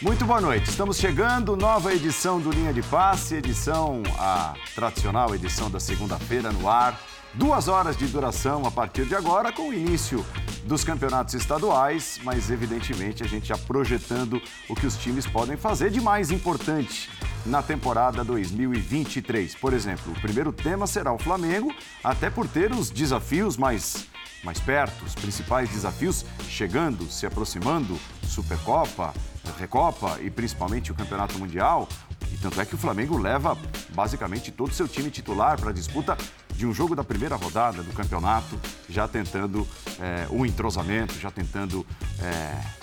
Muito boa noite. Estamos chegando, nova edição do Linha de Passe, edição, a tradicional edição da segunda-feira no ar. Duas horas de duração a partir de agora, com o início dos campeonatos estaduais, mas evidentemente a gente já projetando o que os times podem fazer de mais importante na temporada 2023. Por exemplo, o primeiro tema será o Flamengo, até por ter os desafios mais, mais perto, os principais desafios chegando, se aproximando, Supercopa, Recopa e principalmente o Campeonato Mundial. E tanto é que o Flamengo leva basicamente todo o seu time titular para a disputa de um jogo da primeira rodada do campeonato, já tentando é, um entrosamento, já tentando é,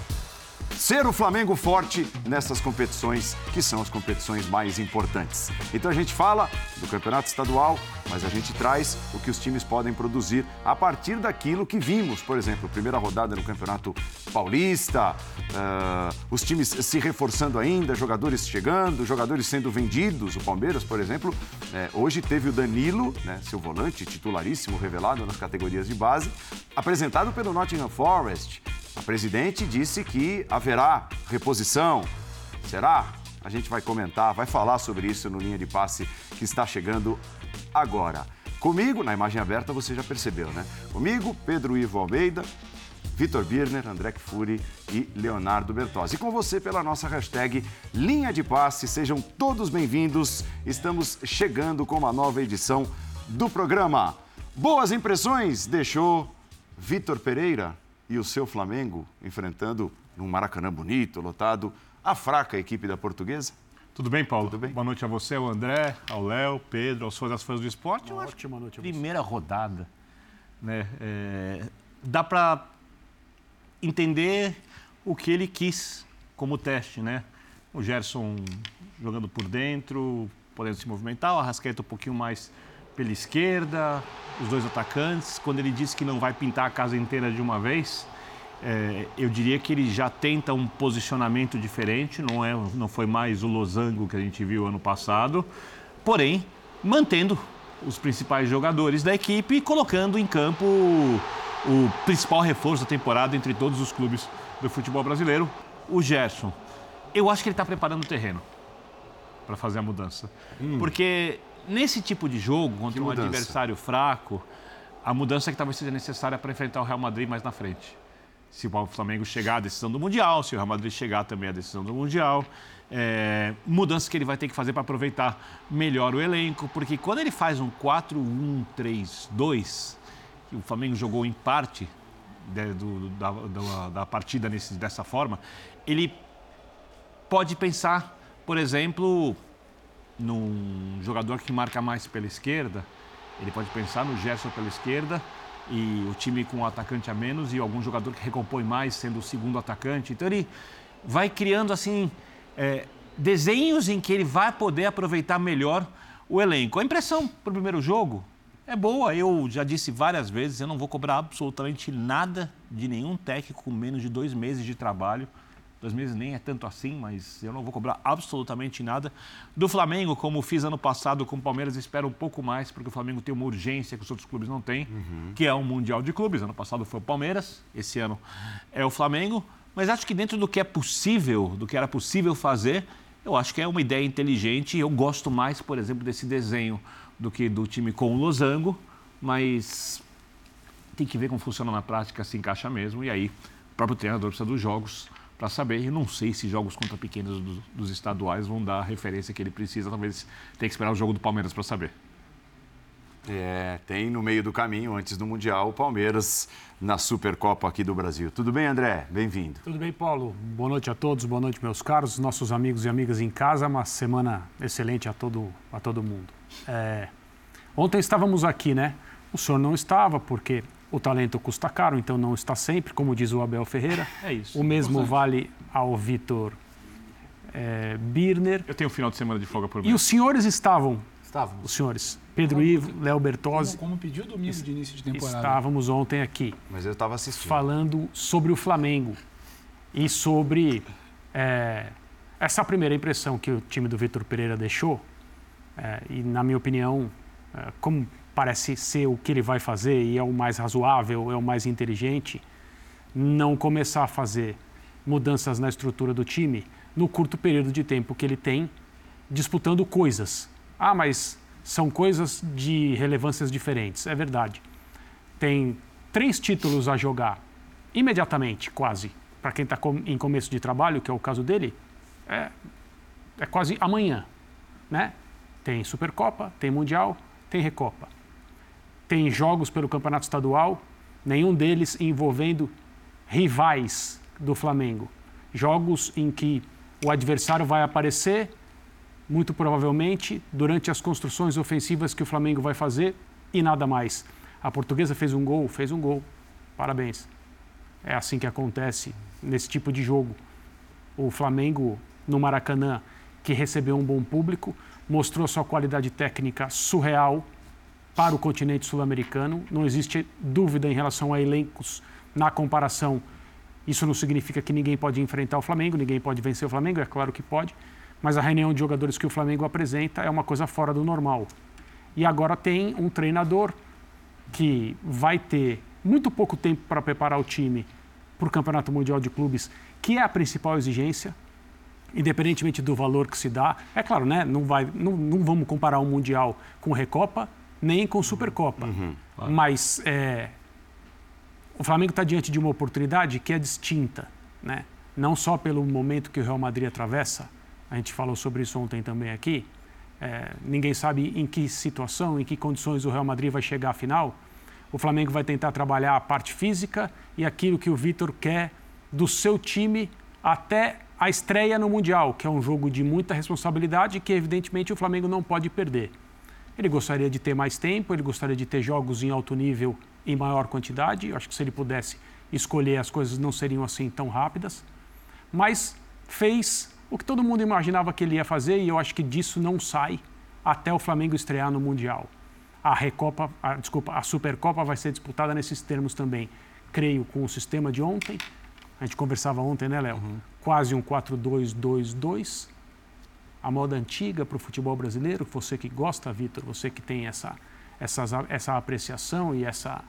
ser o Flamengo forte nessas competições que são as competições mais importantes. Então a gente fala do campeonato estadual, mas a gente traz o que os times podem produzir a partir daquilo que vimos. Por exemplo, primeira rodada no Campeonato Paulista, uh, os times se reforçando ainda, jogadores chegando, jogadores sendo vendidos. O Palmeiras, por exemplo, é, hoje teve o Danilo, né, seu volante titularíssimo, revelado nas categorias de base, apresentado pelo Nottingham Forest. A presidente disse que haverá reposição. Será? A gente vai comentar, vai falar sobre isso no linha de passe que está chegando agora. Comigo, na imagem aberta, você já percebeu, né? Comigo, Pedro Ivo Almeida, Vitor Birner, André Kfouri e Leonardo Bertozzi. E com você pela nossa hashtag Linha de Passe. Sejam todos bem-vindos. Estamos chegando com uma nova edição do programa. Boas impressões deixou Vitor Pereira e o seu Flamengo enfrentando num Maracanã bonito, lotado, a fraca equipe da Portuguesa? Tudo bem, Paulo? Tudo bem? Boa noite a você, ao André, ao Léo, Pedro, aos fãs das fãs do esporte. Ótima noite a você. Primeira rodada. Né? É, dá para entender o que ele quis como teste, né? O Gerson jogando por dentro, podendo se movimentar, o Arrascaeta um pouquinho mais pela esquerda, os dois atacantes. Quando ele disse que não vai pintar a casa inteira de uma vez, é, eu diria que ele já tenta um posicionamento diferente, não, é, não foi mais o losango que a gente viu ano passado, porém mantendo os principais jogadores da equipe e colocando em campo o, o principal reforço da temporada entre todos os clubes do futebol brasileiro, o Gerson. Eu acho que ele está preparando o terreno para fazer a mudança. Hum. Porque nesse tipo de jogo, contra um adversário fraco, a mudança que talvez seja necessária para enfrentar o Real Madrid mais na frente se o Flamengo chegar à decisão do Mundial, se o Real Madrid chegar também à decisão do Mundial. É, mudanças que ele vai ter que fazer para aproveitar melhor o elenco, porque quando ele faz um 4-1-3-2, que o Flamengo jogou em parte de, do, da, da, da, partida nesse, dessa forma, ele pode pensar, por exemplo, num jogador que marca mais pela esquerda, ele pode pensar no Gerson pela esquerda e o time com um atacante a menos e algum jogador que recompõe mais sendo o segundo atacante. Então ele vai criando assim é, desenhos em que ele vai poder aproveitar melhor o elenco. A impressão para o primeiro jogo é boa. Eu já disse várias vezes, eu não vou cobrar absolutamente nada de nenhum técnico com menos de dois meses de trabalho dois meses nem é tanto assim, mas eu não vou cobrar absolutamente nada. Do Flamengo, como fiz ano passado com o Palmeiras, espero um pouco mais, porque o Flamengo tem uma urgência que os outros clubes não têm, uhum. que é um Mundial de Clubes. Ano passado foi o Palmeiras, esse ano é o Flamengo. Mas acho que dentro do que é possível, do que era possível fazer, eu acho que é uma ideia inteligente. Eu gosto mais, por exemplo, desse desenho do que do time com o Losango, mas tem que ver como funciona na prática, se encaixa mesmo. E aí, o próprio treinador precisa dos jogos para saber. E não sei se jogos contra pequenos dos, dos, estaduais vão dar a referência que ele precisa. Talvez tenha que esperar o jogo do Palmeiras para saber. É, tem no meio do caminho, antes do Mundial, o Palmeiras na Supercopa aqui do Brasil. Tudo bem, André? Bem-vindo. Tudo bem, Paulo. Boa noite a todos, boa noite, meus caros, nossos amigos e amigas em casa. Uma semana excelente a todo, a todo mundo. É, ontem estávamos aqui, né? O senhor não estava, porque o talento custa caro, então não está sempre, como diz o Abel Ferreira. É isso. O mesmo vale ao Vitor é, Birner. Eu tenho um final de semana de folga por mês. E os senhores estavam. Estávamos. Os senhores. Pedro como, Ivo, Léo Bertozzi. Como, como pediu domingo de início de temporada. Estávamos ontem aqui. Mas eu estava assistindo. Falando sobre o Flamengo e sobre é, essa primeira impressão que o time do Vitor Pereira deixou, é, e na minha opinião, é, como parece ser o que ele vai fazer e é o mais razoável, é o mais inteligente, não começar a fazer mudanças na estrutura do time no curto período de tempo que ele tem disputando coisas. Ah, mas são coisas de relevâncias diferentes. É verdade. Tem três títulos a jogar imediatamente, quase. Para quem está em começo de trabalho, que é o caso dele, é, é quase amanhã. Né? Tem Supercopa, tem Mundial, tem Recopa. Tem jogos pelo Campeonato Estadual, nenhum deles envolvendo rivais do Flamengo. Jogos em que o adversário vai aparecer muito provavelmente durante as construções ofensivas que o Flamengo vai fazer e nada mais. A portuguesa fez um gol, fez um gol. Parabéns. É assim que acontece nesse tipo de jogo. O Flamengo no Maracanã, que recebeu um bom público, mostrou sua qualidade técnica surreal para o continente sul-americano. Não existe dúvida em relação a elencos na comparação. Isso não significa que ninguém pode enfrentar o Flamengo, ninguém pode vencer o Flamengo, é claro que pode mas a reunião de jogadores que o Flamengo apresenta é uma coisa fora do normal. E agora tem um treinador que vai ter muito pouco tempo para preparar o time para o Campeonato Mundial de Clubes, que é a principal exigência, independentemente do valor que se dá. É claro, né? não, vai, não, não vamos comparar o Mundial com Recopa, nem com Supercopa. Uhum, claro. Mas é, o Flamengo está diante de uma oportunidade que é distinta, né? não só pelo momento que o Real Madrid atravessa, a gente falou sobre isso ontem também aqui. É, ninguém sabe em que situação, em que condições o Real Madrid vai chegar à final. O Flamengo vai tentar trabalhar a parte física e aquilo que o Vitor quer do seu time até a estreia no Mundial, que é um jogo de muita responsabilidade que, evidentemente, o Flamengo não pode perder. Ele gostaria de ter mais tempo, ele gostaria de ter jogos em alto nível em maior quantidade. Eu acho que se ele pudesse escolher, as coisas não seriam assim tão rápidas. Mas fez o que todo mundo imaginava que ele ia fazer, e eu acho que disso não sai até o Flamengo estrear no Mundial. A Recopa, a, desculpa, a Supercopa vai ser disputada nesses termos também. Creio com o sistema de ontem. A gente conversava ontem, né, Léo? Uhum. Quase um 4-2-2-2. A moda antiga para o futebol brasileiro. Você que gosta, Vitor, você que tem essa, essa, essa apreciação e essa,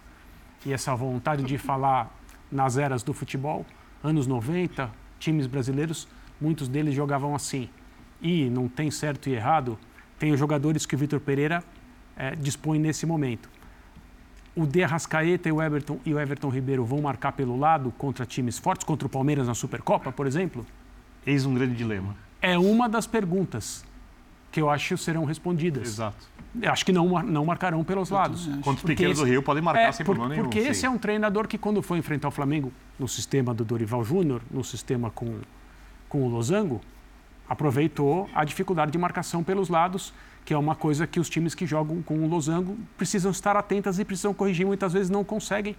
e essa vontade de falar nas eras do futebol. Anos 90, times brasileiros muitos deles jogavam assim. E não tem certo e errado, tem os jogadores que o Vitor Pereira é, dispõe nesse momento. O De Arrascaeta e o, Everton, e o Everton Ribeiro vão marcar pelo lado contra times fortes, contra o Palmeiras na Supercopa, por exemplo? Eis um grande dilema. É uma das perguntas que eu acho serão respondidas. Exato. Eu acho que não, não marcarão pelos lados. Contra os pequenos esse, do Rio podem marcar é, sem por, problema nenhum. Porque esse sim. é um treinador que, quando foi enfrentar o Flamengo no sistema do Dorival Júnior, no sistema com com o losango, aproveitou a dificuldade de marcação pelos lados, que é uma coisa que os times que jogam com o losango precisam estar atentas e precisam corrigir, muitas vezes não conseguem.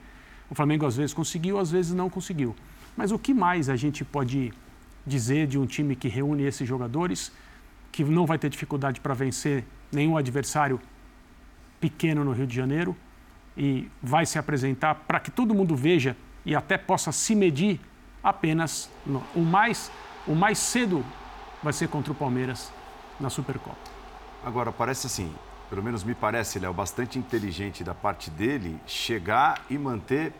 O Flamengo às vezes conseguiu, às vezes não conseguiu. Mas o que mais a gente pode dizer de um time que reúne esses jogadores, que não vai ter dificuldade para vencer nenhum adversário pequeno no Rio de Janeiro e vai se apresentar para que todo mundo veja e até possa se medir apenas no, o mais o mais cedo vai ser contra o Palmeiras na Supercopa. Agora, parece assim, pelo menos me parece, Léo, bastante inteligente da parte dele chegar e manter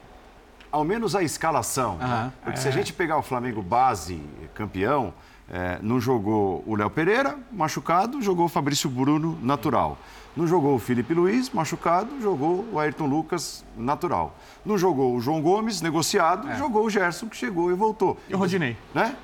ao menos a escalação. Né? Porque é. se a é. gente pegar o Flamengo base campeão, é, não jogou o Léo Pereira, machucado, jogou o Fabrício Bruno, natural. Não jogou o Felipe Luiz, machucado, jogou o Ayrton Lucas, natural. Não jogou o João Gomes, negociado, é. jogou o Gerson, que chegou e voltou. E o Rodinei. Né?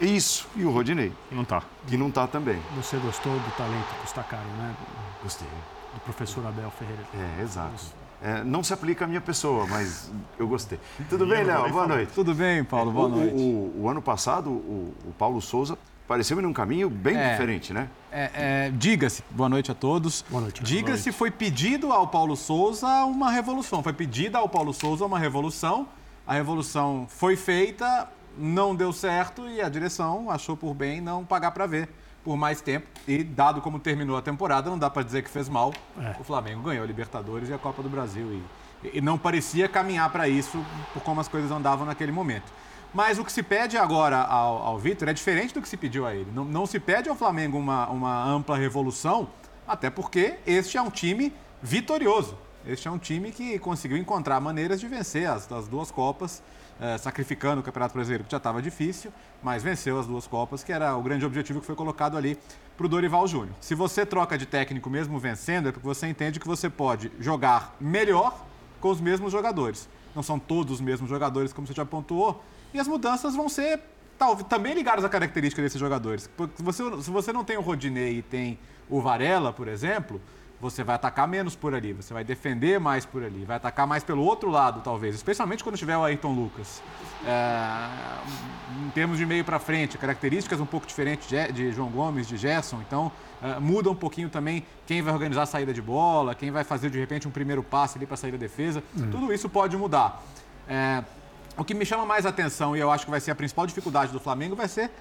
Isso, e o Rodinei. Que não tá. Que não tá também. Você gostou do talento custa caro, né? Gostei. Do professor Abel Ferreira. É, exato. É, não se aplica à minha pessoa, mas eu gostei. Tudo bem, Léo? Boa noite. Tudo bem, Paulo? Boa o, noite. O, o, ano passado, o, o Paulo Souza pareceu ir num caminho bem é, diferente, né? É, é, Diga-se, boa noite a todos. Boa noite. Diga-se, foi pedido ao Paulo Souza uma revolução. Foi pedida ao Paulo Souza uma revolução. A revolução foi feita, não deu certo e a direção achou por bem não pagar para ver por mais tempo. E dado como terminou a temporada, não dá para dizer que fez mal. É. O Flamengo ganhou a Libertadores e a Copa do Brasil. E, e não parecia caminhar para isso por como as coisas andavam naquele momento. Mas o que se pede agora ao, ao Vitor é diferente do que se pediu a ele. Não, não se pede ao Flamengo uma, uma ampla revolução, até porque este é um time vitorioso. Este é um time que conseguiu encontrar maneiras de vencer as, as duas Copas, eh, sacrificando o Campeonato Brasileiro, que já estava difícil, mas venceu as duas Copas, que era o grande objetivo que foi colocado ali para o Dorival Júnior. Se você troca de técnico mesmo vencendo, é porque você entende que você pode jogar melhor com os mesmos jogadores. Não são todos os mesmos jogadores, como você já pontuou, e as mudanças vão ser tal, também ligadas à característica desses jogadores. Porque se você, se você não tem o Rodinei e tem o Varela, por exemplo, você vai atacar menos por ali, você vai defender mais por ali, vai atacar mais pelo outro lado, talvez, especialmente quando tiver o Ayrton Lucas. É, em termos de meio para frente, características um pouco diferentes de, João Gomes, de Gerson, então é, muda um pouquinho também quem vai organizar a saída de bola, quem vai fazer de repente um primeiro passe ali para sair da defesa, hum. tudo isso pode mudar. É, o que me chama mais atenção, e eu acho que vai ser a principal dificuldade do Flamengo, vai ser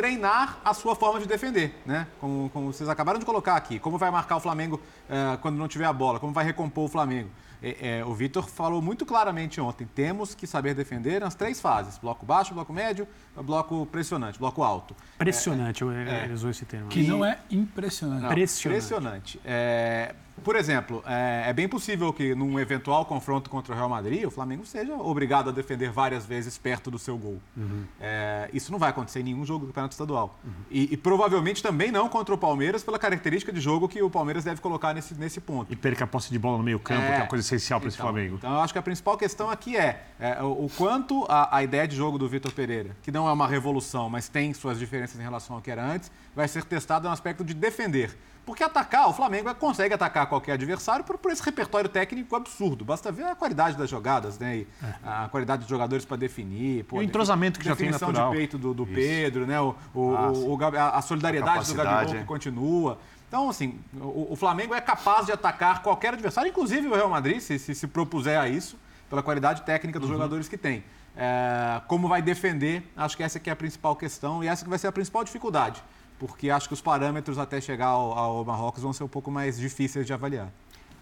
treinar a sua forma de defender, né? Como, como vocês acabaram de colocar aqui. Como vai marcar o Flamengo uh, quando não tiver a bola? Como vai recompor o Flamengo? É, é, o Vitor falou muito claramente ontem: temos que saber defender nas três fases: bloco baixo, bloco médio, bloco pressionante, bloco alto. Pressionante, é, ele usou esse termo. Que não é impressionante. Não, pressionante. pressionante. É, por exemplo, é, é, bem possível que num eventual confronto contra o Real Madrid, o Flamengo seja obrigado a defender várias vezes perto do seu gol. Uhum. É, isso não vai acontecer em nenhum jogo do Campeonato Estadual. Uhum. E, e, provavelmente também não contra o Palmeiras, pela característica de jogo que o Palmeiras deve colocar nesse, nesse ponto. E perca a posse de bola no meio campo, é, que é uma coisa essencial para então, esse Flamengo. Então, eu acho que a principal questão aqui é, é o, o, quanto a, a ideia de jogo do Vitor Pereira, que não é uma revolução, mas tem suas diferenças em relação ao que era antes, vai ser testada no aspecto de defender. Porque atacar, o Flamengo consegue atacar qualquer adversário por, por esse repertório técnico absurdo. Basta ver a qualidade das jogadas, né? E é. a qualidade dos jogadores para definir. Pô, e o entrosamento que já tem natural. de peito do, do Pedro, né? O, o, ah, o, a solidariedade a do Gabigol que continua. Então, assim, o, o, Flamengo é capaz de atacar qualquer adversário, inclusive o Real Madrid, se se, se propuser a isso, pela qualidade técnica dos uhum. jogadores que tem. É, como vai defender, acho que essa que é a principal questão e essa que vai ser a principal dificuldade porque acho que os parâmetros até chegar ao, ao Marrocos vão ser um pouco mais difíceis de avaliar.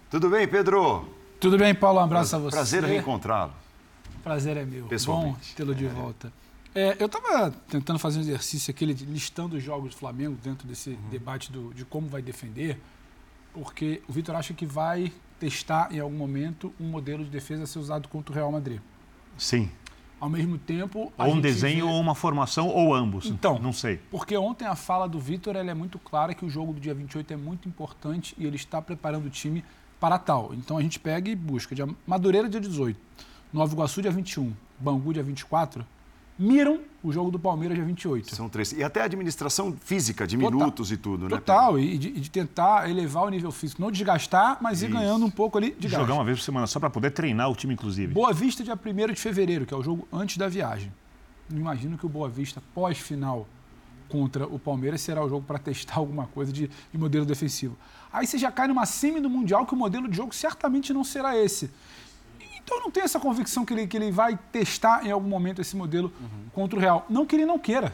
Tudo bem, Pedro? Tudo bem, Paulo? Um abraço a você. Prazer reencontrá-lo. Prazer é meu. Bom tê-lo de é. volta. É, eu estava tentando fazer um exercício aqui, listando os jogos do Flamengo dentro desse uhum. debate do, de como vai defender, porque o Vitor acha que vai testar em algum momento um modelo de defesa a ser usado contra o Real Madrid. Sim. Ao mesmo tempo. Ou um desenho, vê... ou uma formação, ou ambos. Então, não sei. Porque ontem a fala do Vitor é muito clara que o jogo do dia 28 é muito importante e ele está preparando o time para tal. Então a gente pega e busca. Madureira, dia 18. Nova Iguaçu, dia 21. Bangu, dia 24 miram o jogo do Palmeiras dia 28. São três. E até a administração física, de Total. minutos e tudo, né? Total, e de, de, tentar elevar o nível físico. Não desgastar, mas Isso. ir ganhando um pouco ali de Jogar uma vez por semana só para poder treinar o time, inclusive. Boa Vista, dia 1 de fevereiro, que é o jogo antes da viagem. Imagino que o Boa Vista, pós-final contra o Palmeiras, será o jogo para testar alguma coisa de, de modelo defensivo. Aí você já cai numa semi do Mundial que o modelo de jogo certamente não será esse. Então eu não tenho essa convicção que ele, que ele vai testar em algum momento esse modelo uhum. contra o Real. Não que ele não queira,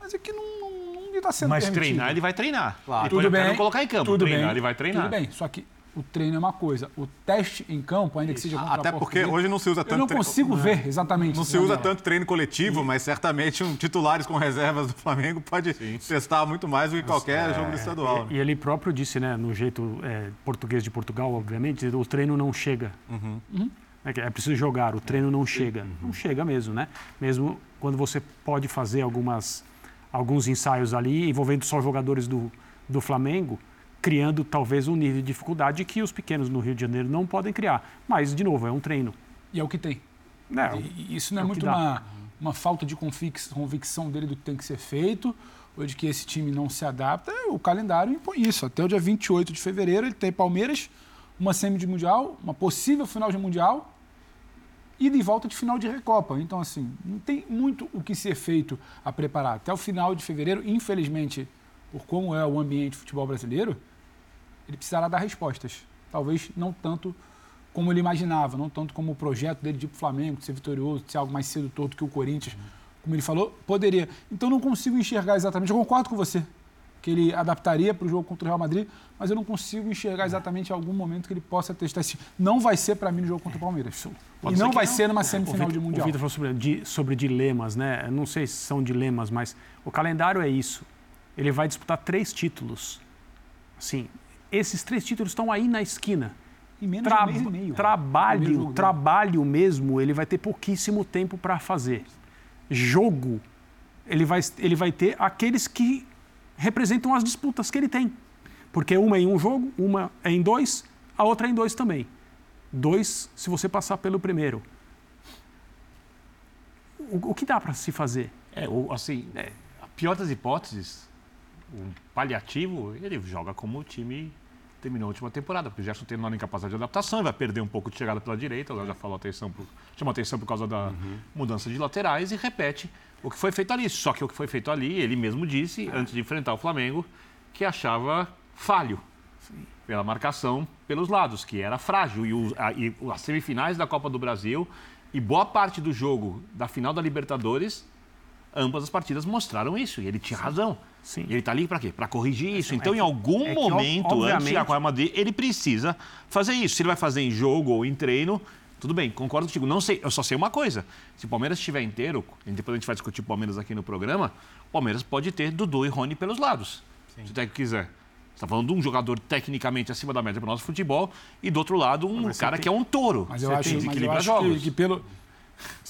mas é que não, não, não está sendo Mas permitido. treinar ele vai treinar. Claro. Tudo bem. Não colocar em campo. Tudo treinar bem. ele vai treinar. Tudo bem. Só que o treino é uma coisa, o teste em campo, ainda que seja contra Até porque hoje não se usa tanto Eu não consigo treino, ver exatamente. Não se usa tanto treino coletivo, mas certamente um titulares com reservas do Flamengo pode Sim. testar muito mais do que qualquer é, jogo do estadual. E, e, ele próprio disse, né, no jeito é, português de Portugal, obviamente, o treino não chega. Uhum. Uhum. É, é preciso jogar, o treino não chega. Não chega mesmo, né? Mesmo quando você pode fazer algumas, alguns ensaios ali envolvendo só jogadores do, do Flamengo, criando talvez um nível de dificuldade que os pequenos no Rio de Janeiro não podem criar. Mas, de novo, é um treino. E é o que tem. É, e isso não é, é muito uma, uma falta de convicção dele do que tem que ser feito, ou de que esse time não se adapta. O calendário impõe isso. Até o dia 28 de fevereiro ele tem Palmeiras, uma semi de Mundial, uma possível final de Mundial e de volta de final de Recopa. Então, assim, não tem muito o que ser feito a preparar. Até o final de fevereiro, infelizmente, por como é o ambiente de futebol brasileiro, ele precisará dar respostas. Talvez não tanto como ele imaginava, não tanto como o projeto dele de ir para o Flamengo, de ser vitorioso, de ser algo mais sedutor do que o Corinthians, como ele falou, poderia. Então, não consigo enxergar exatamente. Eu concordo com você que ele adaptaria para o jogo contra o Real Madrid, mas eu não consigo enxergar exatamente algum momento que ele possa testar esse. Não vai ser para mim no jogo contra o Palmeiras. Pode e não vai não. ser numa é, semifinal Vitor, de Mundial. O Vitor falou sobre, sobre dilemas, né? não sei se são dilemas, mas o calendário é isso. Ele vai disputar três títulos. Sim, esses três títulos estão aí na esquina. Em menos Tra de um mês e meio. Trabalho, trabalho mesmo, ele vai ter pouquíssimo tempo para fazer. Jogo, ele vai, ele vai ter aqueles que representam as disputas que ele tem. Porque uma é em um jogo, uma é em dois, a outra é em dois também. Dois, se você passar pelo primeiro. O, o que dá para se fazer? É, ou, assim, é, a pior das hipóteses, um paliativo, ele joga como o time terminou a última temporada, porque o Gerson tem uma incapacidade de adaptação, vai perder um pouco de chegada pela direita, já falou atenção, por, chamou atenção por causa da uhum. mudança de laterais e repete o que foi feito ali. Só que o que foi feito ali, ele mesmo disse, é. antes de enfrentar o Flamengo, que achava falho Sim. Pela marcação pelos lados, que era frágil. E, o, a, e as semifinais da Copa do Brasil e boa parte do jogo da final da Libertadores, ambas as partidas mostraram isso, e ele tinha Sim. razão. Sim. Ele está ali para quê? Para corrigir isso. Então, é em algum é momento, que, antes de Real Madrid, ele precisa fazer isso. Se ele vai fazer em jogo ou em treino, tudo bem, concordo contigo. Não sei, eu só sei uma coisa. Se o Palmeiras estiver inteiro, depois a gente vai discutir o Palmeiras aqui no programa, o Palmeiras pode ter Dudu e Rony pelos lados. Sim. Se o técnico quiser. Você está falando de um jogador tecnicamente acima da média para o nosso futebol e do outro lado um cara tem... que é um touro. Mas eu acho, mas eu acho que, que, pelo,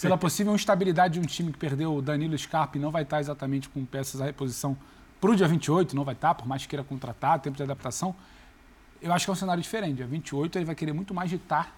pela possível instabilidade de um time que perdeu o Danilo Scarpa e não vai estar exatamente com peças à reposição para o dia 28, não vai estar, por mais que queira contratar, tempo de adaptação. Eu acho que é um cenário diferente. Dia 28 ele vai querer muito mais ditar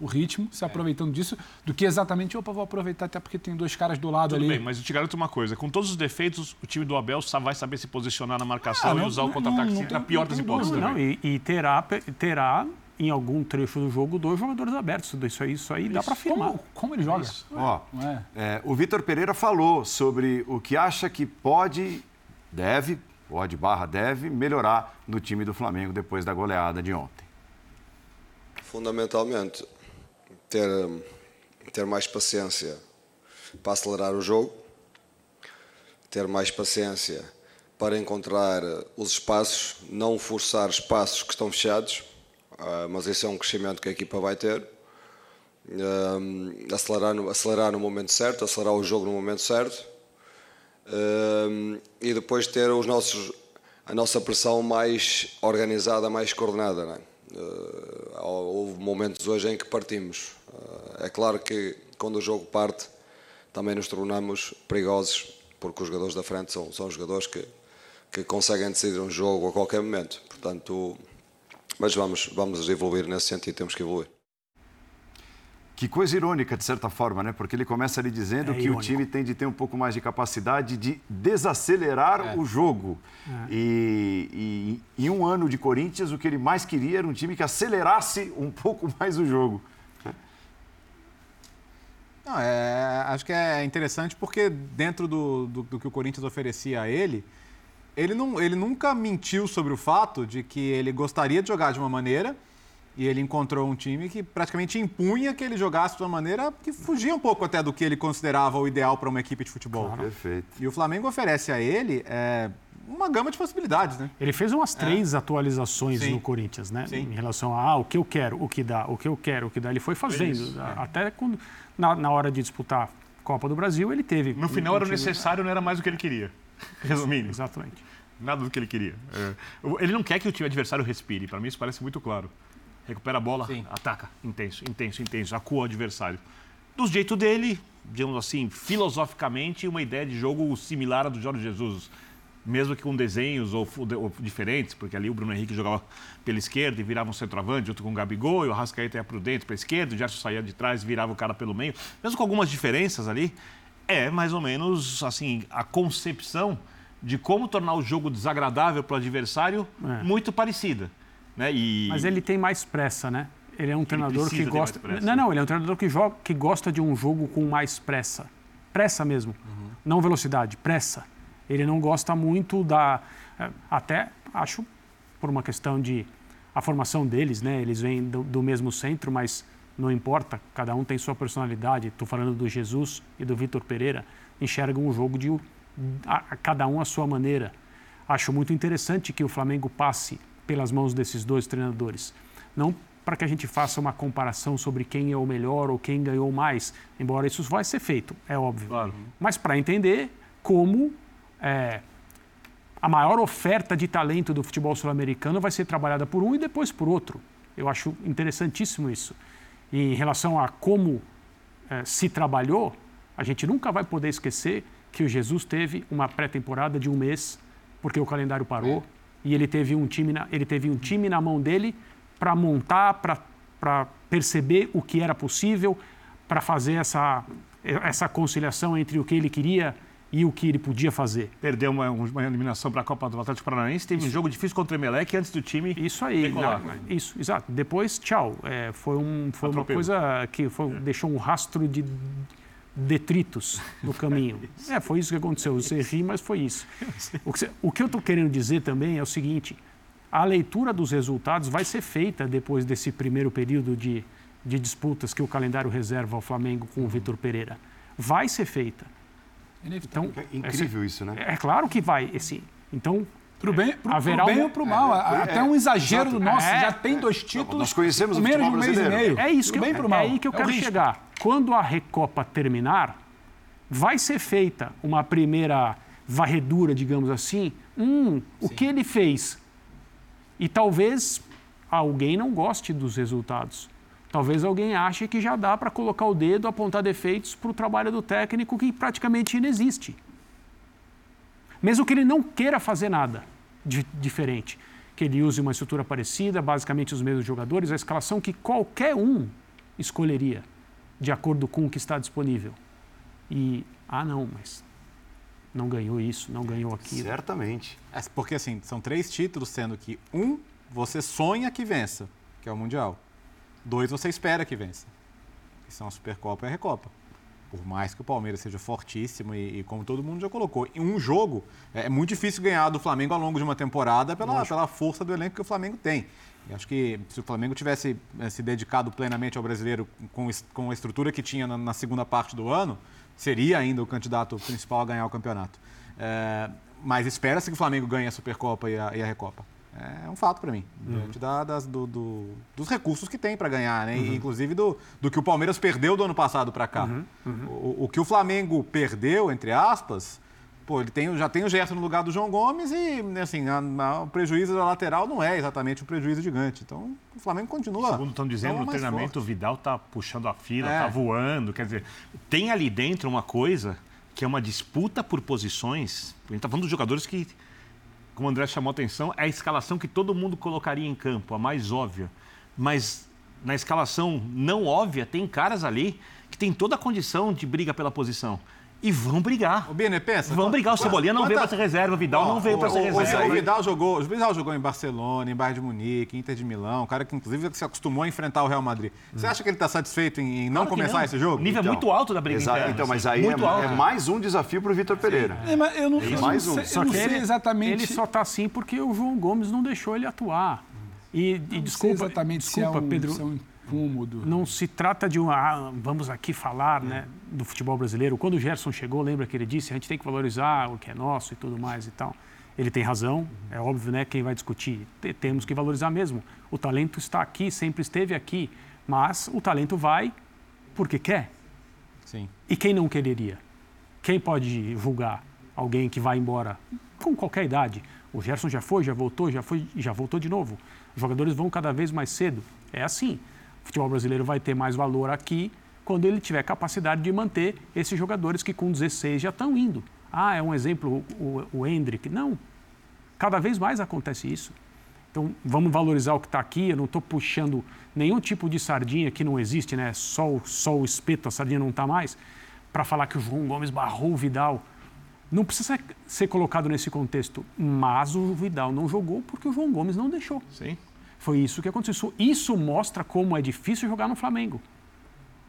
o ritmo, se aproveitando disso, do que exatamente, opa, vou aproveitar até porque tem dois caras do lado Tudo ali. bem, mas eu te garanto uma coisa, com todos os defeitos, o time do Abel só vai saber se posicionar na marcação ah, não, e usar o contra-ataque na pior das hipóteses não, e, e, terá, terá em algum trecho do jogo dois jogadores abertos. Isso aí, isso aí isso. dá para afirmar. Como, como, ele joga? Ó, é. É, o Vitor Pereira falou sobre o que acha que pode, deve, pode barra deve, melhorar no time do Flamengo depois da goleada de ontem. Fundamentalmente, ter, ter mais paciência para acelerar o jogo, ter mais paciência para encontrar os espaços, não forçar espaços que estão fechados, ah, mas esse é um crescimento que a equipa vai ter. acelerar, no, acelerar no momento certo, acelerar o jogo no momento certo e depois ter os nossos, a nossa pressão mais organizada, mais coordenada. Não é? Houve momentos hoje em que partimos. Uh, é claro que quando o jogo parte, também nos tornamos perigosos, porque os jogadores da frente são, são jogadores que, que conseguem decidir um jogo a qualquer momento. Portanto, mas vamos, vamos evoluir nesse sentido, temos que evoluir. Que coisa irônica, de certa forma, né? Porque ele começa ali dizendo é que irônico. o time tem de ter um pouco mais de capacidade de desacelerar é. o jogo. É. E, e em um ano de Corinthians, o que ele mais queria era um time que acelerasse um pouco mais o jogo. Não, é, acho que é interessante porque dentro do, do, do, que o Corinthians oferecia a ele, ele, não, ele nunca mentiu sobre o fato de que ele gostaria de jogar de uma maneira e ele encontrou um time que praticamente impunha que ele jogasse de uma maneira que fugia um pouco até do que ele considerava o ideal para uma equipe de futebol. Claro. Perfeito. E o Flamengo oferece a ele é, uma gama de possibilidades, né? Ele fez umas é. três é. atualizações Sim. no Corinthians, né? Sim. Em relação a ah, o que eu quero, o que dá, o que eu quero, o que dá. Ele foi fazendo. Isso, é. Até quando, na, na, hora de disputar Copa do Brasil, ele teve. No final um, era necessário, não era mais o que ele queria. Resumindo. Exatamente. Nada do que ele queria. É. Ele não quer que o time adversário respire. Para mim, isso parece muito claro recupera a bola, Sim. ataca, intenso, intenso, intenso, acua o adversário. Do jeito dele, digamos assim, filosoficamente, uma ideia de jogo similar à do Jorge Jesus. Mesmo que com desenhos ou, ou diferentes, porque ali o Bruno Henrique jogava pela esquerda e virava um centroavante, junto com o Gabigol, e o Arrascaeta ia para dentro, para a esquerda, o Gerson saía de trás e virava o cara pelo meio. Mesmo com algumas diferenças ali, é mais ou menos assim a concepção de como tornar o jogo desagradável para o adversário é. muito parecida. Né? E... Mas ele tem mais pressa, né? Ele é um ele treinador que gosta. Não, não, ele é um treinador que, joga, que gosta de um jogo com mais pressa. Pressa mesmo. Uhum. Não velocidade, pressa. Ele não gosta muito da. Eh, até acho por uma questão de. A formação deles, né? Eles vêm do, do mesmo centro, mas não importa, cada um tem sua personalidade. Estou falando do Jesus e do Vitor Pereira, enxergam o jogo de a, a, cada um à sua maneira. Acho muito interessante que o Flamengo passe pelas mãos desses dois treinadores. Não para que a gente faça uma comparação sobre quem é o melhor ou quem ganhou mais, embora isso vai ser feito, é óbvio. Claro. Mas para entender como é, a maior oferta de talento do futebol sul-americano vai ser trabalhada por um e depois por outro. Eu acho interessantíssimo isso. E em relação a como é, se trabalhou, a gente nunca vai poder esquecer que o Jesus teve uma pré-temporada de um mês, porque o calendário parou, e ele teve um time na, ele teve um time na mão dele para montar, para perceber o que era possível, para fazer essa, essa conciliação entre o que ele queria e o que ele podia fazer. Perdeu uma, uma eliminação para a Copa do Atlético Paranaense, teve isso. um jogo difícil contra o Emelec antes do time Isso aí, não, isso, exato. Depois, tchau. É, foi um, foi uma coisa que foi, deixou um rastro de detritos no caminho. é, foi isso que aconteceu. Você ri, mas foi isso. O que, o que eu estou querendo dizer também é o seguinte, a leitura dos resultados vai ser feita depois desse primeiro período de, de disputas que o calendário reserva ao Flamengo com o Vitor Pereira. Vai ser feita. Então, é incrível isso, né? É claro que vai. Esse, então, Pro bem, pro, haverá pro bem um... ou pro mal. É, é, Até um exagero nosso. É, já tem dois títulos. Nós conhecemos o menos de um mês e meio. É isso que bem eu, pro mal. É aí que eu é quero chegar. Quando a Recopa terminar, vai ser feita uma primeira varredura, digamos assim. Hum, o que ele fez? E talvez alguém não goste dos resultados. Talvez alguém ache que já dá para colocar o dedo, apontar defeitos para o trabalho do técnico que praticamente inexiste. Mesmo que ele não queira fazer nada de diferente, que ele use uma estrutura parecida, basicamente os mesmos jogadores, a escalação que qualquer um escolheria, de acordo com o que está disponível. E, ah, não, mas não ganhou isso, não ganhou aquilo. Certamente. É, porque, assim, são três títulos, sendo que um, você sonha que vença, que é o Mundial. Dois, você espera que vença, que são a Supercopa e a Recopa. Por mais que o Palmeiras seja fortíssimo e, e como todo mundo já colocou, em um jogo é, é muito difícil ganhar do Flamengo ao longo de uma temporada pela, pela força do elenco que o Flamengo tem. E acho que se o Flamengo tivesse é, se dedicado plenamente ao brasileiro com, com a estrutura que tinha na, na segunda parte do ano, seria ainda o candidato principal a ganhar o campeonato. É, mas espera-se que o Flamengo ganhe a Supercopa e a, e a Recopa. É um fato para mim, uhum. da, das, do, do, dos recursos que tem para ganhar, né? Uhum. inclusive do, do que o Palmeiras perdeu do ano passado para cá. Uhum. uhum. O, o, que o Flamengo perdeu, entre aspas, pô, ele tem, já tem o Gerson no lugar do João Gomes e, assim, a, a, o prejuízo da lateral não é exatamente um prejuízo gigante. Então, o Flamengo continua. Segundo estão dizendo, no treinamento forte. o Vidal tá puxando a fila, é. tá voando, quer dizer, tem ali dentro uma coisa que é uma disputa por posições. A gente tá falando dos jogadores que como o André chamou a atenção, é a escalação que todo mundo colocaria em campo, a mais óbvia. Mas na escalação não óbvia, tem caras ali que tem toda a condição de briga pela posição. E vão brigar. O Bine, pensa. Vão brigar. O Cebolinha não veio para ser reserva, o Vidal não veio para ser reserva. O, Vidal jogou, o Vidal jogou em Barcelona, em Bayern de Munique, Inter de Milão, um cara que inclusive se acostumou a enfrentar o Real Madrid. Você acha que ele está satisfeito em, não claro começar não. esse jogo? Nível então, muito alto da briga exato, interna. Então, mas aí é, é, mais um desafio para o Vitor Pereira. É, mas eu não, é mais um. Só que ele, exatamente. Ele só está assim porque o João Gomes não deixou ele atuar. E, e desculpa, exatamente desculpa, é um, Pedro. São incômodo. Não se trata de um, ah, vamos aqui falar, né, do futebol brasileiro. Quando o Gerson chegou, lembra que ele disse, a gente tem que valorizar o que é nosso e tudo mais e tal. Ele tem razão, é óbvio, né, quem vai discutir, temos que valorizar mesmo. O talento está aqui, sempre esteve aqui, mas o talento vai porque quer. Sim. E quem não quereria? Quem pode julgar alguém que vai embora com qualquer idade? O Gerson já foi, já voltou, já foi, já voltou de novo. Os jogadores vão cada vez mais cedo. É assim futebol brasileiro vai ter mais valor aqui quando ele tiver capacidade de manter esses jogadores que com 16 já estão indo. Ah, é um exemplo o, o Hendrick. Não. Cada vez mais acontece isso. Então, vamos valorizar o que está aqui. Eu não estou puxando nenhum tipo de sardinha que não existe, né? Só, só o espeto, a sardinha não está mais, para falar que o João Gomes barrou o Vidal. Não precisa ser colocado nesse contexto. Mas o Vidal não jogou porque o João Gomes não deixou. Sim. Foi isso que aconteceu. Isso mostra como é difícil jogar no Flamengo.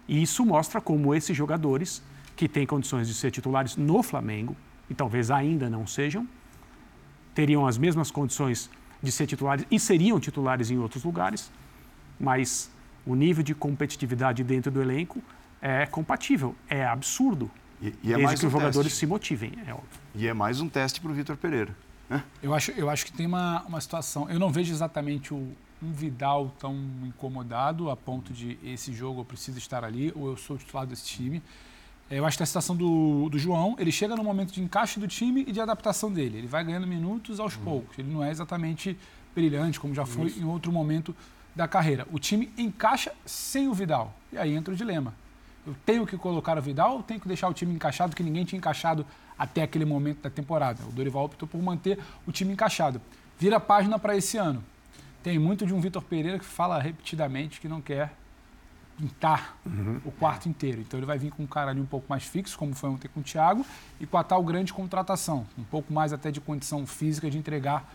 E isso mostra como esses jogadores, que têm condições de ser titulares no Flamengo, e talvez ainda não sejam, teriam as mesmas condições de ser titulares e seriam titulares em outros lugares, mas o nível de competitividade dentro do elenco é compatível, é absurdo. E, e é desde que um os jogadores teste. se motivem, é óbvio. E é mais um teste para o Vitor Pereira. Eu acho, eu acho que tem uma, uma situação. Eu não vejo exatamente o, um Vidal tão incomodado a ponto de esse jogo eu preciso estar ali ou eu sou o titular desse time. Eu acho que a situação do, do João, ele chega no momento de encaixe do time e de adaptação dele. Ele vai ganhando minutos aos uhum. poucos. Ele não é exatamente brilhante, como já foi Isso. em outro momento da carreira. O time encaixa sem o Vidal. E aí entra o dilema. Eu tenho que colocar o Vidal ou tenho que deixar o time encaixado, que ninguém tinha encaixado até aquele momento da temporada? O Dorival optou por manter o time encaixado. Vira a página para esse ano. Tem muito de um Vitor Pereira que fala repetidamente que não quer pintar uhum. o quarto inteiro. Então ele vai vir com um cara ali um pouco mais fixo, como foi ontem com o Thiago, e com a tal grande contratação, um pouco mais até de condição física de entregar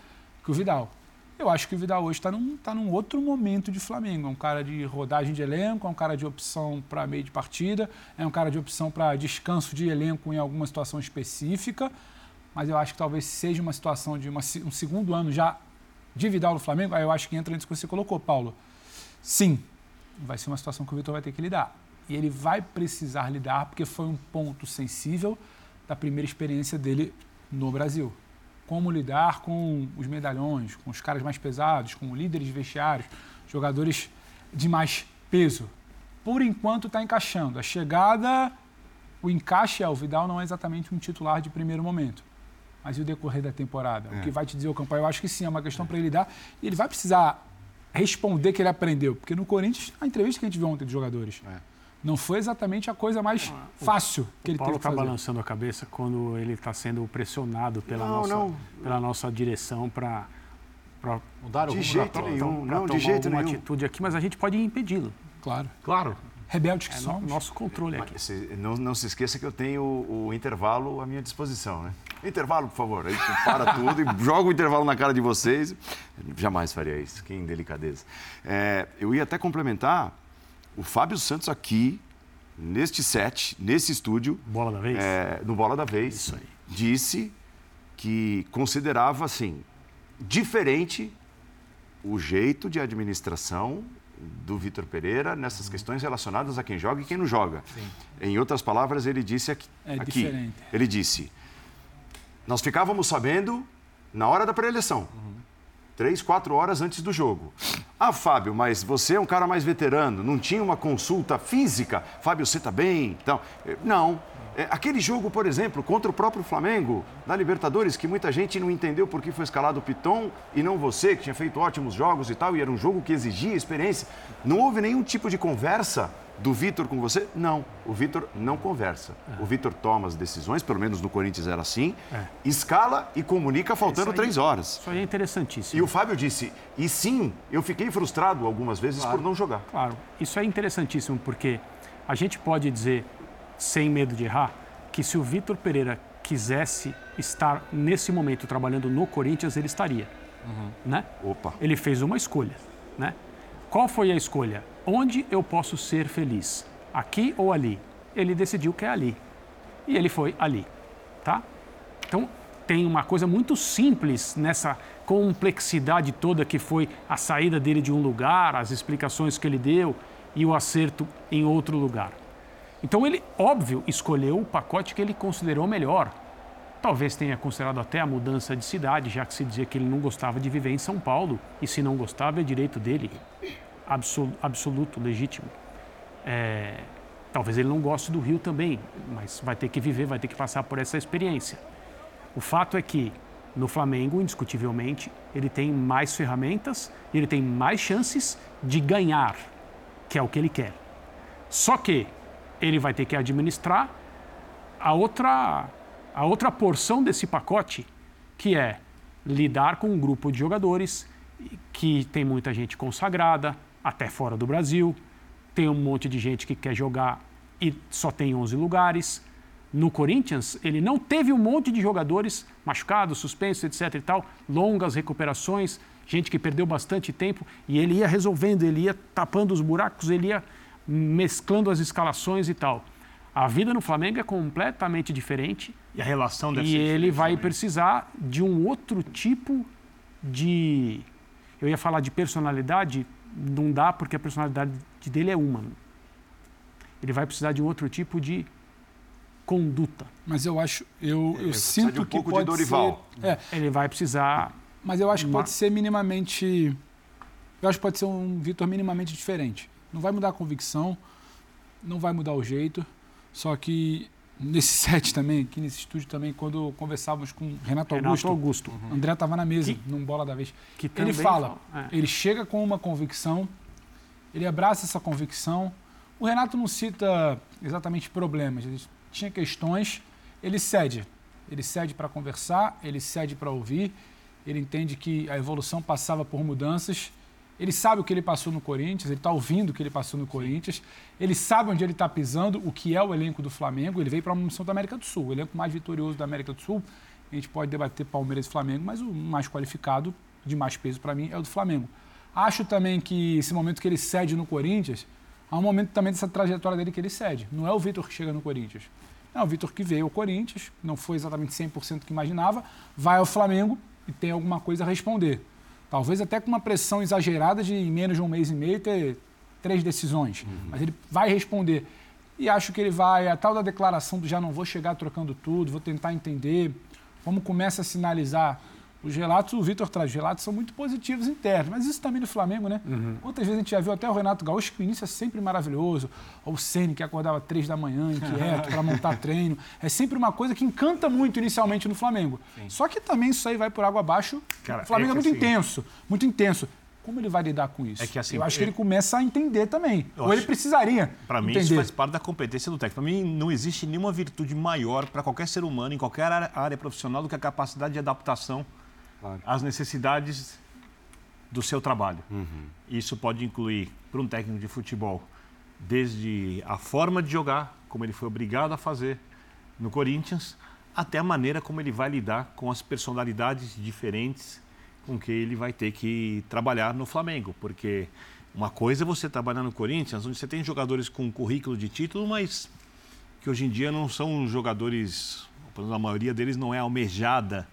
que o Vidal. Eu acho que o Vidal hoje está num, tá num outro momento de Flamengo. É um cara de rodagem de elenco, é um cara de opção para meio de partida, é um cara de opção para descanso de elenco em alguma situação específica. Mas eu acho que talvez seja uma situação de uma, um segundo ano já de Vidal no Flamengo. Aí eu acho que entra nisso que você colocou, Paulo. Sim, vai ser uma situação que o Vitor vai ter que lidar. E ele vai precisar lidar porque foi um ponto sensível da primeira experiência dele no Brasil. Como lidar com os medalhões, com os caras mais pesados, com líderes de vestiários, jogadores de mais peso. Por enquanto está encaixando. A chegada, o encaixe ao Vidal não é exatamente um titular de primeiro momento. Mas e o decorrer da temporada? É. O que vai te dizer o campanha? Eu acho que sim, é uma questão para ele lidar. E ele vai precisar responder que ele aprendeu. Porque no Corinthians, a entrevista que a gente viu ontem dos jogadores, é. Não foi exatamente a coisa mais ah, fácil que ele Paulo teve que fazer. Paulo está balançando a cabeça quando ele está sendo pressionado pela, não, nossa, não. pela nossa direção para mudar o de jeito nenhum, não, de jeito nenhum. atitude aqui, mas a gente pode impedi-lo. Claro. Claro. Rebeldes que é somos. Nosso controle aqui. Se, não, não se esqueça que eu tenho o, o intervalo à minha disposição, né? Intervalo, por favor. Aí para tudo e joga o intervalo na cara de vocês. Jamais faria isso, que indelicadeza. É, eu ia até complementar o Fábio Santos aqui, neste set, nesse estúdio. Bola da vez? É, no Bola da Vez. Isso aí. Disse que considerava, assim, diferente o jeito de administração do Vitor Pereira nessas questões relacionadas a quem joga e quem não joga. Sim. Em outras palavras, ele disse aqui, é aqui diferente. ele disse nós ficávamos sabendo na hora da pré-eleição. Uhum. Três, quatro horas antes do jogo. Ah, Fábio, mas você é um cara mais veterano, não tinha uma consulta física? Fábio, você está bem? Então, eh, não. É, aquele jogo, por exemplo, contra o próprio Flamengo, na Libertadores, que muita gente não entendeu por que foi escalado o Piton e não você, que tinha feito ótimos jogos e tal, e era um jogo que exigia experiência. Não houve nenhum tipo de conversa do Vitor com você? Não. O Vitor não conversa. É. O Vitor toma as decisões, pelo menos no Corinthians era assim, é. escala e comunica faltando aí, três horas. Isso aí é interessantíssimo. E o Fábio disse: e sim, eu fiquei frustrado algumas vezes claro. por não jogar. Claro. Isso é interessantíssimo, porque a gente pode dizer, sem medo de errar, que se o Vitor Pereira quisesse estar nesse momento trabalhando no Corinthians, ele estaria. Uhum. Né? Opa. Ele fez uma escolha. Né? Qual foi a escolha? Onde eu posso ser feliz? Aqui ou ali? Ele decidiu que é ali. E ele foi ali, tá? Então, tem uma coisa muito simples nessa complexidade toda que foi a saída dele de um lugar, as explicações que ele deu e o acerto em outro lugar. Então ele, óbvio, escolheu o pacote que ele considerou melhor. Talvez tenha considerado até a mudança de cidade, já que se dizia que ele não gostava de viver em São Paulo, e se não gostava é direito dele absoluto, absoluto legítimo. É, talvez ele não goste do Rio também, mas vai ter que viver, vai ter que passar por essa experiência. O fato é que no Flamengo, indiscutivelmente, ele tem mais ferramentas, ele tem mais chances de ganhar, que é o que ele quer. Só que ele vai ter que administrar a outra, a outra porção desse pacote, que é lidar com um grupo de jogadores que tem muita gente consagrada, até fora do Brasil. Tem um monte de gente que quer jogar e só tem 11 lugares. No Corinthians, ele não teve um monte de jogadores machucados, suspensos, etc. e tal, longas recuperações, gente que perdeu bastante tempo e ele ia resolvendo, ele ia tapando os buracos, ele ia mesclando as escalações e tal. A vida no Flamengo é completamente diferente. E a relação deve E ele vai também. precisar de um outro tipo de. Eu ia falar de personalidade, não dá porque a personalidade dele é uma. Ele vai precisar de um outro tipo de conduta. Mas eu acho, eu, eu sinto um que pouco pode de Dorival. ser. É, ele vai precisar. Mas eu acho que pode ser minimamente. Eu acho que pode ser um Vitor minimamente diferente. Não vai mudar a convicção, não vai mudar o jeito. Só que nesse set também, aqui nesse estúdio também, quando conversávamos com Renato Augusto, Renato Augusto. Uhum. André estava na mesa, que, num bola da vez. Que ele fala, fala é. ele chega com uma convicção, ele abraça essa convicção. O Renato não cita exatamente problemas, ele tinha questões, ele cede. Ele cede para conversar, ele cede para ouvir, ele entende que a evolução passava por mudanças ele sabe o que ele passou no Corinthians, ele está ouvindo o que ele passou no Corinthians, ele sabe onde ele está pisando, o que é o elenco do Flamengo. Ele veio para uma missão da América do Sul, o elenco mais vitorioso da América do Sul. A gente pode debater Palmeiras e Flamengo, mas o mais qualificado, de mais peso para mim, é o do Flamengo. Acho também que esse momento que ele cede no Corinthians, há um momento também dessa trajetória dele que ele cede. Não é o Vitor que chega no Corinthians. É o Vitor que veio ao Corinthians, não foi exatamente 100% que imaginava, vai ao Flamengo e tem alguma coisa a responder. Talvez até com uma pressão exagerada de em menos de um mês e meio ter três decisões. Uhum. Mas ele vai responder. E acho que ele vai, a tal da declaração do já não vou chegar trocando tudo, vou tentar entender, como começa a sinalizar os relatos, o Vitor traz, os relatos são muito positivos internos, mas isso também no Flamengo, né? Uhum. Outras vezes a gente já viu até o Renato Gaúcho, que o início é sempre maravilhoso, ou o Ceni que acordava três da manhã, inquieto, para montar treino. É sempre uma coisa que encanta muito inicialmente no Flamengo. Sim. Só que também isso aí vai por água abaixo. Cara, o Flamengo é, é muito assim... intenso, muito intenso. Como ele vai lidar com isso? É que, assim, eu acho que ele começa a entender também. Ou ele precisaria. Para mim, isso faz parte da competência do técnico. Para mim, não existe nenhuma virtude maior para qualquer ser humano, em qualquer área profissional, do que a capacidade de adaptação claro. às necessidades do seu trabalho. Uhum. Isso pode incluir, para um técnico de futebol, desde a forma de jogar, como ele foi obrigado a fazer no Corinthians, até a maneira como ele vai lidar com as personalidades diferentes com que ele vai ter que trabalhar no Flamengo. Porque uma coisa é você trabalhar no Corinthians, onde você tem jogadores com currículo de título, mas que hoje em dia não são jogadores, a maioria deles não é almejada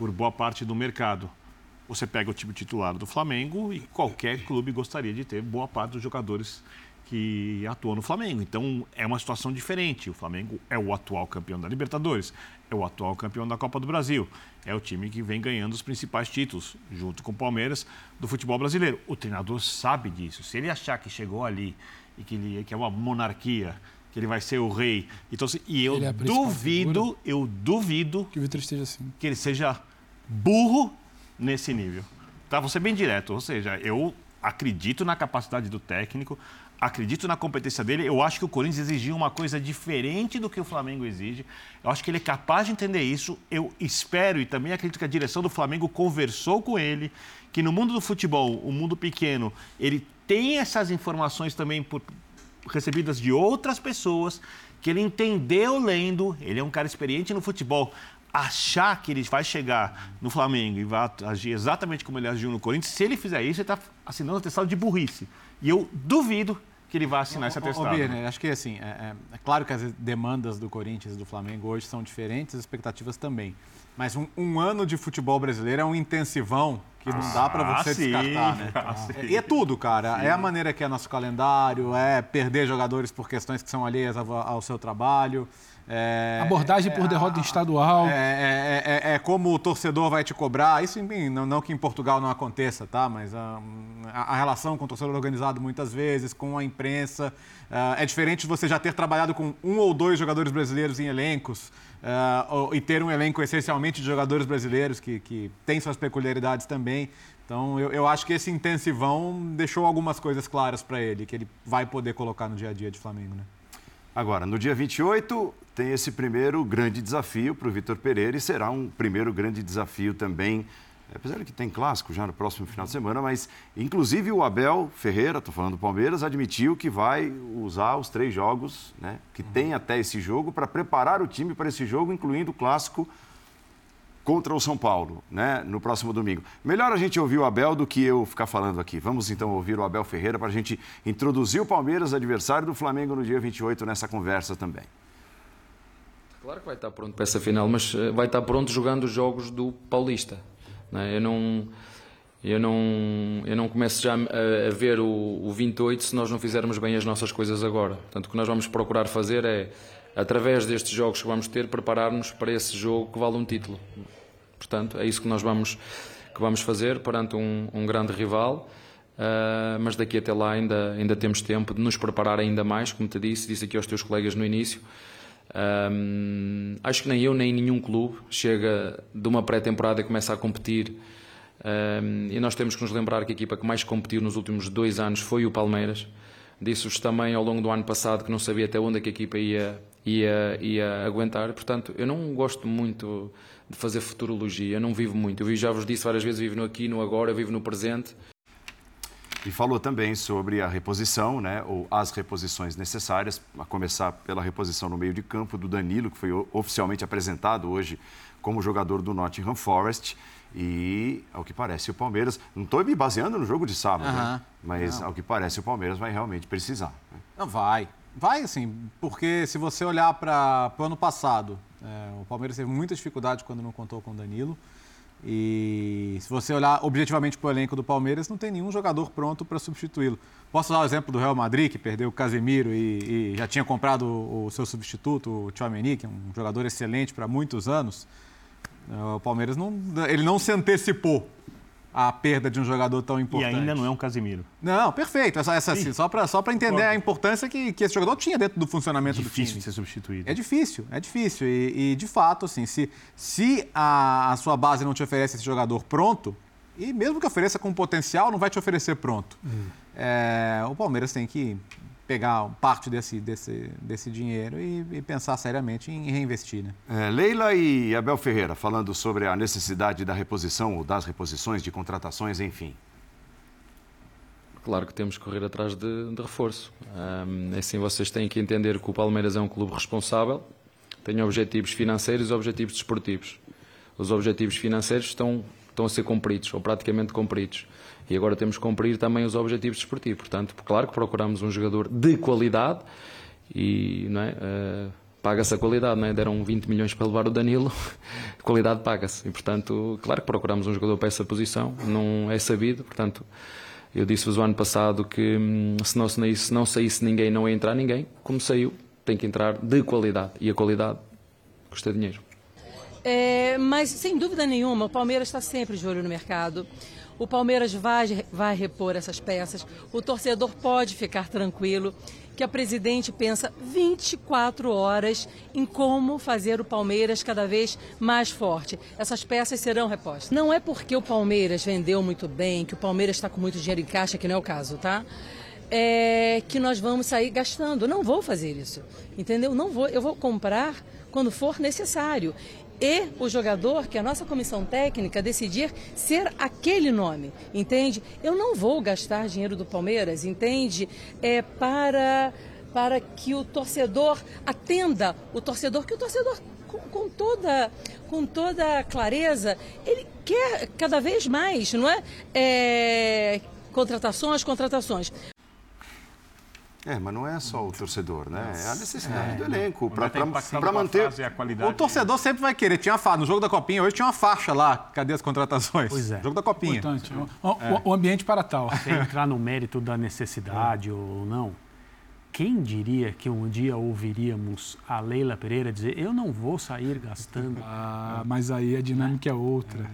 por boa parte do mercado. Você pega o time titular do Flamengo e qualquer clube gostaria de ter boa parte dos jogadores que atuam no Flamengo. Então é uma situação diferente. O Flamengo é o atual campeão da Libertadores, é o atual campeão da Copa do Brasil, é o time que vem ganhando os principais títulos, junto com o Palmeiras, do futebol brasileiro. O treinador sabe disso. Se ele achar que chegou ali e que, ele, que é uma monarquia, que ele vai ser o rei. Então, e eu é duvido, eu duvido que o Vitor esteja assim. Que ele seja burro nesse nível. Tá? Ser bem direto, ou seja, eu acredito na capacidade do técnico, acredito na competência dele. Eu acho que o Corinthians exigia uma coisa diferente do que o Flamengo exige. Eu acho que ele é capaz de entender isso. Eu espero e também acredito que a direção do Flamengo conversou com ele, que no mundo do futebol, o mundo pequeno, ele tem essas informações também por, recebidas de outras pessoas, que ele entendeu lendo, ele é um cara experiente no futebol achar que ele vai chegar no Flamengo e vai agir exatamente como ele agiu no Corinthians, se ele fizer isso, ele está assinando um atestado de burrice. E eu duvido que ele vá assinar esse atestado. Ô, Birner, acho que assim, é, é, é, claro que as demandas do Corinthians e do Flamengo hoje são diferentes, as expectativas também. Mas um, um ano de futebol brasileiro é um intensivão que não dá para você ah, descartar, né? Ah, e é tudo, cara. Sim. É a maneira que é nosso calendário, é perder jogadores por questões que são alheias ao, ao seu trabalho. É, Abordagem por é, derrota estadual. É, é, é, é, como o torcedor vai te cobrar. Isso, enfim, não, não que em Portugal não aconteça, tá? Mas a, a, relação com o torcedor organizado muitas vezes, com a imprensa. Uh, é diferente de você já ter trabalhado com um ou dois jogadores brasileiros em elencos uh, e ter um elenco essencialmente de jogadores brasileiros que, que tem suas peculiaridades também. Então, eu, eu acho que esse intensivão deixou algumas coisas claras para ele, que ele vai poder colocar no dia a dia de Flamengo, né? Agora, no dia 28, tem esse primeiro grande desafio para o Vitor Pereira e será um primeiro grande desafio também, apesar de que tem clássico já no próximo final de semana, mas inclusive o Abel Ferreira, estou falando do Palmeiras, admitiu que vai usar os três jogos né, que tem até esse jogo para preparar o time para esse jogo, incluindo o clássico contra o São Paulo, né, no próximo domingo. Melhor a gente ouvir o Abel do que eu ficar falando aqui. Vamos então ouvir o Abel Ferreira para a gente introduzir o Palmeiras, adversário do Flamengo, no dia 28, nessa conversa também. Claro que vai estar pronto para essa final, mas eh, vai estar pronto jogando os jogos do Paulista. Né? Eu não. Eu não, eu não começo já a, a ver o, o 28 se nós não fizermos bem as nossas coisas agora. Portanto, o que nós vamos procurar fazer é através destes jogos que vamos ter, preparar-nos para esse jogo que vale um título. Portanto, é isso que nós vamos, que vamos fazer perante um, um grande rival. Uh, mas daqui até lá ainda, ainda temos tempo de nos preparar ainda mais, como te disse, disse aqui aos teus colegas no início. Um, acho que nem eu nem nenhum clube chega de uma pré-temporada e começa a competir. Um, e nós temos que nos lembrar que a equipa que mais competiu nos últimos dois anos foi o Palmeiras. Disse-vos também ao longo do ano passado que não sabia até onde é a equipa ia, ia, ia aguentar. Portanto, eu não gosto muito de fazer futurologia, eu não vivo muito. Eu já vos disse várias vezes: vivo no aqui, no agora, vivo no presente. E falou também sobre a reposição, né, ou as reposições necessárias, a começar pela reposição no meio de campo do Danilo, que foi oficialmente apresentado hoje como jogador do Nottingham Forest. E, ao que parece, o Palmeiras. Não estou me baseando no jogo de sábado, né? mas não. ao que parece, o Palmeiras vai realmente precisar. Né? Não, vai. Vai, assim, porque se você olhar para o ano passado, é, o Palmeiras teve muita dificuldade quando não contou com o Danilo. E se você olhar objetivamente para o elenco do Palmeiras, não tem nenhum jogador pronto para substituí-lo. Posso dar o exemplo do Real Madrid, que perdeu o Casemiro e, e já tinha comprado o, o seu substituto, o Tchouameni, que é um jogador excelente para muitos anos. O Palmeiras não, ele não se antecipou a perda de um jogador tão importante. E ainda não é um Casimiro. Não, perfeito. Essa, essa, assim, só para só entender a importância que, que esse jogador tinha dentro do funcionamento é do time. Difícil de ser substituído. É difícil, é difícil. E, e de fato, assim, se, se a, a, sua base não te oferece esse jogador pronto, e mesmo que ofereça com potencial, não vai te oferecer pronto. Hum. É, o Palmeiras tem que pegar parte desse, desse, desse dinheiro e, e pensar seriamente em reinvestir. Né? É, Leila e Abel Ferreira, falando sobre a necessidade da reposição ou das reposições, de contratações, enfim. Claro que temos que correr atrás de, de reforço. Um, assim, vocês têm que entender que o Palmeiras é um clube responsável, tem objetivos financeiros e objetivos desportivos. Os objetivos financeiros estão, estão a ser cumpridos, ou praticamente cumpridos. E agora temos que cumprir também os objetivos desportivos. Portanto, claro que procuramos um jogador de qualidade e não é, uh, paga-se a qualidade. Não é? Deram 20 milhões para levar o Danilo, qualidade paga-se. E, portanto, claro que procuramos um jogador para essa posição. Não é sabido, portanto... Eu disse-vos o ano passado que hum, se não, se não saísse ninguém, não ia entrar ninguém. Como saiu, tem que entrar de qualidade. E a qualidade custa dinheiro. É, mas, sem dúvida nenhuma, o Palmeiras está sempre de olho no mercado. O Palmeiras vai, vai repor essas peças. O torcedor pode ficar tranquilo que a presidente pensa 24 horas em como fazer o Palmeiras cada vez mais forte. Essas peças serão repostas. Não é porque o Palmeiras vendeu muito bem, que o Palmeiras está com muito dinheiro em caixa, que não é o caso, tá? É que nós vamos sair gastando. Não vou fazer isso, entendeu? Não vou. Eu vou comprar quando for necessário e o jogador, que a nossa comissão técnica decidir ser aquele nome, entende? Eu não vou gastar dinheiro do Palmeiras, entende? É para para que o torcedor atenda o torcedor, que o torcedor com, com, toda com toda clareza ele quer cada vez mais, não é? é contratações, contratações. É, mas não é só o torcedor, né? É a necessidade é, do elenco para manter. O torcedor sempre vai querer. Tinha faixa. No jogo da Copinha hoje tinha uma faixa lá. Cadê as contratações? Pois é. Jogo da Copinha. Importante. O, o, o ambiente para tal. Sem entrar no mérito da necessidade é. ou não. Quem diria que um dia ouviríamos a Leila Pereira dizer: Eu não vou sair gastando. Ah, mas aí a dinâmica é outra.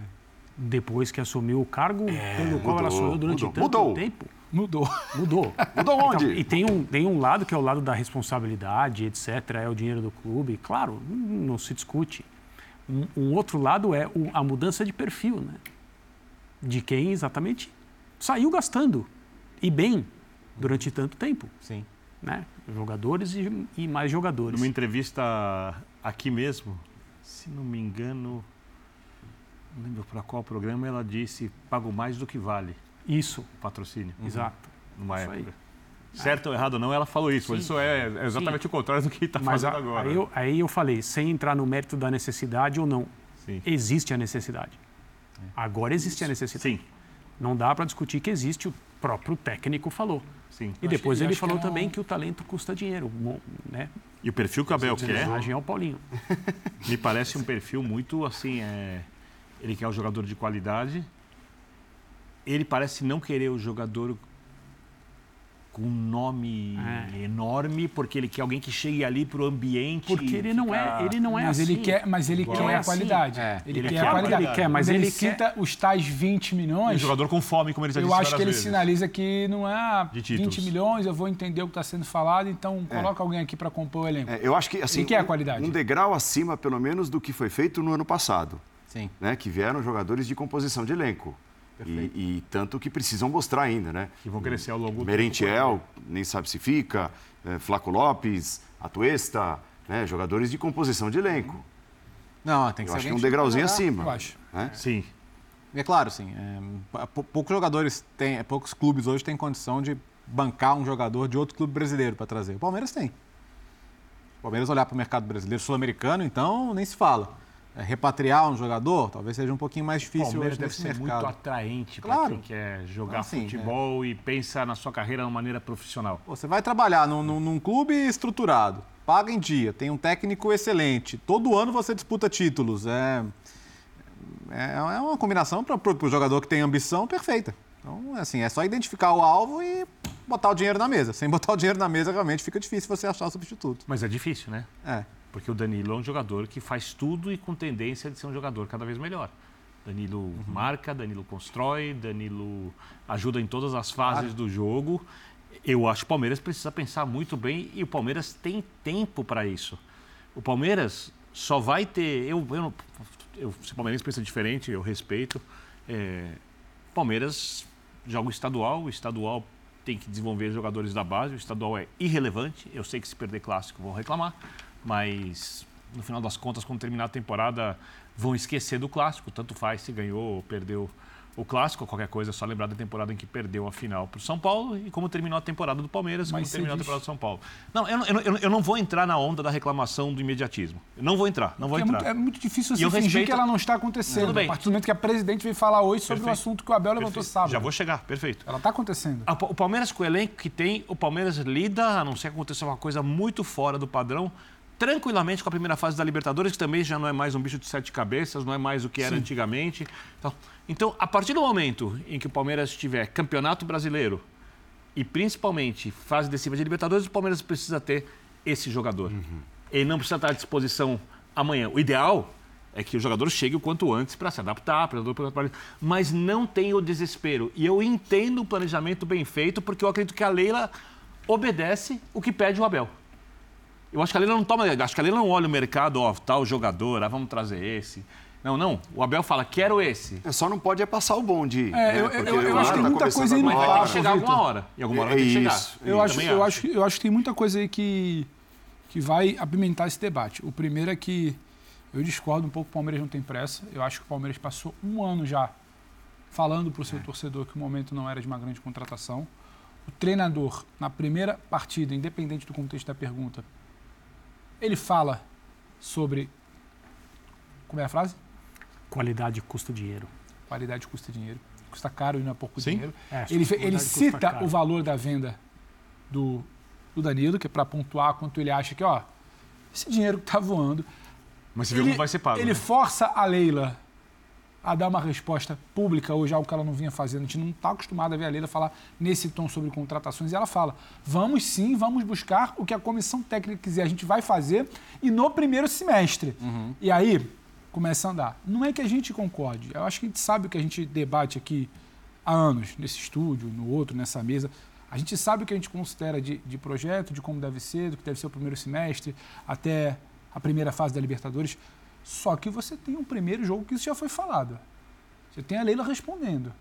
Depois que assumiu o cargo é, pelo qual ela assumiu durante mudou, tanto mudou. tempo. Mudou. Mudou. Mudou onde? Então, e tem um, tem um lado que é o lado da responsabilidade, etc. É o dinheiro do clube. Claro, não se discute. Um, um outro lado é o, a mudança de perfil, né? De quem exatamente saiu gastando. E bem, durante tanto tempo. Sim. Né? Jogadores e, e mais jogadores. Numa entrevista aqui mesmo, se não me engano, não lembro para qual programa, ela disse: pago mais do que vale. Isso. Patrocínio. Uhum. Exato. Numa isso época. Aí. Certo ou errado não, ela falou isso, Sim. mas isso é exatamente Sim. o contrário do que está fazendo a, agora. Aí eu, aí eu falei, sem entrar no mérito da necessidade ou não, Sim. existe a necessidade. É. Agora existe a necessidade. Sim. Não dá para discutir que existe, o próprio técnico falou. Sim. E depois ele falou que é também um... que o talento custa dinheiro. Né? E o perfil que o Abel quer... é o Paulinho. Me parece um perfil muito assim... É... Ele quer um jogador de qualidade, ele parece não querer o jogador com um nome é. enorme, porque ele quer alguém que chegue ali para o ambiente. Porque ele não é, ele não é mas assim. Ele quer, mas ele quer a assim. qualidade. É. Ele, ele, quer, a qualidade. Ele quer, mas ele, ele cita os tais 20 milhões. Um jogador com fome, como ele já Eu acho que ele vezes. sinaliza que não é 20 milhões, eu vou entender o que está sendo falado, então é. coloca alguém aqui para compor o elenco. É, eu acho que assim, ele quer a qualidade. Um degrau acima, pelo menos, do que foi feito no ano passado. Sim. Né, que vieram jogadores de composição de elenco. E, e, tanto que precisam mostrar ainda, né? Que vão crescer ao longo do Merentiel, nem sabe se fica, é, Flaco Lopes, Atuesta, né? jogadores de composição de elenco. Não, tem que eu ser acho que um degrauzinho acima. Eu acho. Né? Sim. É claro, sim. É, poucos jogadores têm, poucos clubes hoje têm condição de bancar um jogador de outro clube brasileiro para trazer. O Palmeiras tem. O Palmeiras olhar para o mercado brasileiro sul-americano, então nem se fala. É, repatriar um jogador, talvez seja um pouquinho mais difícil Palmeiras hoje deve nesse ser mercado. muito atraente claro. para quem quer jogar assim, futebol é. e pensa na sua carreira de uma maneira profissional. Você vai trabalhar num, num, num, clube estruturado, paga em dia, tem um técnico excelente, todo ano você disputa títulos. É, é, é uma combinação para o jogador que tem ambição perfeita. Então, assim, é só identificar o alvo e botar o dinheiro na mesa. Sem botar o dinheiro na mesa, realmente fica difícil você achar o substituto. Mas é difícil, né? É. Porque o Danilo é um jogador que faz tudo e com tendência de ser um jogador cada vez melhor. Danilo uhum. marca, Danilo constrói, Danilo ajuda em todas as fases claro. do jogo. Eu acho que o Palmeiras precisa pensar muito bem e o Palmeiras tem tempo para isso. O Palmeiras só vai ter. Eu, eu, eu, se o Palmeiras pensa diferente, eu respeito. É, Palmeiras joga o estadual, o estadual tem que desenvolver jogadores da base, o estadual é irrelevante. Eu sei que se perder clássico vão reclamar mas no final das contas, quando terminar a temporada, vão esquecer do clássico. Tanto faz se ganhou ou perdeu o clássico, qualquer coisa, é só lembrar da temporada em que perdeu a final para o São Paulo e como terminou a temporada do Palmeiras, Mas como terminou diz... a temporada do São Paulo. Não eu, eu, eu, eu, não vou entrar na onda da reclamação do imediatismo. Eu não vou entrar, não vou Porque entrar. É muito, é muito difícil você fingir respeito... que ela não está acontecendo. Tudo bem. A partir do momento que a presidente veio falar hoje sobre Perfeito. o assunto que o Abel levantou Perfeito. sábado. Já vou chegar, perfeito. Ela está acontecendo. O Palmeiras com o elenco que tem, o Palmeiras lida, a não ser que aconteça uma coisa muito fora do padrão, tranquilamente com a primeira fase da Libertadores, que também já não é mais um bicho de sete cabeças, não é mais o que era Sim. antigamente. Então, então, a partir do momento em que o Palmeiras tiver campeonato brasileiro e principalmente fase decisiva de Libertadores, o Palmeiras precisa ter esse jogador. Uhum. Ele não precisa estar à disposição amanhã. O ideal é que o jogador chegue o quanto antes para se adaptar, pra... mas não tem o desespero. E eu entendo o planejamento bem feito, porque eu acredito que a Leila obedece o que pede o Abel. Eu acho que a Leila não toma. Acho que a Leila não olha o mercado, ó, tal jogador, ah, vamos trazer esse. Não, não. O Abel fala, quero esse. É, só não pode é passar o bonde. É, né? eu, eu, eu acho que tem tá muita coisa aí no Vai ter que chegar alguma hora. E alguma hora vai ter que chegar. Isso, eu, acho, eu, acho, eu acho que tem muita coisa aí que, que vai apimentar esse debate. O primeiro é que eu discordo um pouco o Palmeiras não tem pressa. Eu acho que o Palmeiras passou um ano já falando para o seu é. torcedor que o momento não era de uma grande contratação. O treinador, na primeira partida, independente do contexto da pergunta, ele fala sobre. Como é a frase? Qualidade custa dinheiro. Qualidade custa dinheiro. Custa caro e não é pouco Sim. dinheiro. É, ele ele cita o valor da venda do, do Danilo, que é para pontuar quanto ele acha que, ó, esse dinheiro que está voando. Mas você ele, viu como vai ser pago. Ele né? força a Leila a dar uma resposta pública hoje, algo que ela não vinha fazendo. A gente não está acostumado a ver a Leila falar nesse tom sobre contratações. E ela fala: vamos sim, vamos buscar o que a comissão técnica quiser, a gente vai fazer e no primeiro semestre. Uhum. E aí começa a andar. Não é que a gente concorde, eu acho que a gente sabe o que a gente debate aqui há anos, nesse estúdio, no outro, nessa mesa. A gente sabe o que a gente considera de, de projeto, de como deve ser, do que deve ser o primeiro semestre, até a primeira fase da Libertadores. Só que você tem um primeiro jogo que isso já foi falado. Você tem a Leila respondendo.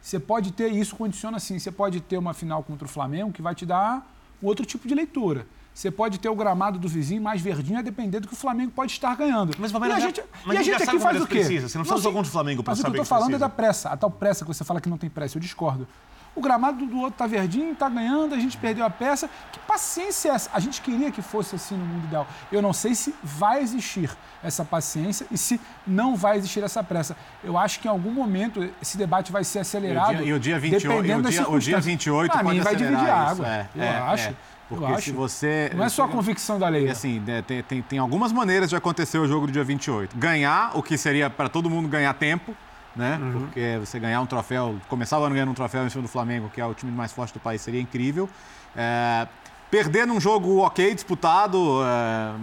Você pode ter, isso condiciona assim, você pode ter uma final contra o Flamengo que vai te dar um outro tipo de leitura. Você pode ter o gramado do vizinho mais verdinho, a depender do que o Flamengo pode estar ganhando. Mas, e a gente, mas e a gente aqui faz o quê? Precisa. Você não precisa jogar contra o Flamengo para saber o que eu estou falando precisa. é da pressa. A tal pressa que você fala que não tem pressa. Eu discordo. O gramado do outro está verdinho, está ganhando, a gente perdeu a peça. Que paciência é essa? A gente queria que fosse assim no mundo ideal. Eu não sei se vai existir essa paciência e se não vai existir essa pressa. Eu acho que em algum momento esse debate vai ser acelerado. E o dia, e o dia 28, dependendo o dia, o dia 28 Para mim vai dividir a água. É, eu é, acho. É. Porque se você. Não é só a convicção da lei. Assim, né, tem, tem, tem algumas maneiras de acontecer o jogo do dia 28. Ganhar, o que seria para todo mundo ganhar tempo né? Uhum. Porque você ganhar um troféu, começar o ano ganhando um troféu em cima do Flamengo, que é o time mais forte do país, seria incrível. É, perder num jogo ok, disputado, é,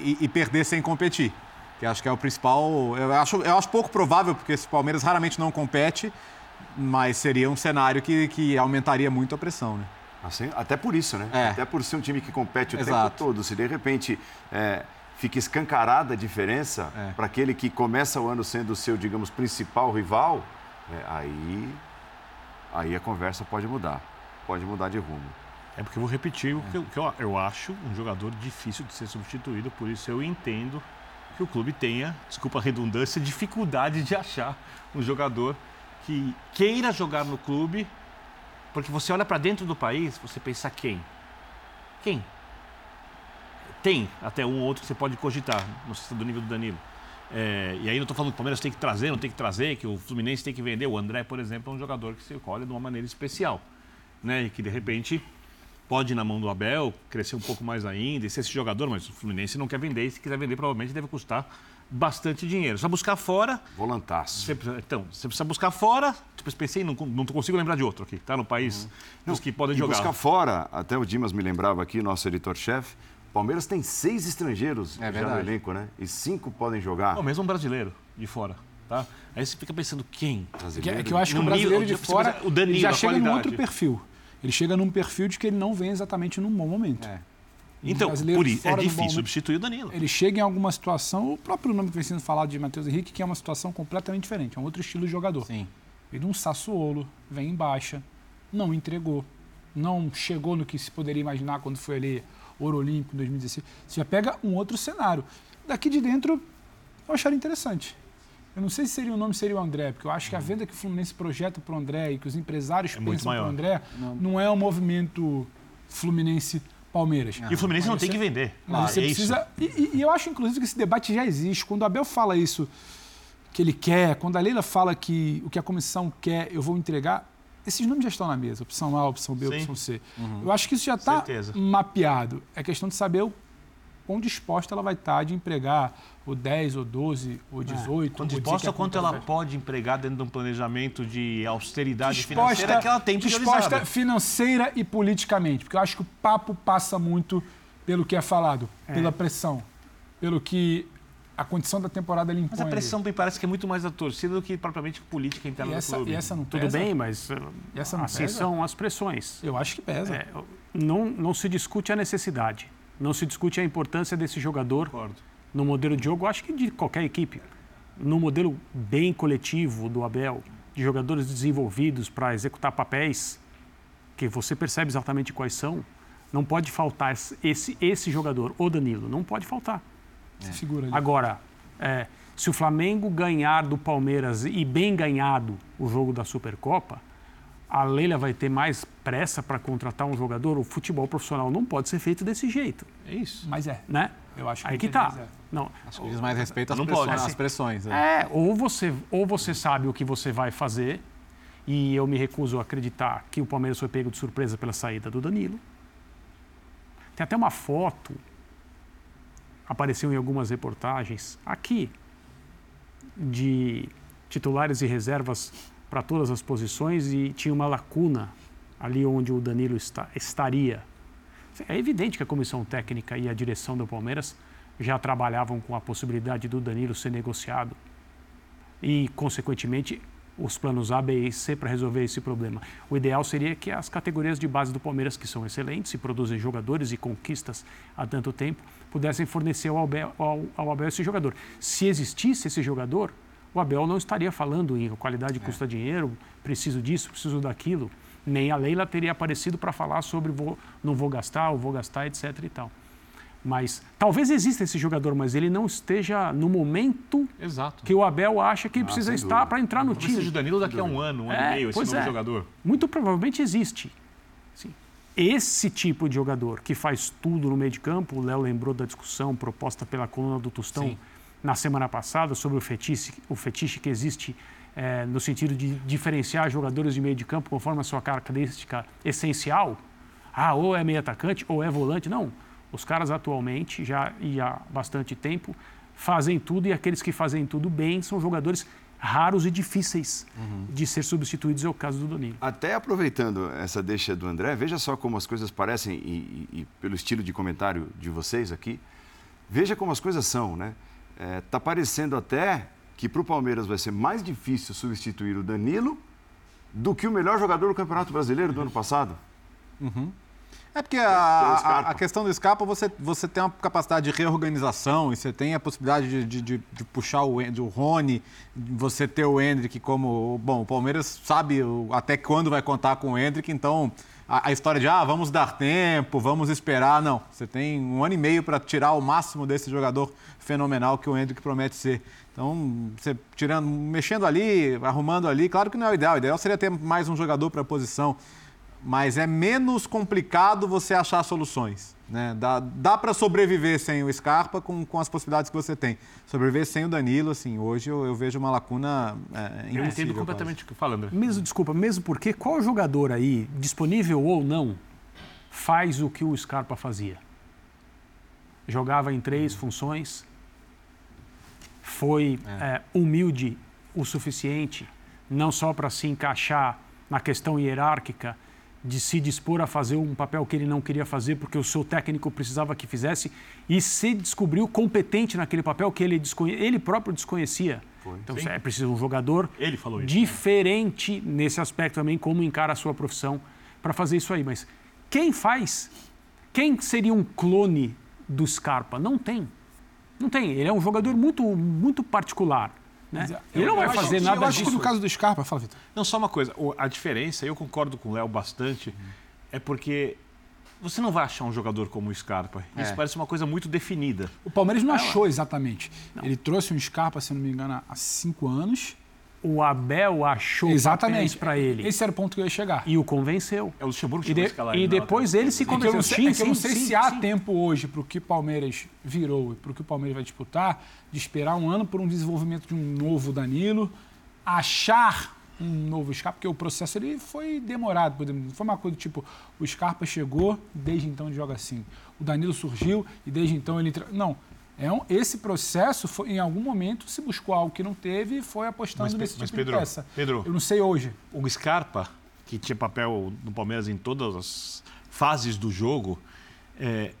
e, e, perder sem competir. Que acho que é o principal. Eu acho, eu acho pouco provável, porque esse Palmeiras raramente não compete, mas seria um cenário que, que aumentaria muito a pressão, né? Assim, até por isso, né? É. Até por ser um time que compete o Exato. tempo todo. Se de repente é, fica escancarada a diferença é. para aquele que começa o ano sendo o seu, digamos, principal rival, é, aí, aí a conversa pode mudar. Pode mudar de rumo. É porque eu vou repetir o que, eu, que eu, eu acho um jogador difícil de ser substituído, por isso eu entendo que o clube tenha, desculpa a redundância, dificuldade de achar um jogador que queira jogar no clube porque você olha para dentro do país, você pensa quem? Quem? Tem até um ou outro que você pode cogitar, não sei se é do nível do Danilo. É, e aí não estou falando que o Palmeiras tem que trazer, não tem que trazer, que o Fluminense tem que vender. O André, por exemplo, é um jogador que se olha de uma maneira especial. Né? E que de repente pode ir na mão do Abel, crescer um pouco mais ainda, e ser esse jogador, mas o Fluminense não quer vender, e se quiser vender, provavelmente deve custar bastante dinheiro. Só buscar fora. Volantaço. Você, então, você precisa buscar fora. Tipo, pensei, não, não consigo lembrar de outro aqui, tá? No país, uhum. dos que podem jogar. Buscar fora, até o Dimas me lembrava aqui, nosso editor-chefe. Palmeiras tem seis estrangeiros é já no elenco, né? E cinco podem jogar. Ou mesmo um brasileiro de fora. Tá? Aí você fica pensando quem? Que, é que eu acho que o brasileiro de fora o Danilo, já chega num outro perfil. Ele chega num perfil de que ele não vem exatamente num bom momento. É. Então, por isso, é difícil substituir o Danilo. Ele chega em alguma situação, o próprio nome que vem sendo falado de Matheus Henrique, que é uma situação completamente diferente, é um outro estilo de jogador. Sim. De um Sassuolo, vem em baixa, não entregou, não chegou no que se poderia imaginar quando foi ali Ouro Olímpico em 2016. Você já pega um outro cenário. Daqui de dentro, eu acharia interessante. Eu não sei se seria o nome seria o André, porque eu acho que a venda que o Fluminense projeta para o André e que os empresários é pensam para o André não. não é um movimento Fluminense Palmeiras. E o Fluminense não tem que vender. Mas você é precisa. E, e, eu acho, inclusive, que esse debate já existe. Quando o Abel fala isso que ele quer, quando a Leila fala que o que a comissão quer, eu vou entregar, esses nomes já estão na mesa. Opção A, opção B, Sim. opção C. Uhum. Eu acho que isso já está mapeado. É questão de saber o quão disposta ela vai estar de empregar o 10, ou 12, ou 18. É. Quão disposta quanto ela pode empregar dentro de um planejamento de austeridade disposta, financeira que ela tem Disposta financeira e politicamente, porque eu acho que o papo passa muito pelo que é falado, é. pela pressão, pelo que a condição da temporada ele impõe. Mas a pressão me parece que é muito mais da torcida do que propriamente política interna e essa, do clube. E essa não Tudo bem, mas essa não assim pesa? são as pressões. Eu acho que pesa. É, não, não se discute a necessidade. Não se discute a importância desse jogador Concordo. no modelo de jogo, acho que de qualquer equipe. No modelo bem coletivo do Abel, de jogadores desenvolvidos para executar papéis que você percebe exatamente quais são, não pode faltar esse, esse jogador, o Danilo, não pode faltar. É. Segura ali. Agora, é, se o Flamengo ganhar do Palmeiras e bem ganhado o jogo da Supercopa, a Leila vai ter mais pressa para contratar um jogador? O futebol profissional não pode ser feito desse jeito. É isso. Mas é. Né? Eu acho que Aí que tá. É. Não. Acho que diz mais respeito às, pressões, pode, às pressões. É. é, ou, você, ou você sabe o que você vai fazer, e eu me recuso a acreditar que o Palmeiras foi pego de surpresa pela saída do Danilo. Tem até uma foto, apareceu em algumas reportagens, aqui, de titulares e reservas para todas as posições e tinha uma lacuna ali onde o Danilo está, estaria. É evidente que a comissão técnica e a direção do Palmeiras já trabalhavam com a possibilidade do Danilo ser negociado e, consequentemente, os planos A, B e C para resolver esse problema. O ideal seria que as categorias de base do Palmeiras, que são excelentes e produzem jogadores e conquistas há tanto tempo, pudessem fornecer ao Abel, ao, ao Abel esse jogador. Se existisse esse jogador, o Abel não estaria falando em qualidade custa é. dinheiro, preciso disso, preciso daquilo. Nem a Leila teria aparecido para falar sobre vou, não vou gastar, ou vou gastar, etc. e tal. Mas talvez exista esse jogador, mas ele não esteja no momento Exato. que o Abel acha que ah, precisa estar para entrar no time. Precisa de Danilo daqui a um ano, um ano é, e meio, esse novo é. jogador. Muito provavelmente existe. Esse tipo de jogador que faz tudo no meio de campo, o Léo lembrou da discussão proposta pela coluna do Tostão. Sim na semana passada sobre o fetiche, o fetiche que existe é, no sentido de diferenciar jogadores de meio de campo conforme a sua característica essencial. Ah, ou é meio atacante ou é volante. Não. Os caras atualmente, já e há bastante tempo, fazem tudo e aqueles que fazem tudo bem são jogadores raros e difíceis uhum. de ser substituídos, é o caso do Danilo. Até aproveitando essa deixa do André, veja só como as coisas parecem, e, e, e pelo estilo de comentário de vocês aqui, veja como as coisas são, né? Está é, tá parecendo até que para o Palmeiras vai ser mais difícil substituir o Danilo do que o melhor jogador do Campeonato Brasileiro do ano passado. Uhum. É porque a, a, a, questão do Scarpa, você, você tem uma capacidade de reorganização e você tem a possibilidade de, de, de, de puxar o, o Rony, você ter o Hendrick como... Bom, o Palmeiras sabe até quando vai contar com o Hendrick, então a, a, história de, ah, vamos dar tempo, vamos esperar, não. Você tem um ano e meio para tirar o máximo desse jogador fenomenal que o Hendrick promete ser. Então, você tirando, mexendo ali, arrumando ali, claro que não é o ideal. O ideal seria ter mais um jogador para a posição mas é menos complicado você achar soluções. Né? Dá, dá para sobreviver sem o Scarpa com, com as possibilidades que você tem. Sobreviver sem o Danilo, assim, hoje eu, eu vejo uma lacuna é, Eu entendo completamente o que fala, André. Mesmo, desculpa, mesmo porque qual jogador aí, disponível ou não, faz o que o Scarpa fazia? Jogava em três funções, foi é. É, humilde o suficiente, não só para se encaixar na questão hierárquica, de se dispor a fazer um papel que ele não queria fazer porque o seu técnico precisava que fizesse e se descobriu competente naquele papel que ele, desconhe... ele próprio desconhecia. Foi. Então Sim. é preciso um jogador ele falou isso, diferente né? nesse aspecto também, como encara a sua profissão para fazer isso aí. Mas quem faz? Quem seria um clone do Scarpa? Não tem. Não tem. Ele é um jogador muito, muito particular. Né? Ele não vai fazer nada eu acho disso. que no caso do Scarpa, fala, Vitor. Não, só uma coisa. A diferença, eu concordo com o Léo bastante, é porque você não vai achar um jogador como o Scarpa. Isso é. parece uma coisa muito definida. O Palmeiras não achou exatamente. Não. Ele trouxe um Scarpa, se não me engano, há cinco anos o Abel achou Exatamente para ele. Esse era o ponto que eu ia chegar. E o convenceu. É o Luxemburgo que e, de, e depois ele se convenceu. É eu não sei, sim, é que eu não sei sim, se há sim. tempo hoje para o que Palmeiras virou e para o que o Palmeiras vai disputar, de esperar um ano por um desenvolvimento de um novo Danilo, achar um novo Scarpa, porque o processo ele foi demorado. Foi uma coisa tipo, o Scarpa chegou, desde então ele joga assim. O Danilo surgiu e desde então ele... Não, é um, esse processo, foi, em algum momento, se buscou algo que não teve e foi apostando mas, nesse mas tipo Pedro, de peça. Pedro, eu não sei hoje. O Scarpa, que tinha papel no Palmeiras em todas as fases do jogo, é,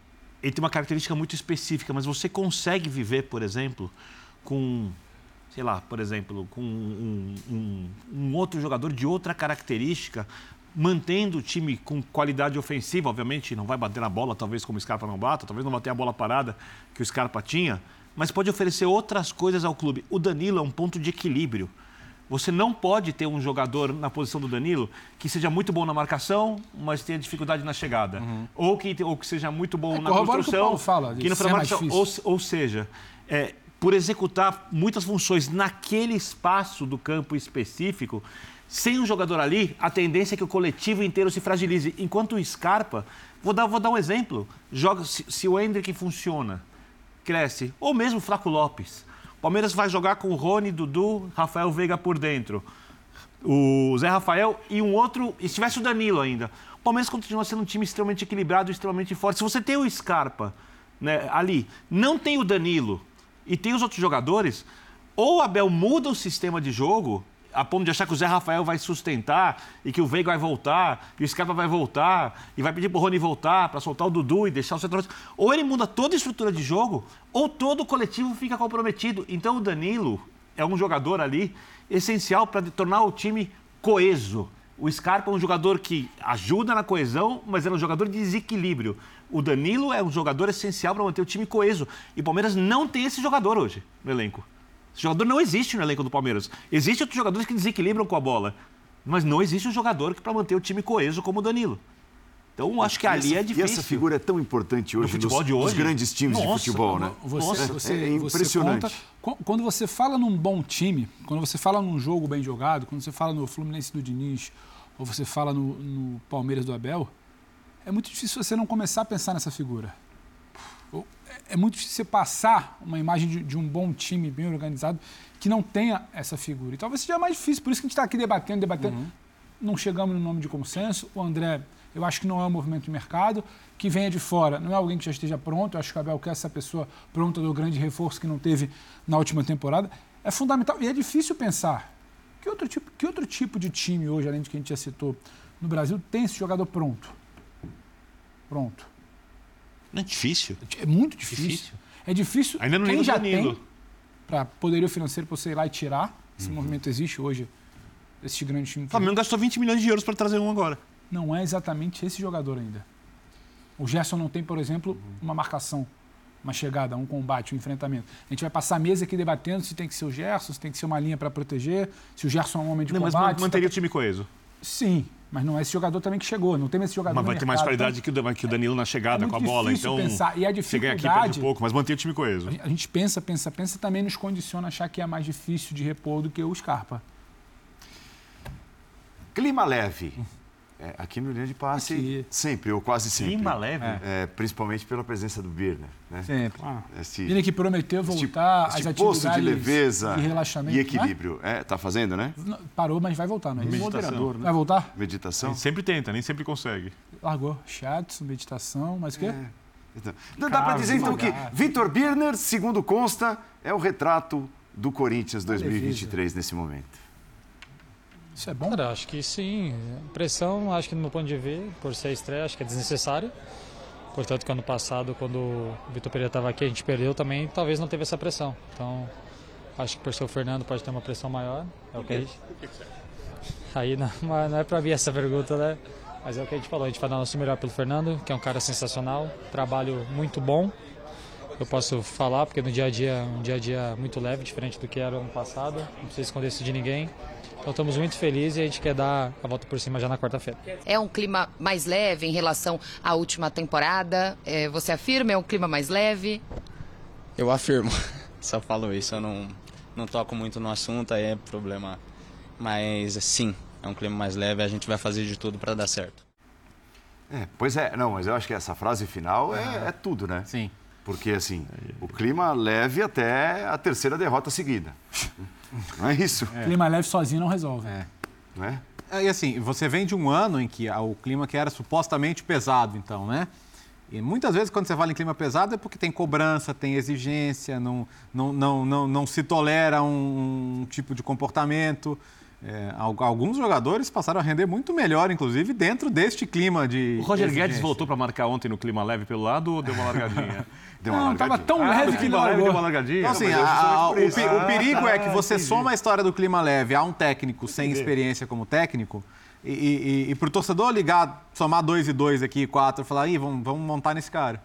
ele tem uma característica muito específica, mas você consegue viver, por exemplo, com, sei lá, por exemplo, com um, um, um outro jogador de outra característica, mantendo o time com qualidade ofensiva, obviamente não vai bater na bola, talvez como o Scarpa não bata, talvez não bater a bola parada que o Scarpa tinha, mas pode oferecer outras coisas ao clube. O Danilo é um ponto de equilíbrio. Você não pode ter um jogador na posição do Danilo que seja muito bom na marcação, mas tenha dificuldade na chegada. Uhum. Ou, que, ou que seja muito bom é, na construção, que, fala, que não marcação. Ou, ou seja, é, por executar muitas funções naquele espaço do campo específico, sem um jogador ali, a tendência é que o coletivo inteiro se fragilize. Enquanto o Scarpa, vou dar, vou dar um exemplo. Joga, se, se o Hendrick funciona, cresce, ou mesmo o Flaco Lopes. O Palmeiras vai jogar com o Rony, Dudu, Rafael Veiga por dentro. O Zé Rafael e um outro, e se tivesse o Danilo ainda. O Palmeiras continua sendo um time extremamente equilibrado, extremamente forte. Se você tem o Scarpa né, ali, não tem o Danilo e tem os outros jogadores, ou o Abel muda o sistema de jogo a ponto de achar que o Zé Rafael vai sustentar e que o Veiga vai voltar, e o Scarpa vai voltar, e vai pedir pro Rony voltar para soltar o Dudu e deixar o centroavante. Ou ele muda toda a estrutura de jogo, ou todo o coletivo fica comprometido. Então o Danilo é um jogador ali essencial para tornar o time coeso. O Scarpa é um jogador que ajuda na coesão, mas é um jogador de desequilíbrio. O Danilo é um jogador essencial para manter o time coeso. E o Palmeiras não tem esse jogador hoje no elenco. Esse jogador não existe no elenco do Palmeiras. Existem outros jogadores que desequilibram com a bola. Mas não existe um jogador que para manter o time coeso como o Danilo. Então, acho que ali essa, é difícil. E essa figura é tão importante hoje no futebol nos, de hoje. nos grandes times Nossa, de futebol, né? Você, Nossa, você, é impressionante. Você conta, quando você fala num bom time, quando você fala num jogo bem jogado, quando você fala no Fluminense do Diniz, ou você fala no, no Palmeiras do Abel, é muito difícil você não começar a pensar nessa figura é muito difícil você passar uma imagem de, de, um bom time bem organizado que não tenha essa figura. E talvez seja mais difícil, por isso que a gente está aqui debatendo, debatendo. Uhum. Não chegamos no nome de consenso. O André, eu acho que não é um movimento de mercado. Que venha de fora, não é alguém que já esteja pronto. Eu acho que o Abel quer essa pessoa pronta do grande reforço que não teve na última temporada. é fundamental. E é difícil pensar. Que outro, tipo, que outro tipo de time hoje, além de que a gente já citou, no Brasil, tem esse jogador pronto? Pronto. Não é difícil? É muito difícil. difícil. É difícil. Ainda não Quem já tem para poderio financeiro para você ir lá e tirar. Esse uhum. movimento existe hoje. Esse grande time. O Flamengo gastou 20 milhões de euros para trazer um agora. Não é exatamente esse jogador ainda. O Gerson não tem, por exemplo, uma marcação, uma chegada, um combate, um enfrentamento. A gente vai passar a mesa aqui debatendo se tem que ser o Gerson, se tem que ser uma linha para proteger, se o Gerson é um homem de não, combate. Mas manteria tá... o time coeso. Sim, mas não é esse jogador também que chegou. Não tem esse jogador Mas vai ter mais qualidade então... que o Danilo na chegada é com a bola. Então, pensar. E a dificuldade... Você ganha aqui, perde um pouco, mas mantém o time coeso. A gente pensa, pensa, pensa, também nos condiciona a achar que é mais difícil de repor do que o Scarpa. Clima leve. É, aqui no linha de passe, aqui. sempre, ou quase sempre. Clima leve? É, principalmente pela presença do Birner. Né? Sempre. Ah. Birner que prometeu voltar esse, esse às atividades de leveza de relaxamento. E equilíbrio. É, tá fazendo, né? Parou, mas vai voltar, não é Moderador, né? Vai voltar? Meditação. Ele sempre tenta, nem sempre consegue. Largou. Chat, meditação, mas o quê? É. Então, dá para dizer então que Vitor Birner, segundo consta, é o retrato do Corinthians 2023 nesse momento. Isso é bom? Cara, acho que sim. Pressão, acho que no meu ponto de ver, por ser estreia, acho que é desnecessário. Portanto, que ano passado, quando o Vitor Pereira estava aqui, a gente perdeu também, talvez não teve essa pressão. Então, acho que por ser o Fernando pode ter uma pressão maior. É o que a gente... Aí não, não é para mim essa pergunta, né? Mas é o que a gente falou, a gente vai dar nosso melhor pelo Fernando, que é um cara sensacional, trabalho muito bom. Eu posso falar, porque no dia a dia, um dia a dia muito leve, diferente do que era ano passado. Não precisa esconder isso de ninguém. Então estamos muito felizes e a gente quer dar a volta por cima já na quarta-feira. É um clima mais leve em relação à última temporada? É, você afirma é um clima mais leve? Eu afirmo. Só falo isso, eu não, não toco muito no assunto, aí é problema. Mas sim, é um clima mais leve, a gente vai fazer de tudo para dar certo. É, pois é, não, mas eu acho que essa frase final é, é tudo, né? Sim. Porque, assim, o clima leve até a terceira derrota seguida. Não é isso? É. Clima leve sozinho não resolve. É. Não é? é? E assim, você vem de um ano em que o clima que era supostamente pesado, então, né? E muitas vezes, quando você fala em clima pesado, é porque tem cobrança, tem exigência, não, não, não, não, não se tolera um, um tipo de comportamento. É, alguns jogadores passaram a render muito melhor, inclusive, dentro deste clima de. O Roger Guedes voltou para marcar ontem no clima leve pelo lado ou deu uma largadinha? Deu uma não, estava tão ah, leve que largou. Deu uma largadinha. Então, assim, a, a, o, o, perigo é que você ah, soma a história do clima leve a um técnico sem experiência como técnico. E, e, e, para o torcedor ligar, somar dois e dois aqui, quatro, falar, Ih, vamos, vamos montar nesse cara.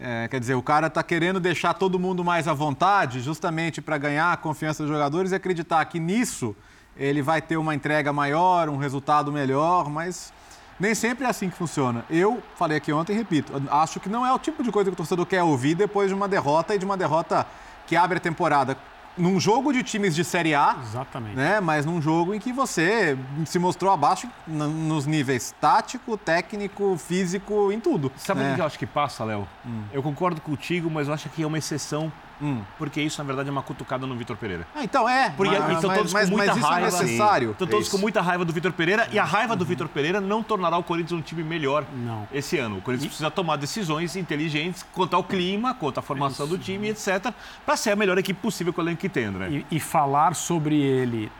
É, quer dizer, o cara está querendo deixar todo mundo mais à vontade, justamente para ganhar a confiança dos jogadores e acreditar que nisso ele vai ter uma entrega maior, um resultado melhor, mas nem sempre é assim que funciona. Eu falei aqui ontem e repito, acho que não é o tipo de coisa que o torcedor quer ouvir depois de uma derrota e de uma derrota que abre a temporada num jogo de times de Série A. Exatamente. Né, mas num jogo em que você se mostrou abaixo nos níveis tático, técnico, físico, em tudo. Sabe né? o que eu acho que passa, Léo? Hum. Eu concordo contigo, mas eu acho que é uma exceção Hum. Porque isso, na verdade, é uma cutucada no Vitor Pereira. Ah, então é. Porque mas, estão todos mas, com muita mas raiva. Isso é necessário. Estão todos com muita raiva do Vitor Pereira e a raiva do Vitor Pereira não tornará o Corinthians um time melhor não. esse ano. O Corinthians precisa tomar decisões inteligentes quanto ao clima, quanto à formação isso. do time, etc., para ser a melhor equipe possível com o elenco que tem, né? E, e falar sobre ele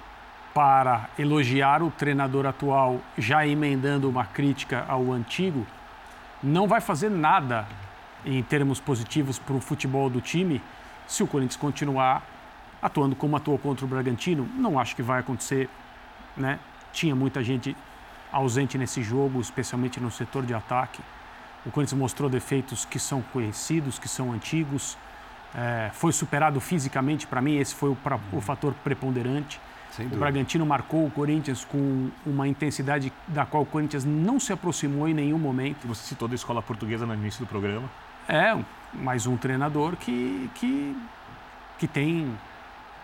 para elogiar o treinador atual, já emendando uma crítica ao antigo, não vai fazer nada em termos positivos para o futebol do time se o Corinthians continuar atuando como atuou contra o Bragantino, não acho que vai acontecer, né? Tinha muita gente ausente nesse jogo, especialmente no setor de ataque. O Corinthians mostrou defeitos que são conhecidos, que são antigos. É, foi superado fisicamente, para mim, esse foi o, pra, o fator preponderante. O Bragantino marcou o Corinthians com uma intensidade da qual o Corinthians não se aproximou em nenhum momento. Você citou da escola portuguesa no início do programa. É, mais um treinador que, que, que tem,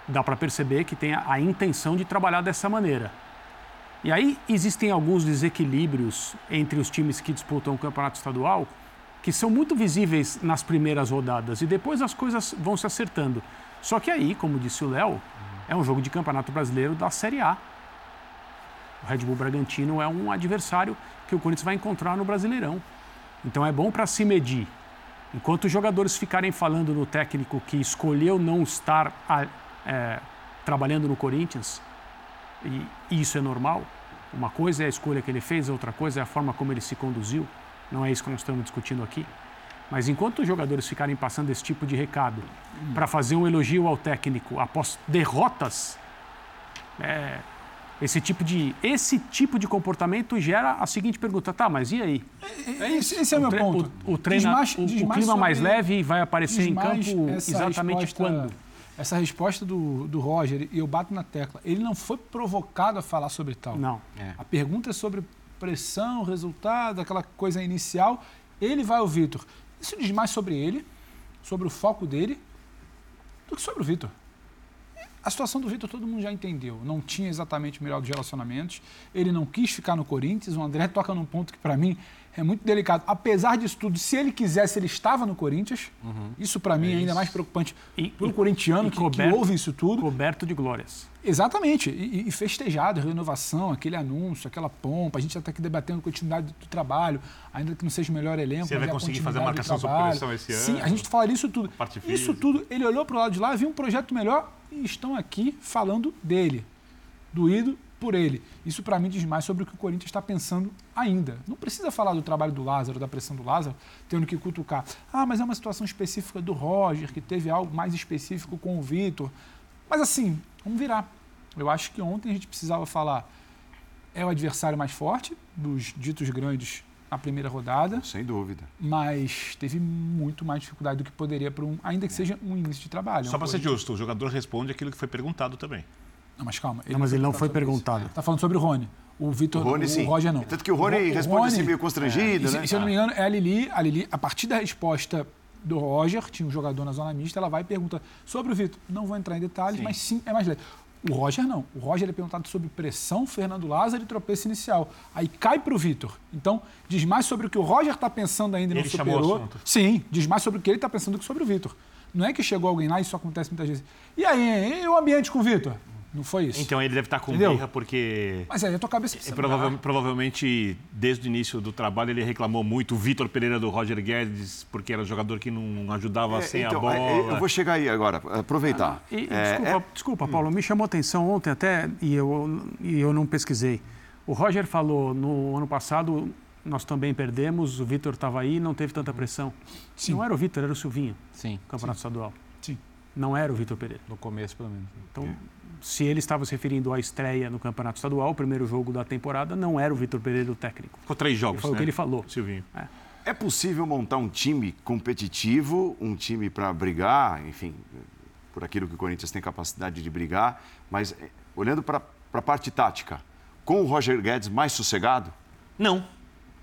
dá para perceber que tem a, a intenção de trabalhar dessa maneira. E aí existem alguns desequilíbrios entre os times que disputam o campeonato estadual que são muito visíveis nas primeiras rodadas e depois as coisas vão se acertando. Só que aí, como disse o Léo, é um jogo de campeonato brasileiro da Série A. O Red Bull Bragantino é um adversário que o Corinthians vai encontrar no Brasileirão. Então é bom para se medir. Enquanto os jogadores ficarem falando no técnico que escolheu não estar é, trabalhando no Corinthians, e isso é normal. Uma coisa é a escolha que ele fez, outra coisa é a forma como ele se conduziu. Não é isso que nós estamos discutindo aqui. Mas enquanto os jogadores ficarem passando esse tipo de recado para fazer um elogio ao técnico após derrotas, é, esse tipo de esse tipo de comportamento gera a seguinte pergunta: tá, mas e aí? Esse, esse é o meu ponto. O, o, treina, desmache, o, o clima mais leve vai aparecer em campo exatamente resposta, quando? Essa resposta do, do Roger, e eu bato na tecla, ele não foi provocado a falar sobre tal. Não. É. A pergunta é sobre pressão, resultado, aquela coisa inicial. Ele vai ao Vitor. Isso diz mais sobre ele, sobre o foco dele, do que sobre o Vitor. A situação do Vitor todo mundo já entendeu. Não tinha exatamente o melhor dos relacionamentos. Ele não quis ficar no Corinthians. O André toca num ponto que, para mim, é muito delicado. Apesar disso tudo, se ele quisesse, ele estava no Corinthians. Uhum. Isso, para mim, é ainda mais preocupante para o corintiano que, coberto, que ouve isso tudo. Coberto de glórias. Exatamente. E, e, festejado, renovação, aquele anúncio, aquela pompa. A gente já está aqui debatendo a continuidade do trabalho, ainda que não seja o melhor elenco. Você vai conseguir fazer a marcação sob pressão esse ano? Sim, a gente fala isso tudo. Isso tudo, ele olhou para o lado de lá, viu um projeto melhor e estão aqui falando dele, doído por ele. Isso para mim diz mais sobre o que o Corinthians está pensando ainda. Não precisa falar do trabalho do Lázaro, da pressão do Lázaro, tendo que cutucar. Ah, mas é uma situação específica do Roger, que teve algo mais específico com o Vitor. Mas assim, vamos virar. Eu acho que ontem a gente precisava falar é o adversário mais forte dos ditos grandes na primeira rodada. Sem dúvida. Mas teve muito mais dificuldade do que poderia para um, ainda que seja um início de trabalho. Só para ser justo, o jogador responde aquilo que foi perguntado também. Não, mas calma. Ele não, mas ele não foi perguntado. Está falando sobre o Rony. O Vitor, o, Rony, o, o Roger não. Tanto que o Rony o, responde Rony, assim meio constrangido, é, né? Se, se eu não me engano, é a Lili, a Lili, a partir da resposta do Roger, tinha um jogador na zona mista, ela vai e pergunta sobre o Vitor. Não vou entrar em detalhes, sim. mas sim, é mais leve. O Roger não. O Roger é perguntado sobre pressão, Fernando Lázaro e tropeço inicial. Aí cai para o Vitor. Então, diz mais sobre o que o Roger está pensando ainda e não superou. Sim, diz mais sobre o que ele está pensando do que sobre o Vitor. Não é que chegou alguém lá, e isso acontece muitas vezes. E aí, e o ambiente com o Vitor? Não foi isso. Então ele deve estar com Entendeu? birra porque. Mas aí a tua cabeça precisa provavelmente, provavelmente, desde o início do trabalho, ele reclamou muito o Vitor Pereira do Roger Guedes, porque era um jogador que não ajudava é, sem então, a bola. É, eu vou chegar aí agora, aproveitar. Ah, e, é, desculpa, é- desculpa, Paulo, me chamou atenção ontem até, e eu, e eu não pesquisei. O Roger falou no ano passado. Nós também perdemos, o Vitor estava aí não teve tanta pressão. Sim. Não era o Vitor, era o Silvinho. Sim. Campeonato Sim. estadual. Sim. Não era o Vitor Pereira. No começo, pelo menos. Então, se ele estava se referindo à estreia no Campeonato Estadual, o primeiro jogo da temporada, não era o Vitor Pereira o técnico. Ficou três jogos, Foi né? o que ele falou. Silvinho. É. é possível montar um time competitivo, um time para brigar, enfim, por aquilo que o Corinthians tem capacidade de brigar, mas eh, olhando para a parte tática, com o Roger Guedes mais sossegado? Não.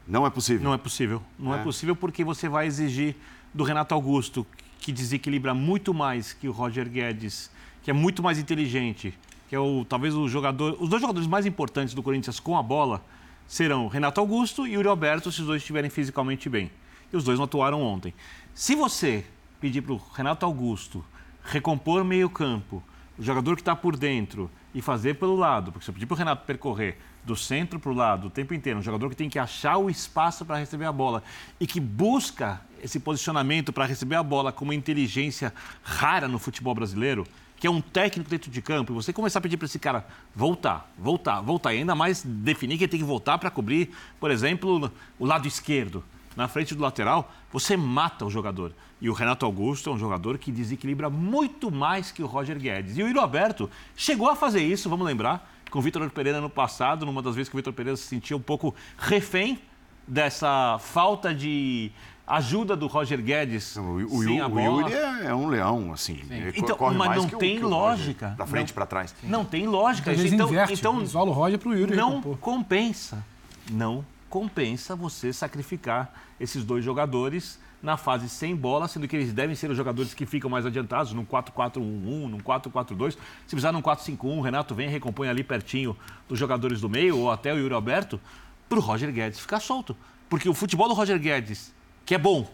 Não é possível? Não é possível. Não é, é possível porque você vai exigir do Renato Augusto, que desequilibra muito mais que o Roger Guedes que é muito mais inteligente, que é o talvez o jogador, os dois jogadores mais importantes do Corinthians com a bola serão Renato Augusto e Yuri Alberto, se os dois estiverem fisicamente bem. E os dois não atuaram ontem. Se você pedir para o Renato Augusto recompor meio-campo, o jogador que está por dentro e fazer pelo lado, porque se eu pedir para o Renato percorrer do centro para o lado o tempo inteiro, um jogador que tem que achar o espaço para receber a bola e que busca esse posicionamento para receber a bola com uma inteligência rara no futebol brasileiro, que é um técnico dentro de campo, e você começar a pedir para esse cara voltar, voltar, voltar, e ainda mais definir que ele tem que voltar para cobrir, por exemplo, o lado esquerdo, na frente do lateral, você mata o jogador. E o Renato Augusto é um jogador que desequilibra muito mais que o Roger Guedes. E o Iro Alberto chegou a fazer isso, vamos lembrar, com o Vitor Pereira no passado, numa das vezes que o Vitor Pereira se sentia um pouco refém dessa falta de ajuda do Roger Guedes o, o, o, o Yuri é, é, um leão, assim. Então, mas não tem lógica. Da frente para trás. Não tem lógica. Às então, inverte, então isola o Roger para o Yuri. Não compensa. Não compensa você sacrificar esses dois jogadores na fase sem bola, sendo que eles devem ser os jogadores que ficam mais adiantados, num 4-4-1-1, num 4-4-2. Se precisar num 4-5-1, o Renato vem e recompõe ali pertinho dos jogadores do meio, ou até o Yuri Alberto, para o Roger Guedes ficar solto. Porque o futebol do Roger Guedes que é bom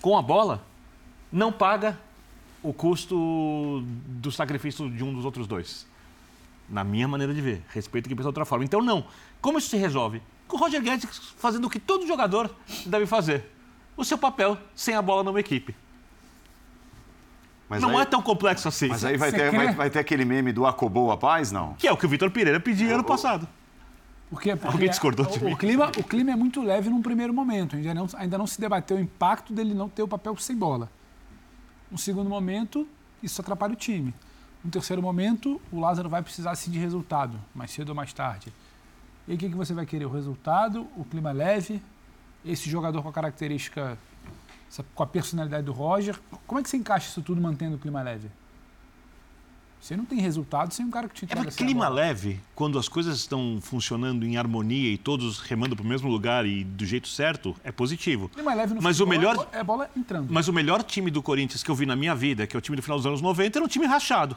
com a bola, não paga o custo do sacrifício de um dos outros dois. Na minha maneira de ver. Respeito que pensa de outra forma. Então, não. Como isso se resolve? Com o Roger Guedes fazendo o que todo jogador deve fazer. O seu papel sem a bola numa equipe. Mas não aí, é tão complexo assim. Mas aí vai ter, vai, vai, ter aquele meme do acabou a paz, não? Que é o que o Vitor Pereira pedia ano passado. Porque, porque Alguém discordou de mim. O clima, o clima é muito leve num primeiro momento. Ainda não, ainda não se debateu o impacto dele não ter o papel sem bola. No segundo momento, isso atrapalha o time. No terceiro momento, o Lázaro vai precisar sim de resultado, mais cedo ou mais tarde. E o que, que você vai querer? O resultado, o clima leve, esse jogador com a característica, com a personalidade do Roger. Como é que você encaixa isso tudo mantendo o clima leve? Você não tem resultado sem um cara que te entrega é, clima leve, quando as coisas estão funcionando em harmonia e todos remando para o mesmo lugar e do jeito certo, é positivo. Clima leve no mas o melhor é bola entrando. Mas o melhor time do Corinthians que eu vi na minha vida, que é o time do final dos anos 90, era um time rachado.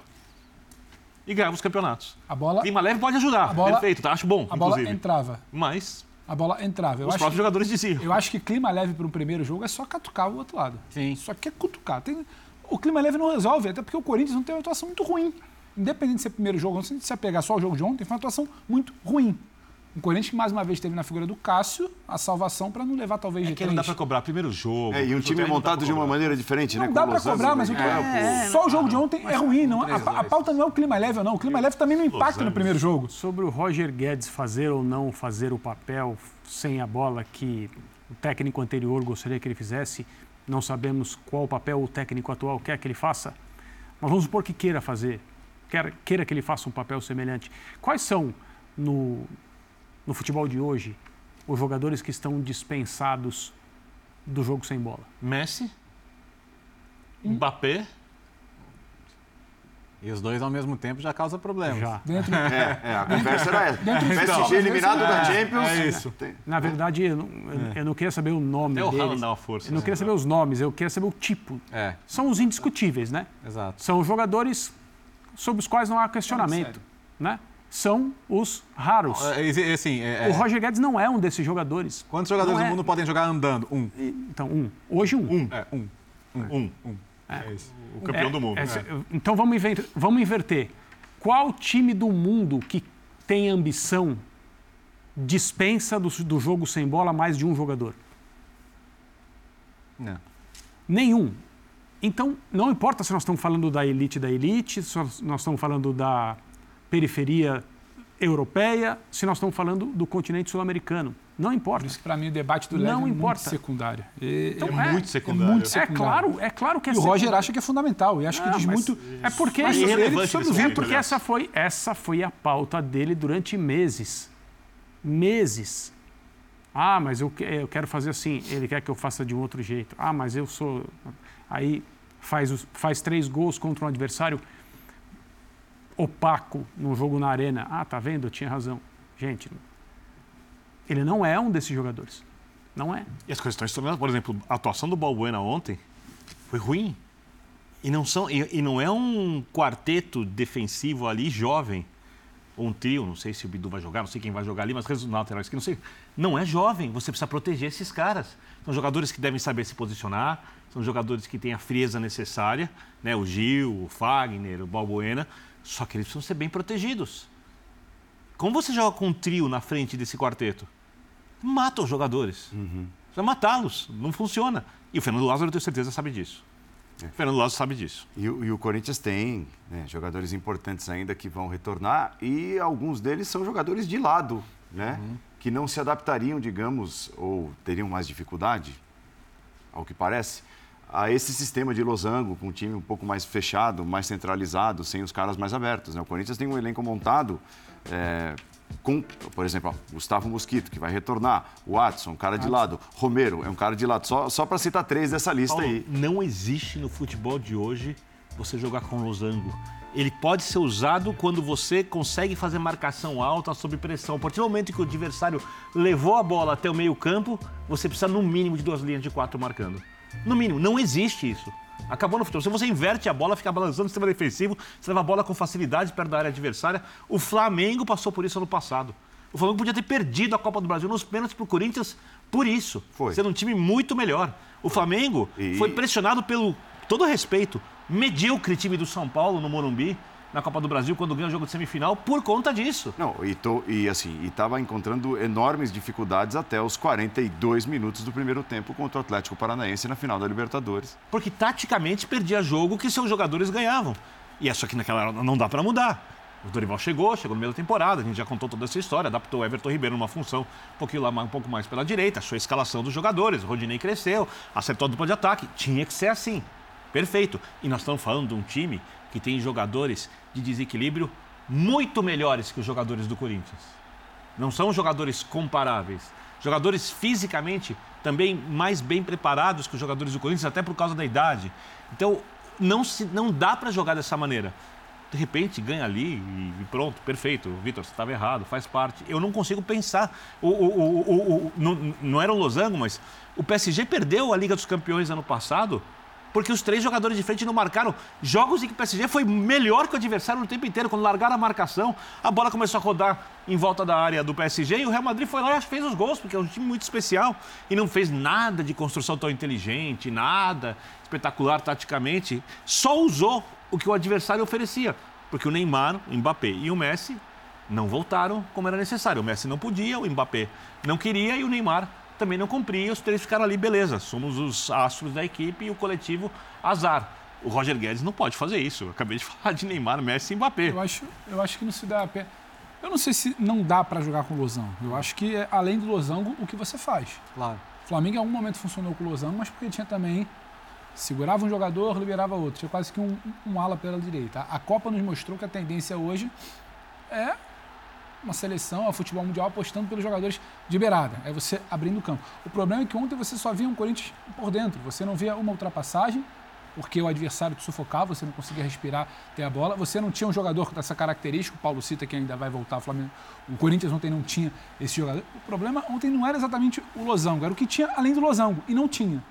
E ganhava os campeonatos. A bola clima leve pode ajudar. A bola, Perfeito, tá? acho bom, A inclusive. bola entrava. Mas a bola entrava. Eu Os próprios que, jogadores diziam. Eu acho que clima leve para um primeiro jogo é só catucar o outro lado. Sim. Só que é cutucar. Tem, o clima leve não resolve, até porque o Corinthians não tem uma atuação muito ruim independente de ser primeiro jogo, não se você pegar só o jogo de ontem, foi uma atuação muito ruim. O Corinthians que mais uma vez teve na figura do Cássio a salvação para não levar talvez é de que não dá para cobrar primeiro jogo. É, e um time montado de uma maneira diferente, não né? Não dá para cobrar, mas o, é, só o jogo de ontem é ruim. Não, a, a, pauta não é o clima leve ou não. O clima leve também não impacta no primeiro jogo. Sobre o Roger Guedes fazer ou não fazer o papel sem a bola que o técnico anterior gostaria que ele fizesse, não sabemos qual papel o técnico atual quer que ele faça. Mas vamos supor que queira fazer quer, queira que ele faça um papel semelhante. Quais são, no, no futebol de hoje, os jogadores que estão dispensados do jogo sem bola? Messi, Mbappé. E os dois ao mesmo tempo já causa problemas. Já. Dentro... É, é, a conversa era essa. Dentro PSG eliminado é, da Champions. É isso. Na verdade, eu não, eu, eu não queria saber o nome Até deles. O força, eu não né? queria saber os nomes, eu queria saber o tipo. É. São os indiscutíveis, né? Exato. São os jogadores sobre os quais não há questionamento. né? São os raros. É, assim, é, o Roger Guedes não é um desses jogadores. Quantos jogadores não do é... mundo podem jogar andando? Um. Então, um. Hoje, um. Um. É, um. Um. Um. um. É. O campeão do mundo. Então, vamos, inverter, vamos inverter. Qual time do mundo que tem ambição dispensa do, do jogo sem bola mais de um jogador? Não. Nenhum. Então, não importa se nós estamos falando da elite da elite, se nós estamos falando da periferia europeia, se nós estamos falando do continente sul-americano. Não importa. Por isso, para mim, o debate do Leve é muito secundário. É, então, é, é, muito secundário. É, muito secundário. é claro, é claro que é E o Roger acha que é fundamental. E acho que diz muito. É porque, mas é sobre é porque essa foi, essa foi a pauta dele durante meses. Meses. Ah, mas eu, eu quero fazer assim. Ele quer que eu faça de um outro jeito. Ah, mas eu sou. Aí faz, faz três gols contra um adversário opaco no jogo na arena. Ah, tá vendo? Eu tinha razão. Gente, ele não é um desses jogadores. Não é. E as coisas estão estourando. Por exemplo, a atuação do Balbuena ontem foi ruim. E não, são, e, e não é um quarteto defensivo ali jovem ou um trio, não sei se o Bidu vai jogar, não sei quem vai jogar ali, mas na lateral esquerda, não sei. Não é jovem, você precisa proteger esses caras. São jogadores que devem saber se posicionar, são jogadores que têm a frieza necessária, né? o Gil, o Fagner, o Balbuena, só que eles precisam ser bem protegidos. Como você joga com um trio na frente desse quarteto? Mata os jogadores. Uhum. Precisa matá-los, não funciona. E o Fernando Lázaro, eu tenho certeza, sabe disso. É. Fernando Lázaro sabe disso. E, e o Corinthians tem né, jogadores importantes ainda que vão retornar e alguns deles são jogadores de lado, né? Uhum. Que não se adaptariam, digamos, ou teriam mais dificuldade, ao que parece, a esse sistema de losango, com um time um pouco mais fechado, mais centralizado, sem os caras mais abertos. Né? O Corinthians tem um elenco montado é, com, por exemplo, ó, Gustavo Mosquito, que vai retornar, o Watson, cara de lado, Romero, é um cara de lado, só, só para citar três dessa lista Paulo, aí. Não existe no futebol de hoje você jogar com losango. Ele pode ser usado quando você consegue fazer marcação alta sob pressão. A partir do momento que o adversário levou a bola até o meio-campo, você precisa no mínimo de duas linhas de quatro marcando. No mínimo, não existe isso. Acabou no futebol. Se você inverte a bola, fica balançando no sistema defensivo, você leva a bola com facilidade perto da área adversária. O Flamengo passou por isso ano passado. O Flamengo podia ter perdido a Copa do Brasil nos pênaltis para o Corinthians por isso. Foi. Sendo um time muito melhor. O Flamengo e... foi pressionado pelo, todo respeito, medíocre time do São Paulo no Morumbi. Na Copa do Brasil quando ganha o jogo de semifinal por conta disso. Não, e, tô, e assim, e estava encontrando enormes dificuldades até os 42 minutos do primeiro tempo contra o Atlético Paranaense na final da Libertadores. Porque taticamente perdia jogo que seus jogadores ganhavam. E é só que naquela hora não dá para mudar. O Dorival chegou, chegou no meio da temporada, a gente já contou toda essa história, adaptou o Everton Ribeiro numa função um pouquinho lá, um pouco mais pela direita, achou a escalação dos jogadores, o Rodinei cresceu, acertou a dupla de ataque. Tinha que ser assim. Perfeito. E nós estamos falando de um time que tem jogadores de desequilíbrio muito melhores que os jogadores do Corinthians. Não são jogadores comparáveis. Jogadores fisicamente também mais bem preparados que os jogadores do Corinthians, até por causa da idade. Então, não, se, não dá para jogar dessa maneira de repente ganha ali e pronto, perfeito. Vitor, você estava errado, faz parte. Eu não consigo pensar. O, o, o, o, não, não era o losango, mas o PSG perdeu a Liga dos Campeões ano passado porque os três jogadores de frente não marcaram. Jogos em que o PSG foi melhor que o adversário no tempo inteiro. Quando largaram a marcação, a bola começou a rodar em volta da área do PSG e o Real Madrid foi lá e fez os gols, porque é um time muito especial e não fez nada de construção tão inteligente, nada espetacular taticamente. Só usou o que o adversário oferecia. Porque o Neymar, o Mbappé e o Messi não voltaram como era necessário. O Messi não podia, o Mbappé não queria e o Neymar também não cumpria. Os três ficaram ali, beleza. Somos os astros da equipe e o coletivo azar. O Roger Guedes não pode fazer isso. Eu acabei de falar de Neymar, Messi e Mbappé. Eu acho, eu acho que não se dá a pena. Eu não sei se não dá para jogar com o losango. Eu acho que é, além do losango, o que você faz. Claro. O Flamengo em algum momento funcionou com o losango, mas porque tinha também segurava um jogador, liberava outro. Tinha quase que um, um ala pela direita. A Copa nos mostrou que a tendência hoje é uma seleção, a futebol mundial apostando pelos jogadores de beirada. É você abrindo o campo. O problema é que ontem você só via um Corinthians por dentro. Você não via uma ultrapassagem, porque o adversário te sufocava, você não conseguia respirar, ter a bola. Você não tinha um jogador com essa característica, o Paulo cita que ainda vai voltar ao Flamengo. O Corinthians ontem não tinha esse jogador. O problema ontem não era exatamente o losango, era o que tinha além do losango, e não tinha.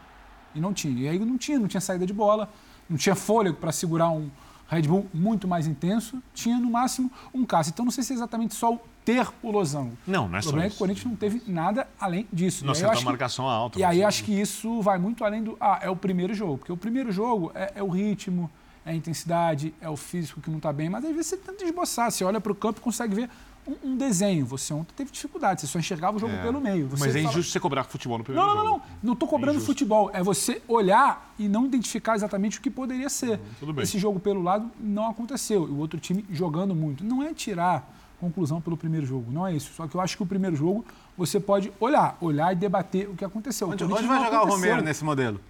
E não tinha. E aí não tinha, não tinha saída de bola, não tinha fôlego para segurar um Red Bull muito mais intenso, tinha no máximo um caça. Então não sei se é exatamente só o ter o losango. Não, não é só O problema é que o Corinthians não teve nada além disso. Não acertou a marcação que, alta. E aí acho que isso vai muito além do... Ah, é o primeiro jogo. Porque o primeiro jogo é, é o ritmo, é a intensidade, é o físico que não está bem. Mas às vezes você tenta esboçar. Você olha para o campo e consegue ver um, um, desenho. Você ontem teve dificuldade, você só enxergava o jogo é. pelo meio. Você Mas é fala... injusto você cobrar futebol no primeiro não, não, jogo. Não, não, não. Não estou cobrando é futebol. É você olhar e não identificar exatamente o que poderia ser. Uhum, Esse jogo pelo lado não aconteceu. O outro time jogando muito. Não é tirar conclusão pelo primeiro jogo. Não é isso. Só que eu acho que o primeiro jogo você pode olhar, olhar e debater o que aconteceu. Onde, onde vai jogar aconteceu. o Romero nesse modelo?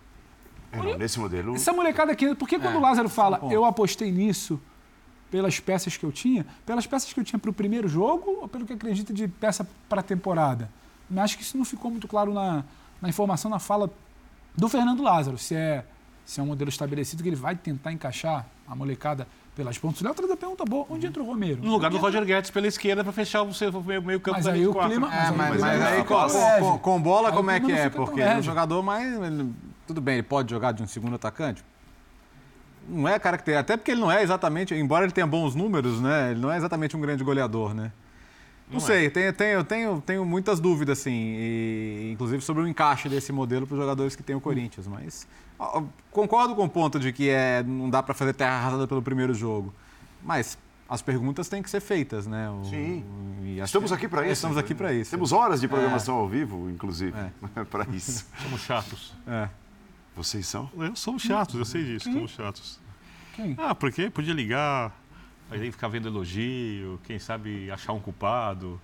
É, não, nesse modelo. Essa molecada aqui, porque quando é, o Lázaro fala, eu apostei nisso, pelas peças que eu tinha, pelas peças que eu tinha para o primeiro jogo ou pelo que acredita de peça para a temporada? Mas acho que isso não ficou muito claro na, na informação, na fala do Fernando Lázaro, se é, se é um modelo estabelecido que ele vai tentar encaixar a molecada pelas pontas. O Léo traz a pergunta boa. Onde entra o Romero? No lugar do Roger Guedes pela esquerda para fechar o seu meio, meio campo mas da aí o clima, é, mas, mas, mas aí, com, com, com, bola aí como é que é? Porque o jogador mais... Tudo bem, ele pode jogar de um segundo atacante? Não é característica, até porque ele não é exatamente, embora ele tenha bons números, né? Ele não é exatamente um grande goleador, né? Não, não sei, é. tenho, tenho, tenho, tenho muitas dúvidas, assim, e, inclusive sobre o encaixe desse modelo para os jogadores que tem o Corinthians, mas ó, concordo com o ponto de que é, não dá para fazer terra arrasada pelo primeiro jogo, mas as perguntas têm que ser feitas, né? O, Sim. Estamos aqui para isso. Estamos aqui para isso. Temos horas de programação é. ao vivo, inclusive, é. para isso. Somos chatos. É. Vocês são? Eu somos chatos, eu sei disso, somos chatos. Quem? Ah, porque podia ligar, aí ficar vendo elogio, quem sabe achar um culpado,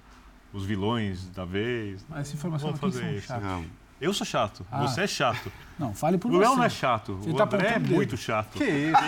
os vilões da vez. Mas essa informação Vamos fazer isso. Não. Eu sou chato, ah. você é chato. Não, fale por o você. O Léo não é chato, você o tá André é muito chato. Que isso?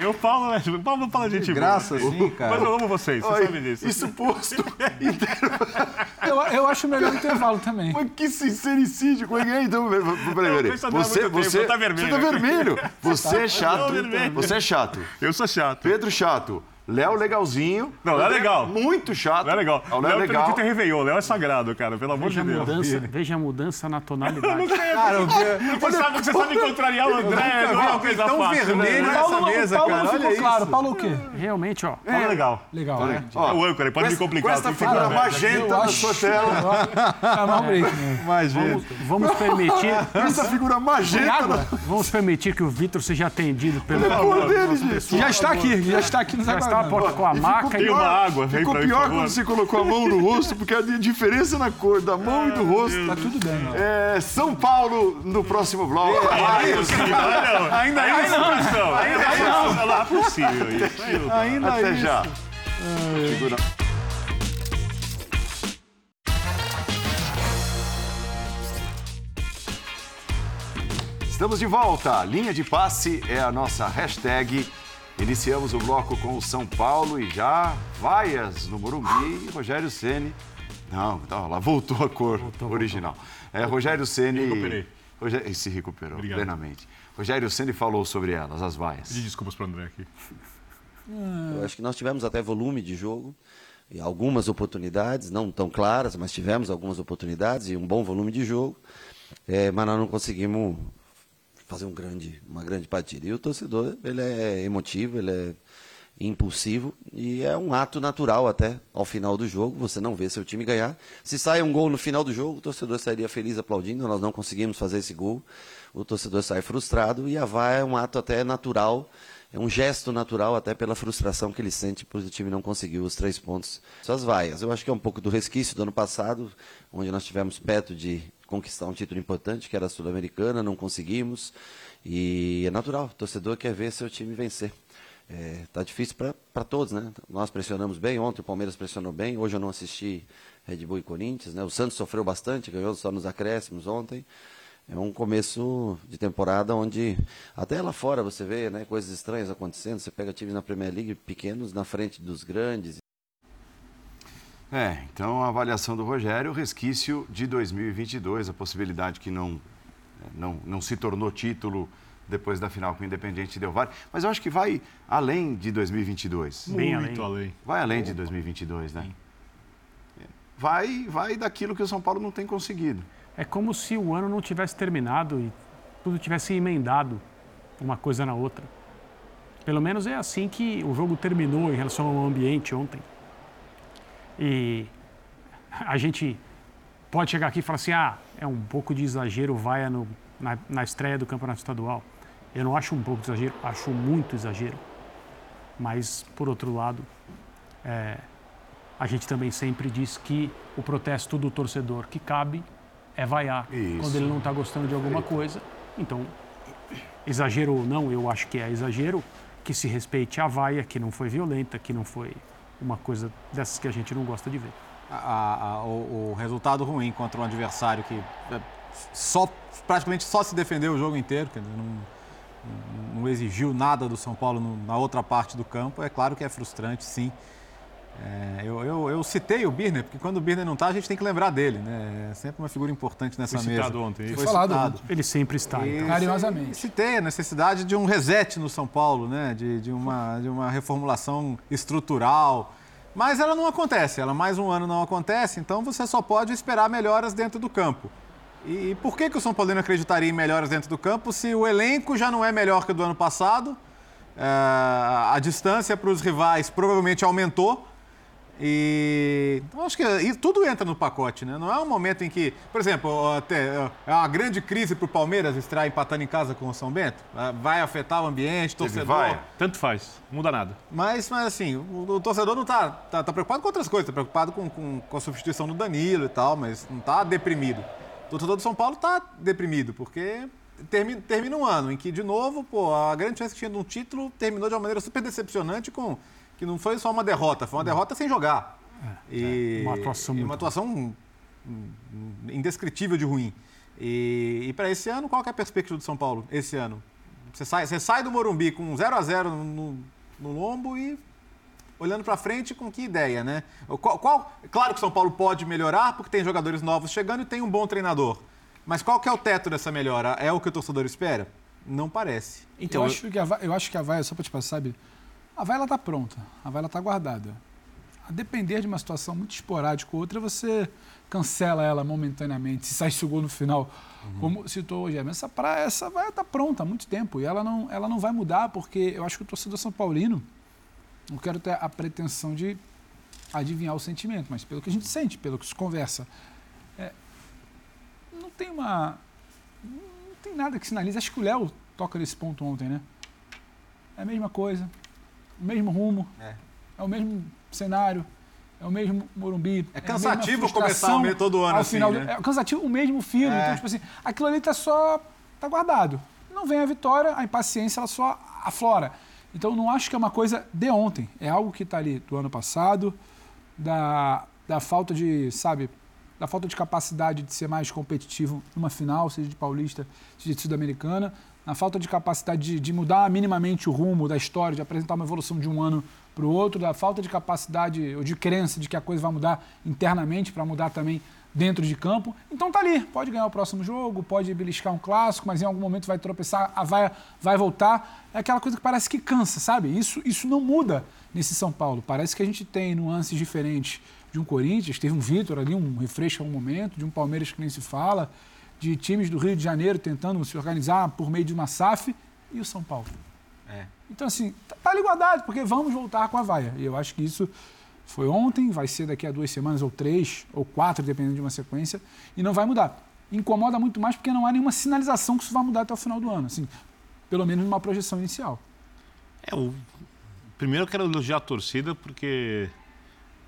E eu falo, né? O Paulo fala gente boa. Graças, sim, cara. Mas eu amo vocês, você Oi, sabe disso. Isso posto. eu, eu acho melhor o intervalo também. Mas que sincericídio. Como é que é? Então, peraí, peraí. Você, você, você tá vermelho. Você tá vermelho. Você é chato. Você é chato. Eu sou chato. Pedro chato. Léo legalzinho. Não, Léo é legal. Muito chato. Léo é legal. O Léo é Léo legal. permite ter Réveillon. Léo é sagrado, cara, pelo amor Veja de a, Deus. mudança, veja a mudança na tonalidade. Cara, Você sabe que você sabe contrariar o André, não é uma coisa tão fácil. vermelho né? nessa Paulo, mesa, Paulo cara. não ficou isso. claro. Paulo o quê? Realmente, ó. Paulo é legal. Legal, né? Ó, É o âncora, ele pode me com complicar. essa tem que figura magenta na sua tela. Chamar um break, né? Imagina. Vamos permitir, Essa figura magenta. vamos permitir que o Vitor seja atendido pelo. Já está aqui, já está aqui nos Já está aguardando. com a maca e uma água, vem Ficou pior quando você colocou a mão no rosto, porque a diferença na cor da mão e do rosto. Tá tudo bem. É, São Paulo no próximo bloco. Vai, Ainda aí não. Ainda aí não. Não é possível isso. Não. Ainda Até já. Segura. Estamos de volta. Linha de passe é a nossa hashtag. Iniciamos o bloco com o São Paulo e já vaias no Morumbi e Rogério Ceni. Não, tá, lá voltou a cor original. É, Rogério Ceni. Rogério, se recuperou Obrigado. plenamente. Rogério Ceni falou sobre elas, as vaias. Pedi desculpas pro André aqui. Eu acho que nós tivemos até volume de jogo e algumas oportunidades, não tão claras, mas tivemos algumas oportunidades e um bom volume de jogo, eh, mas nós não conseguimos fazer um grande, uma grande partida. E o torcedor, ele é emotivo, ele é impulsivo e é um ato natural até ao final do jogo, você não vê seu time ganhar. Se sai um gol no final do jogo, o torcedor sairia feliz aplaudindo, nós não conseguimos fazer esse gol. O torcedor sai frustrado e a VAR é um ato até natural, é um gesto natural até pela frustração que ele sente por o time não conseguir os três pontos. Suas vaias, eu acho que é um pouco do resquício do ano passado, onde nós tivemos perto de conquistar um título importante, que era a Sul-Americana, não conseguimos. E é natural, o torcedor quer ver seu time vencer. É, tá difícil para todos, né? Nós pressionamos bem, ontem o Palmeiras pressionou bem, hoje eu não assisti Red Bull e Corinthians, né? O Santos sofreu bastante, ganhou só nos acréscimos ontem. É um começo de temporada onde até lá fora você vê né, coisas estranhas acontecendo. Você pega times na Premier League pequenos na frente dos grandes. É, então a avaliação do Rogério, resquício de 2022, a possibilidade que não, é, não, não se tornou título depois da final com o Independiente Del Valle. Mas eu acho que vai além de 2022. Bem Muito além. Vai além de 2022, né? Vai, vai daquilo que o São Paulo não tem conseguido. É como se o ano não tivesse terminado e tudo tivesse emendado uma coisa na outra. Pelo menos é assim que o jogo terminou em relação ao ambiente ontem. E a gente pode chegar aqui e falar assim: ah, é um pouco de exagero vaia no, na, na estreia do Campeonato Estadual. Eu não acho um pouco de exagero, acho muito exagero. Mas, por outro lado, é, a gente também sempre diz que o protesto do torcedor que cabe é vaiar Isso. quando ele não está gostando de alguma coisa. Então, exagero ou não, eu acho que é exagero, que se respeite a vaia, que não foi violenta, que não foi uma coisa dessas que a gente não gosta de ver. a- a- o, o resultado ruim contra um adversário que é, só, praticamente só se defendeu o jogo inteiro, dizer, não, não- exigiu nada do São Paulo na outra parte do campo, é claro que é frustrante, sim. É, eu, eu- eu citei o Birner, porque quando o Birner não está, a gente tem que lembrar dele, né? É sempre uma figura importante nessa Foi mesa. citado ontem. Foi falado citado. Ele sempre está. E então. Carinhosamente. Citei a necessidade de um reset no São Paulo, né? de, de, uma, de uma reformulação estrutural. Mas ela não acontece, ela mais um ano não acontece, então você só pode esperar melhoras dentro do campo. E, e por que, que o São Paulino acreditaria em melhoras dentro do campo se o elenco já não é melhor que o do ano passado? É, a distância para os rivais provavelmente aumentou. E então, acho que isso tudo entra no pacote, né? Não é um momento em que, por exemplo, até, é uma grande crise para o Palmeiras estar empatando em casa com o São Bento. Ah, Vai afetar o ambiente, Teve torcedor. vai. Tanto faz, muda nada. Mas, mas assim, o, o torcedor não está tá, tá preocupado com outras coisas, está preocupado com, com, com a substituição do Danilo e tal, mas não está deprimido. O torcedor do São Paulo está deprimido, porque termina, termina um ano em que, de novo, pô, a grande chance que tinha de um título terminou de uma maneira super decepcionante, com que não foi só uma derrota, foi uma derrota sem jogar. E, uma atuação e uma atuação indescritível de ruim. E, e para esse ano, qual que é a perspectiva do São Paulo esse ano? Você sai, você sai do Morumbi com 0 a 0 no, no lombo e olhando para frente com que ideia, né? Qual, qual- claro que o São Paulo pode melhorar porque tem jogadores novos chegando e tem um bom treinador. Mas qual que é o teto dessa melhora? É o que o torcedor espera? Não parece. eu, acho que a, eu acho que a Vaia, só para te passar, sabe? A vaia está pronta, a vaia está guardada. A depender de uma situação muito esporádica ou outra, você cancela ela momentaneamente, se sai o gol no final, uhum. como citou hoje. Mas essa, praia, essa vai estar tá pronta há muito tempo e ela não, ela não vai mudar, porque eu acho que o torcedor São Paulino, não quero ter a pretensão de adivinhar o sentimento, mas pelo que a gente sente, pelo que se conversa, é, não tem uma. Não tem nada que sinalize. Acho que o Léo toca nesse ponto ontem, né? É a mesma coisa, o mesmo rumo, é, é o mesmo cenário, é o mesmo Morumbi. É cansativo é começar o todo ano assim, final né? do, É cansativo o mesmo filo. É. Então, tipo assim, aquilo ali tá só... tá guardado. Não vem a vitória, a impaciência ela só aflora. Então, não acho que é uma coisa de ontem. É algo que está ali do ano passado, da, da falta de, sabe, da falta de capacidade de ser mais competitivo numa final, seja de Paulista, seja de Sul-Americana, na falta de capacidade de, de, mudar minimamente o rumo da história, de apresentar uma evolução de um ano para o outro, da falta de capacidade ou de crença de que a coisa vai mudar internamente para mudar também dentro de campo. Então tá ali, pode ganhar o próximo jogo, pode beliscar um clássico, mas em algum momento vai tropeçar, vai, vai voltar. É aquela coisa que parece que cansa, sabe? Isso, isso não muda nesse São Paulo. Parece que a gente tem nuances diferentes de um Corinthians, teve um Vitor ali, um refresco a um momento, de um Palmeiras que nem se fala de times do Rio de Janeiro tentando se organizar por meio de uma SAF e o São Paulo. É. Então, assim, tá, tá guardado, porque vamos voltar com a vaia. E eu acho que isso foi ontem, vai ser daqui a duas semanas, ou três, ou quatro, dependendo de uma sequência, e não vai mudar. Incomoda muito mais porque não há nenhuma sinalização que isso vai mudar até o final do ano, assim, pelo menos numa projeção inicial. É, o... Primeiro eu quero elogiar a torcida, porque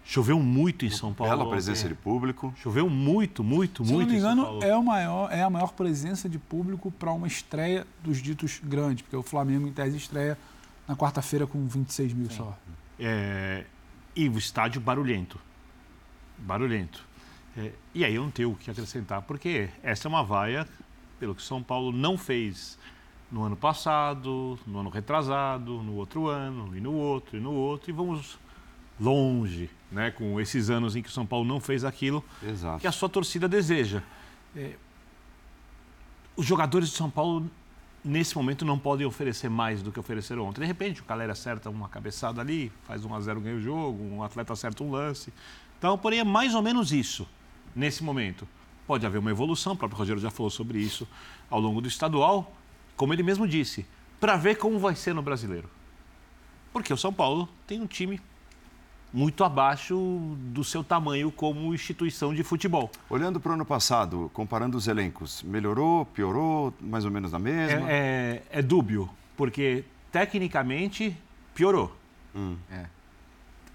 Choveu muito em São Paulo. Pela presença de público. Choveu muito, muito, Se muito. Se não me engano, é, o maior, é a maior presença de público para uma estreia dos ditos grandes, porque o Flamengo, em tese, estreia na quarta-feira com 26 mil Sim. só. É, e o estádio barulhento. Barulhento. É, e aí eu não tenho o que acrescentar, porque essa é uma vaia, pelo que São Paulo não fez no ano passado, no ano retrasado, no outro ano, e no outro, e no outro, e vamos longe, né, com esses anos em que o São Paulo não fez aquilo Exato. que a sua torcida deseja. É, os jogadores de São Paulo, nesse momento, não podem oferecer mais do que ofereceram ontem. De repente, o Calera acerta uma cabeçada ali, faz 1 a 0 ganha o jogo, um atleta acerta um lance. Então, porém, é mais ou menos isso nesse momento. Pode haver uma evolução, o próprio Rogério já falou sobre isso ao longo do estadual, como ele mesmo disse, para ver como vai ser no brasileiro. Porque o São Paulo tem um time muito abaixo do seu tamanho como instituição de futebol. Olhando para o ano passado, comparando os elencos, melhorou, piorou, mais ou menos na mesma? É, é, é dúbio, porque tecnicamente piorou. Hum. É.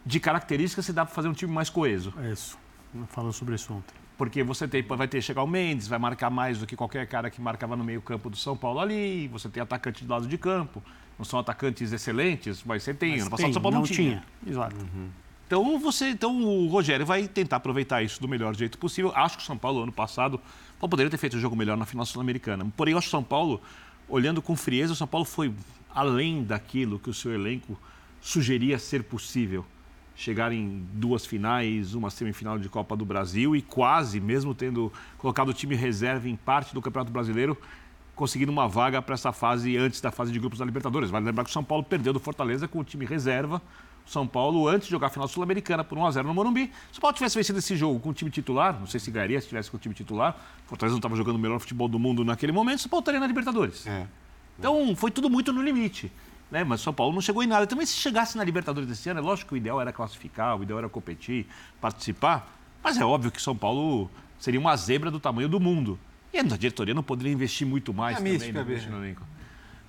De características, se dá para fazer um time mais coeso. É isso. Falou sobre isso ontem. Porque você tem, vai ter chegar o Mendes, vai marcar mais do que qualquer cara que marcava no meio-campo do São Paulo ali. Você tem atacante do lado de campo. Não são atacantes excelentes, mas você tem. Mas no passado tem, São Paulo não, não tinha. tinha. Exato. Uhum. Então, você, então o Rogério vai tentar aproveitar isso do melhor jeito possível. Acho que o São Paulo, ano passado, poderia ter feito um jogo melhor na final sul-americana. Porém, eu acho que o São Paulo, olhando com frieza, o São Paulo foi além daquilo que o seu elenco sugeria ser possível. Chegar em duas finais, uma semifinal de Copa do Brasil e quase, mesmo tendo colocado o time reserva em parte do Campeonato Brasileiro, conseguindo uma vaga para essa fase antes da fase de grupos da Libertadores. Vale lembrar que o São Paulo perdeu do Fortaleza com o time reserva são Paulo, antes de jogar a final sul-americana por 1x0 no Morumbi. Se o Paulo tivesse vencido esse jogo com o time titular, não sei se ganharia se tivesse com o time titular, o Fortaleza não estava jogando o melhor futebol do mundo naquele momento, o São Paulo estaria na Libertadores. É. Então, foi tudo muito no limite. Né? Mas o São Paulo não chegou em nada. Também, se chegasse na Libertadores desse ano, é lógico que o ideal era classificar, o ideal era competir, participar. Mas é óbvio que São Paulo seria uma zebra do tamanho do mundo. E a diretoria não poderia investir muito mais é também mística, no elenco.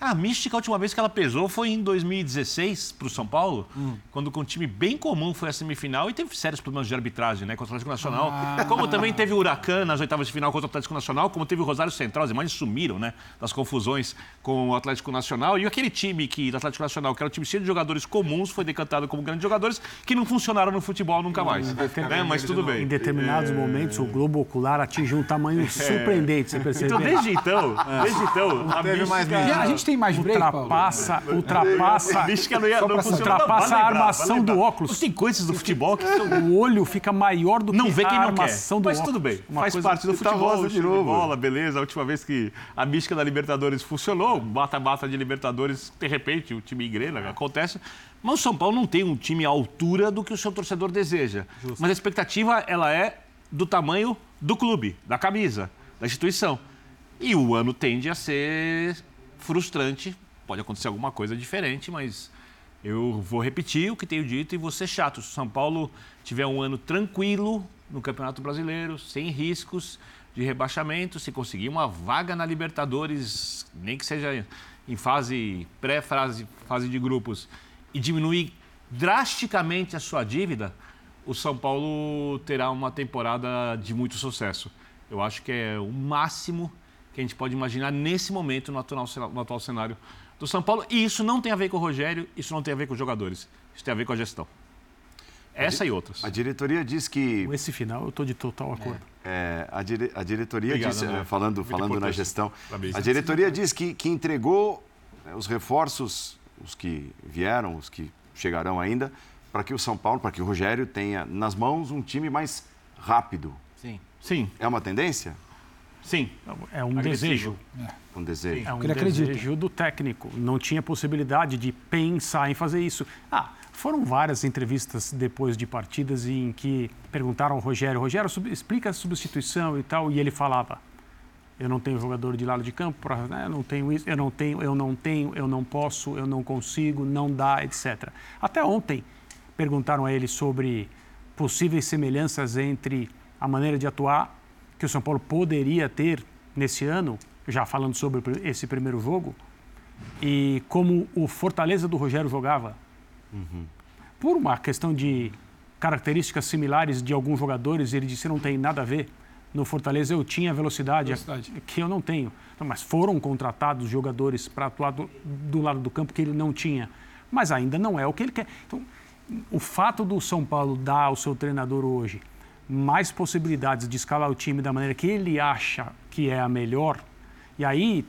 A mística, a última vez que ela pesou foi em 2016 para o São Paulo, hum. quando com um time bem comum foi a semifinal e teve sérios problemas de arbitragem né, contra o Atlético Nacional. Ah. Como também teve o Huracan nas oitavas de final contra o Atlético Nacional, como teve o Rosário Central, as imagens sumiram né, das confusões com o Atlético Nacional. E aquele time que, do Atlético Nacional, que era um time cheio de jogadores comuns, foi decantado como grandes jogadores que não funcionaram no futebol nunca mais. Né? Mas tudo bem. Em determinados é... momentos, o globo ocular atingiu um tamanho é. surpreendente, você percebeu? Então, desde então, desde então, a, mística... a gente tem mais break, ultrapassa, Paulo? ultrapassa, a mística não ia, não ultrapassa a armação do óculos. Tem coisas do futebol que são... o olho fica maior do não que vê quem a não armação quer. do Mas óculos. tudo bem, Uma faz parte do Tá futebol, de novo. bola, beleza. A última vez que a mística da Libertadores funcionou, bata-bata de Libertadores, de repente o time engrena, acontece. Mas o São Paulo não tem um time à altura do que o seu torcedor deseja. Mas a expectativa, ela é do tamanho do clube, da camisa, da instituição. E o ano tende a ser frustrante. Pode acontecer alguma coisa diferente, mas eu vou repetir o que tenho dito e vou ser chato. Se o São Paulo tiver um ano tranquilo no Campeonato Brasileiro, sem riscos de rebaixamento, se conseguir uma vaga na Libertadores, nem que seja em fase pré-fase fase de grupos, e diminuir drasticamente a sua dívida, o São Paulo terá uma temporada de muito sucesso. Eu acho que é o máximo que a gente pode imaginar nesse momento no atual, no atual cenário do São Paulo. E isso não tem a ver com o Rogério, isso não tem a ver com os jogadores. Isso tem a ver com a gestão. Essa e outras. A diretoria diz que. Com esse final, eu estou de total acordo. É, a, dire- a diretoria Obrigado, diz, André. eh, falando, Muito falando na gestão, a diretoria diz que, que entregou eh, os reforços, os que vieram, os que chegarão ainda, para que o São Paulo, para que o Rogério tenha nas mãos um time mais rápido. Sim. Sim, É uma tendência? sim. É um Agressivo. desejo. Um desejo. É um desejo do técnico. Não tinha possibilidade de pensar em fazer isso. Ah, foram várias entrevistas depois de partidas em que perguntaram ao Rogério, Rogério, explica a substituição e tal, e ele falava, eu não tenho jogador de lado de campo, né, eu não tenho isso, eu não tenho, eu não tenho, eu não posso, eu não consigo, não dá, etc. Até ontem perguntaram a ele sobre possíveis semelhanças entre a maneira de atuar que o São Paulo poderia ter nesse ano, já falando sobre esse primeiro jogo, e como o Fortaleza do Rogério jogava. Por uma questão de características similares de alguns jogadores, ele disse não tem nada a ver. No Fortaleza eu tinha velocidade, Velocidade. que eu não tenho. Então, mas foram contratados jogadores para atuar do, do lado do campo que ele não tinha. Mas ainda não é o que ele quer. Então, o fato do São Paulo dar ao seu treinador hoje mais possibilidades de escalar o time da maneira que ele acha que é a melhor, e aí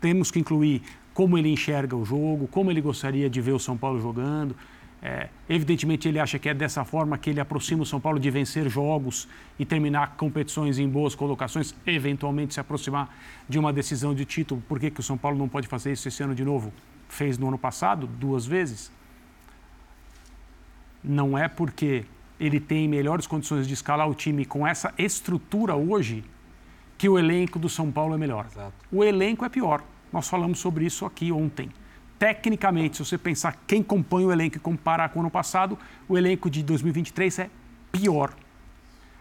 temos que incluir como ele enxerga o jogo, como ele gostaria de ver o São Paulo jogando. É, evidentemente, ele acha que é dessa forma que ele aproxima o São Paulo de vencer jogos e terminar competições em boas colocações, eventualmente se aproximar de uma decisão de título. Por que, que o São Paulo não pode fazer isso esse ano de novo? Fez no ano passado, duas vezes. Não é porque ele tem melhores condições de escalar o time com essa estrutura hoje que o elenco do São Paulo é melhor. O elenco é pior. Nós falamos sobre isso aqui ontem. Tecnicamente, se você pensar quem compõe o elenco e comparar com o ano passado, o elenco de 2023 é pior.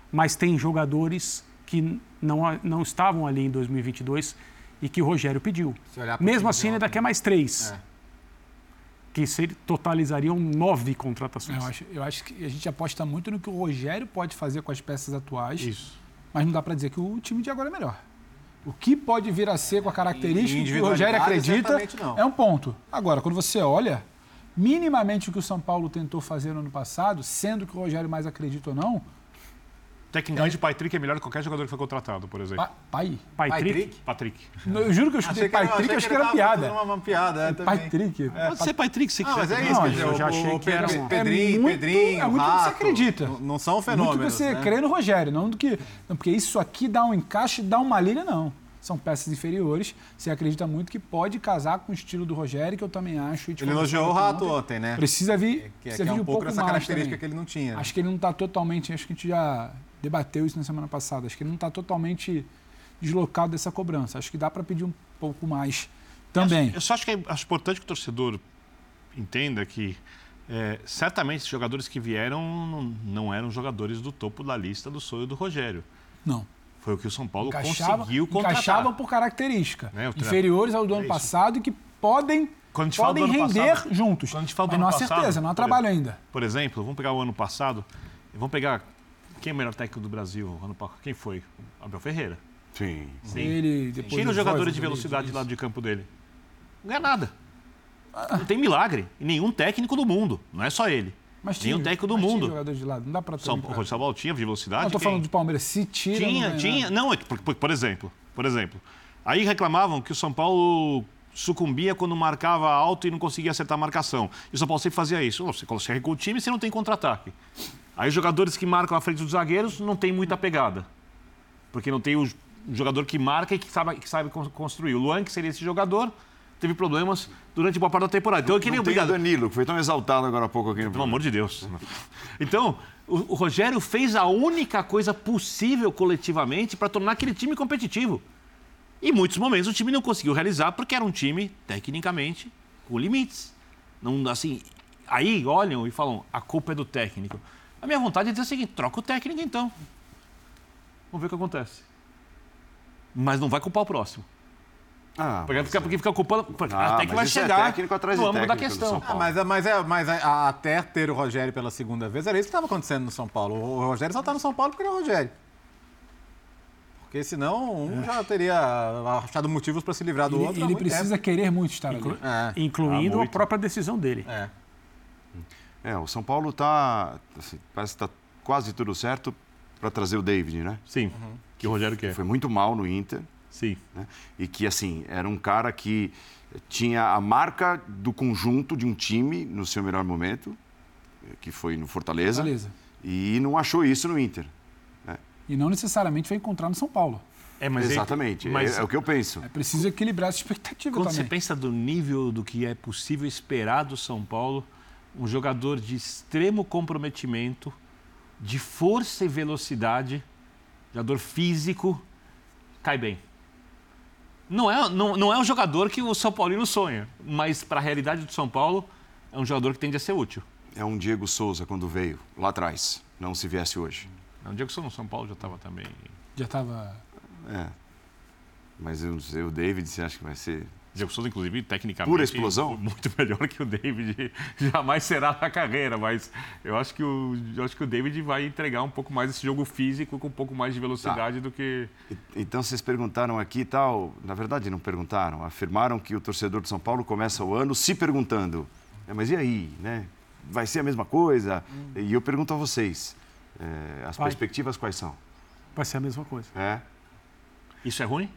Mas tem jogadores que não, não estavam ali em 2022 e que o Rogério pediu. Mesmo assim, ainda quer mais três. É. Que ser, totalizariam nove contratações. Eu acho, eu acho que a gente aposta muito no que o Rogério pode fazer com as peças atuais. Isso. Mas não dá para dizer que o time de agora é melhor. O que pode vir a ser com a característica que o Rogério acredita é um ponto. Agora, quando você olha, minimamente o que o São Paulo tentou fazer no ano passado, sendo que o Rogério mais acredita ou não, Tecnicamente, o Patrick é melhor que qualquer jogador que foi contratado, por exemplo. pa- pai. Pai, Pai, Trick? Trick? Patrick. Eu juro que eu chutei pai trick, eu achei que era piada. Uma, uma piada, é, também. Pai trick. Pode ser Patrick, se Ah, quiser. mas é isso, Não, eu já achei que era um- Pedrinho, é muito, Pedrinho, é muito do que você acredita. Não, não são Muito fenômenos. do que você né? crê no Rogério, não do que. Não, porque isso aqui dá um encaixe, dá uma liga, não. São peças inferiores. Você acredita muito que pode casar com o estilo do Rogério, que eu também acho. Ele elogiou o Rato ontem. ontem, né? Precisa vir, Que, é- precisa que é vir um, um pouco pouco dessa mais característica também. que ele não tinha. né? Acho que ele não está totalmente. Acho que a gente já debateu isso na semana passada. Acho que ele não está totalmente deslocado dessa cobrança. Acho que dá para pedir um pouco mais também. Eu só acho que é importante que o torcedor entenda que é, certamente esses jogadores que vieram não, não eram jogadores do topo da lista do sonho do Rogério. Não. Foi o que o São Paulo Encaixava, conseguiu contratar. encaixavam por característica. Né, inferiores ao do É ano passado e que podem, podem render passado- juntos. quando a gente fala do Mas não há passado, certeza, não há por trabalho exemplo, ainda. Por exemplo, vamos pegar o ano passado, vamos pegar quem é o melhor técnico do Brasil ano pa- Quem foi? Abel Ferreira. Sim. Ele, depois Tira do os jogadores de velocidade diz. lá de campo dele. Não ganha nada. Não tem milagre. E nenhum técnico do mundo. Não é só ele. Mas nenhum tinha- técnico do mas tinha mundo. jogadores de lado. Não dá para São, o São Paulo tinha de velocidade. Não, eu tô quem? falando do Palmeiras. Se tira, Tinha, não tinha. nada. Não, é que, por, por- por exemplo, por exemplo. Aí reclamavam que o São Paulo sucumbia quando marcava alto e não conseguia acertar a marcação. E o São Paulo sempre fazia isso. Você consegue com o time, você não tem contra-ataque. Aí os jogadores que marcam à frente dos zagueiros não tem muita pegada. Porque não tem o jogador que marca e que sabe, que sabe construir. O Luan, que seria esse jogador, teve problemas durante boa parte da temporada. Então, eu queria não obrigado. Tem o Danilo, que foi tão exaltado agora há pouco aqui. No Pelo amor de Deus. Então, o, o Rogério fez a única coisa possível coletivamente para tornar aquele time competitivo. E em muitos momentos o time não conseguiu realizar porque era um time, tecnicamente, com limites. Não, assim, aí olham e falam, a culpa é do técnico. A minha vontade é dizer o seguinte, troca o técnico então. Vamos ver o que acontece. Mas não vai culpar o próximo. Ah, porque, fica, porque fica culpando. Ah, até que vai chegar. É atrás no âmbito da questão. Ah, mas, mas, é, mas é, até ter o Rogério pela segunda vez, era isso que estava acontecendo no São Paulo. O Rogério só está no São Paulo porque ele é o Rogério. Porque senão um já teria achado motivos para se livrar do Ele, outro. ele precisa querer muito estar ali. Inclu- É. Incluindo Ah, a muito. própria decisão dele. tempo. É. É, o São Paulo tá. assim, parece que está quase tudo certo para trazer o David, né? Sim. Que o Rogério quer. Foi muito mal no Inter. Sim. né? E que, assim, era um cara que tinha a marca do conjunto de um time no seu melhor momento, que foi no Fortaleza, Beleza. e não achou isso no Inter. E não necessariamente vai encontrar no São Paulo. É, mas Exatamente, mas- é, é o que eu penso. É preciso equilibrar essa expectativa Quando também. você pensa do nível do que é possível esperar do São Paulo, um jogador de extremo comprometimento, de força e velocidade, jogador físico, cai bem. Não é, não, não é um jogador que o São Paulino sonha, mas para a realidade do São Paulo, é um jogador que tende a ser útil. É um Diego Souza quando veio, lá atrás, não se viesse hoje. Não, o Diego Souza no São Paulo já estava também. Já estava. É. Mas eu não sei, o David, você acha que vai ser. Souza, inclusive, tecnicamente. Pura explosão? Muito melhor que o David. Jamais será na carreira, mas eu acho que o, eu acho que o David vai entregar um pouco mais esse jogo físico com um pouco mais de velocidade do que. Então vocês perguntaram aqui e tal, na verdade não perguntaram, afirmaram que o torcedor de São Paulo começa o ano se perguntando, "É, mas e aí, né? Vai ser a mesma coisa? E eu pergunto a vocês, é, as Vai. perspectivas quais são? Vai ser a mesma coisa. É? Isso é ruim?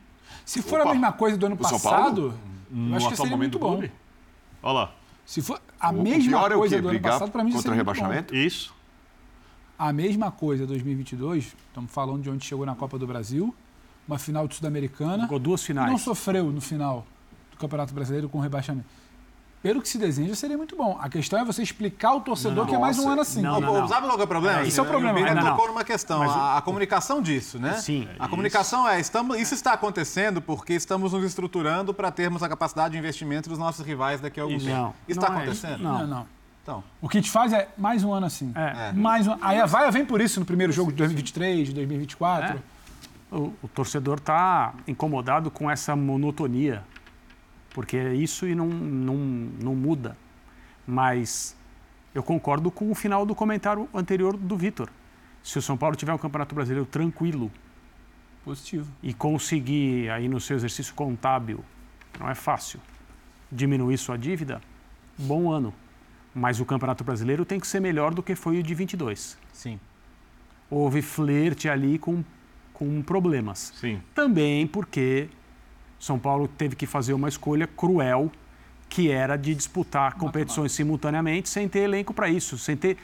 Se for Opa, a mesma coisa do ano o São passado, No eu acho que seria momento muito bom. clube? Olha lá. Se for a O- mesma pior é o coisa quê? do ano passado, para mim contra seria o muito bom. rebaixamento? Isso. A mesma coisa 2022, estamos falando de onde chegou na Copa do Brasil, uma final de Sul-Americana. Jogou duas finais. Não sofreu no final do Campeonato Brasileiro com rebaixamento. Pelo que se deseja, seria muito bom. A questão é você explicar ao torcedor que é mais um ano assim. não, não, não. Sabe é o problema? É, esse é o problema. Bira Não, não. tocou numa questão, Mas a, a comunicação disso, né? Sim. A comunicação é, estamos, isso está acontecendo porque estamos nos estruturando para termos a capacidade de investimento dos nossos rivais daqui a alguns Isso. anos. Não, Isso não está é acontecendo? isso. Não, Não. não. Então, O que te faz é mais um ano assim. É. Mais um, aí a vaia vem por isso no primeiro jogo de 2023, de 2024. O, o torcedor está incomodado com essa monotonia, porque é isso e não, não, não muda. Mas eu concordo com o final do comentário anterior do Vitor. Se o São Paulo tiver um Campeonato Brasileiro tranquilo Positivo. e conseguir aí no seu exercício contábil, não é fácil, diminuir sua dívida, bom ano. Mas o Campeonato Brasileiro tem que ser melhor do que foi o de 22. sim. Houve flerte ali com, com problemas. Sim. Também porque São Paulo teve que fazer uma escolha cruel, que era de disputar competições simultaneamente sem ter elenco para isso, sem ter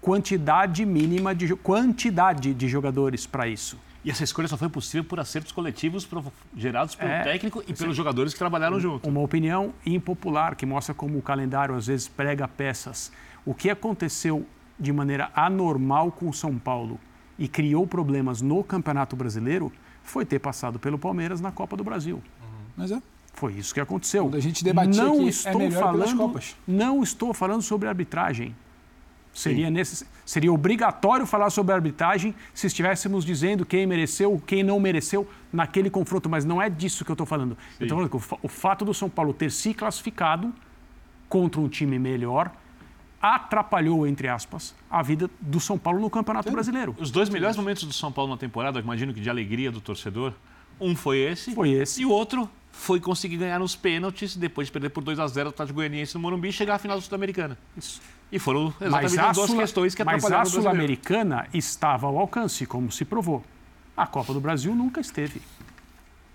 quantidade mínima de quantidade de jogadores para isso. E essa escolha só foi possível por acertos coletivos gerados pelo É. técnico e pelos jogadores que trabalharam junto. Uma opinião impopular que mostra como o calendário às vezes prega peças. O que aconteceu de maneira anormal com o São Paulo e criou problemas no Campeonato Brasileiro foi ter passado pelo Palmeiras na Copa do Brasil. Mas é. Foi isso que aconteceu. Quando a gente debatia não que é estou pelas falando, Copas. Não estou falando sobre arbitragem. Seria, necess... Seria obrigatório falar sobre arbitragem se estivéssemos dizendo quem mereceu, quem não mereceu naquele confronto, mas não é disso que eu estou falando. Eu estou falando que o fato do São Paulo ter se classificado contra um time melhor atrapalhou, entre aspas, a vida do São Paulo no Campeonato Brasileiro. Os dois melhores momentos do São Paulo na temporada, imagino que de alegria do torcedor, um foi esse. Foi esse. E o outro foi conseguir ganhar nos pênaltis, depois de perder por 2 a 0 o Atlético Goianiense no Morumbi e chegar à final da Sul-Americana. Isso. E foram exatamente Mas as a, duas Sul- questões que mas atrapalharam a o brasileiro. Sul-Americana estava ao alcance, como se provou. A Copa do Brasil nunca esteve.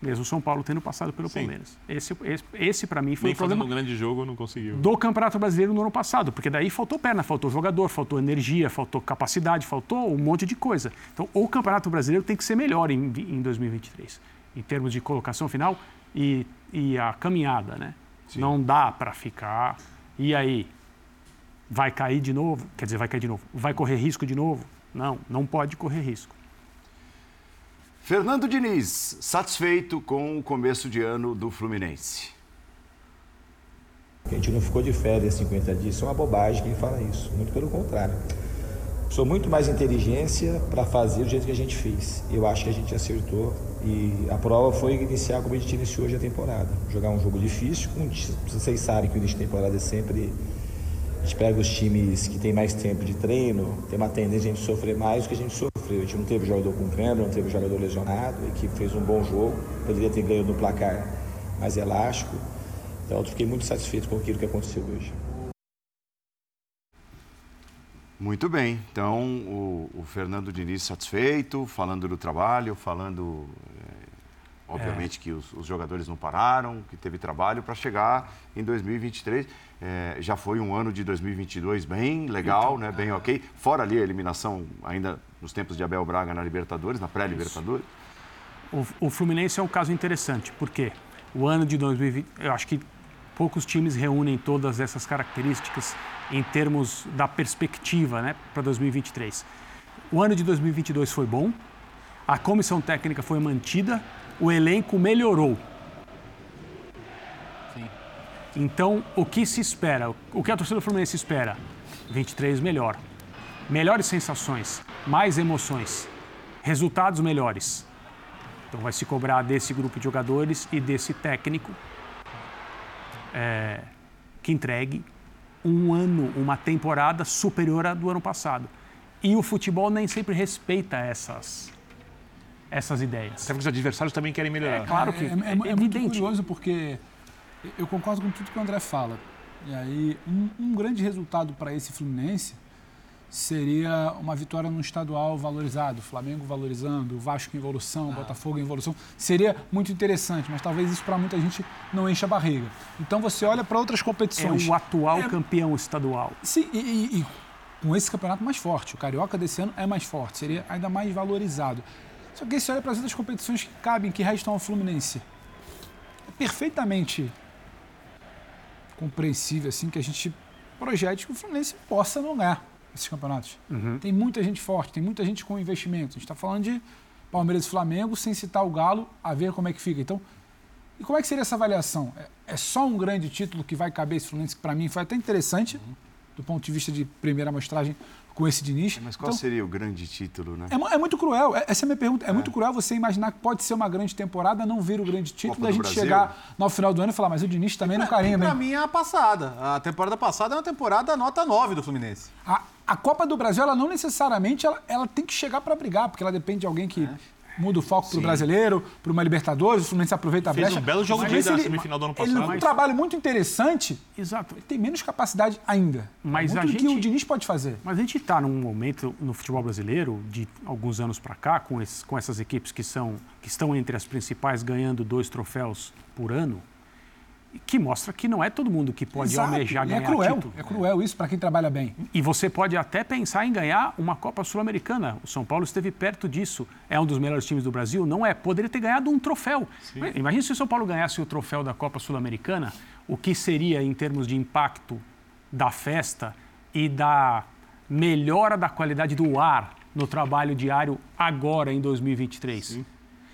Mesmo o São Paulo tendo passado pelo Sim. Palmeiras. Esse, esse, esse para mim foi Nem o problema. um grande jogo não conseguiu. Do Campeonato Brasileiro no ano passado, porque daí faltou perna, faltou jogador, faltou energia, faltou capacidade, faltou um monte de coisa. Então, o Campeonato Brasileiro tem que ser melhor em, em 2023, em termos de colocação final e, e a caminhada, né? Sim. Não dá para ficar. E aí? Vai cair de novo? Quer dizer, vai cair de novo. Vai correr risco de novo? Não, não pode correr risco. Fernando Diniz, satisfeito com o começo de ano do Fluminense. A gente não ficou de férias 50 dias, isso é uma bobagem quem fala isso, muito pelo contrário. Sou muito mais inteligência para fazer do jeito que a gente fez. Eu acho que a gente acertou e a prova foi iniciar como a gente iniciou hoje a temporada. Jogar um jogo difícil, vocês sabem que o início de temporada é sempre a gente pega os times que tem mais tempo de treino, tem uma tendência a gente sofrer mais do que a gente sofreu. A gente não teve jogador com câmera, não teve jogador lesionado, a equipe fez um bom jogo, poderia ter ganho no placar mais elástico. Então eu fiquei muito satisfeito com aquilo que aconteceu hoje. Muito bem. Então, o, o Fernando Diniz satisfeito, falando do trabalho, falando Obviamente é. que os, os, jogadores não pararam, que teve trabalho para chegar em 2023. É, já foi um ano de 2022 bem legal, né? bem ok. Fora ali a eliminação ainda nos tempos de Abel Braga na Libertadores, na pré-Libertadores. O, o, Fluminense é um caso interessante, porque o ano de 2020, eu acho que poucos times reúnem todas essas características em termos da perspectiva né, para 2023. O ano de 2022 foi bom, a comissão técnica foi mantida, o elenco melhorou. Então, o que se espera? O que a torcida do Fluminense espera? 23 melhor. Melhores sensações, mais emoções, resultados melhores. Então, vai se cobrar desse grupo de jogadores e desse técnico é, que entregue um ano, uma temporada superior à do ano passado. E o futebol nem sempre respeita essas, essas ideias. Até porque os adversários também querem melhorar. É, claro que é, é, é, é muito curioso porque eu concordo com tudo que o André fala. E aí, um, um grande resultado para esse Fluminense seria uma vitória no estadual valorizado, Flamengo valorizando, Vasco em evolução, ah. Botafogo em evolução. Seria muito interessante, mas talvez isso para muita gente não encha a barriga. Então você olha para outras competições. É o atual é... campeão estadual. Sim, e, e, e com esse campeonato mais forte. O Carioca desse ano é mais forte, seria ainda mais valorizado. Só que você olha para as outras competições que cabem, que restam ao Fluminense. É perfeitamente compreensível assim que a gente projete que o Fluminense possa não ganhar esses campeonatos. Uhum. Tem muita gente forte, tem muita gente com investimento. A gente está falando de Palmeiras e Flamengo, sem citar o Galo, a ver como é que fica. Então, e como é que seria essa avaliação? É, é só um grande título que vai caber esse Fluminense, que para mim foi até interessante, uhum. do ponto de vista de primeira amostragem, com esse Diniz. Mas qual então, seria o grande título, né? É, é, muito cruel, é, essa é a minha pergunta. É, é, muito cruel você imaginar que pode ser uma grande temporada, não vir o grande título, da gente Brasil. chegar no final do ano e falar, mas o Diniz também pra, não carimba. Pra mim é a passada. A temporada passada é uma temporada nota 9 do Fluminense. A, a Copa do Brasil, ela não necessariamente ela, ela tem que chegar para brigar, porque ela depende de alguém que é muda o foco para o brasileiro, para uma Libertadores, o Fluminense aproveita a Fez brecha. um belo jogo de ele, semifinal do ano passado. Ele um trabalho muito interessante. Exato. Ele tem menos capacidade ainda. Mas é a gente, que o Diniz pode fazer. Mas a gente está num momento no futebol brasileiro, de alguns anos para cá, com, esses, com essas equipes que, são, que estão entre as principais, ganhando dois troféus por ano, que mostra que não é todo mundo que pode Exato. almejar e é ganhar é cruel, título. É cruel isso para quem trabalha bem. E você pode até pensar em ganhar uma Copa Sul-Americana. O São Paulo esteve perto disso. É um dos melhores times do Brasil? Não é. Poderia ter ganhado um troféu. Imagina se o São Paulo ganhasse o troféu da Copa Sul-Americana, o que seria em termos de impacto da festa e da melhora da qualidade do ar no trabalho diário agora em 2023. Sim.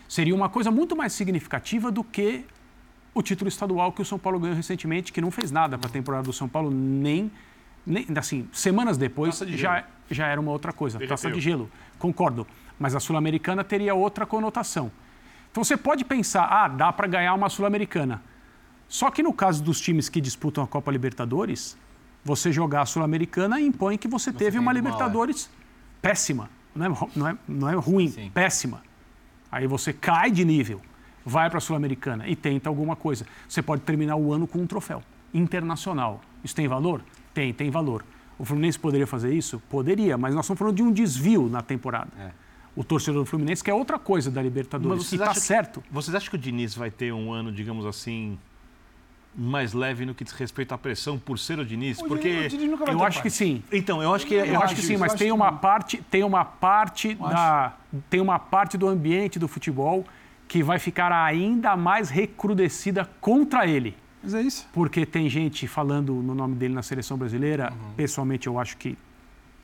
Seria uma coisa muito mais significativa do que o título estadual que o São Paulo ganhou recentemente, que não fez nada para a temporada do São Paulo, nem, nem assim, semanas depois de já, já era uma outra coisa. Ele taça de gelo, concordo. Mas a Sul-Americana teria outra conotação. Então você pode pensar, ah, dá para ganhar uma Sul-Americana. Só que no caso dos times que disputam a Copa Libertadores, você jogar a Sul-Americana impõe que você, você teve uma Libertadores é. péssima. Não é, não é, não é ruim, Sim. péssima. Aí você cai de nível vai para a Sul-Americana e tenta alguma coisa. Você pode terminar o ano com um troféu internacional. Isso tem valor? Tem, tem valor. O Fluminense poderia fazer isso? Poderia, mas nós estamos falando de um desvio na temporada. É. o torcedor do Fluminense, que é outra coisa da Libertadores. e tá certo. Vocês acham que o Diniz vai ter um ano, digamos assim, mais leve no que diz respeito à pressão por ser o Diniz? O porque Diniz, o Diniz eu acho parte. que sim. Então, eu acho que eu, eu acho que sim, mas tem uma parte, tem uma parte da tem uma parte do ambiente do futebol que vai ficar ainda mais recrudescida contra ele. Mas é isso. Porque tem gente falando no nome dele na seleção brasileira. Uhum. Pessoalmente, eu acho que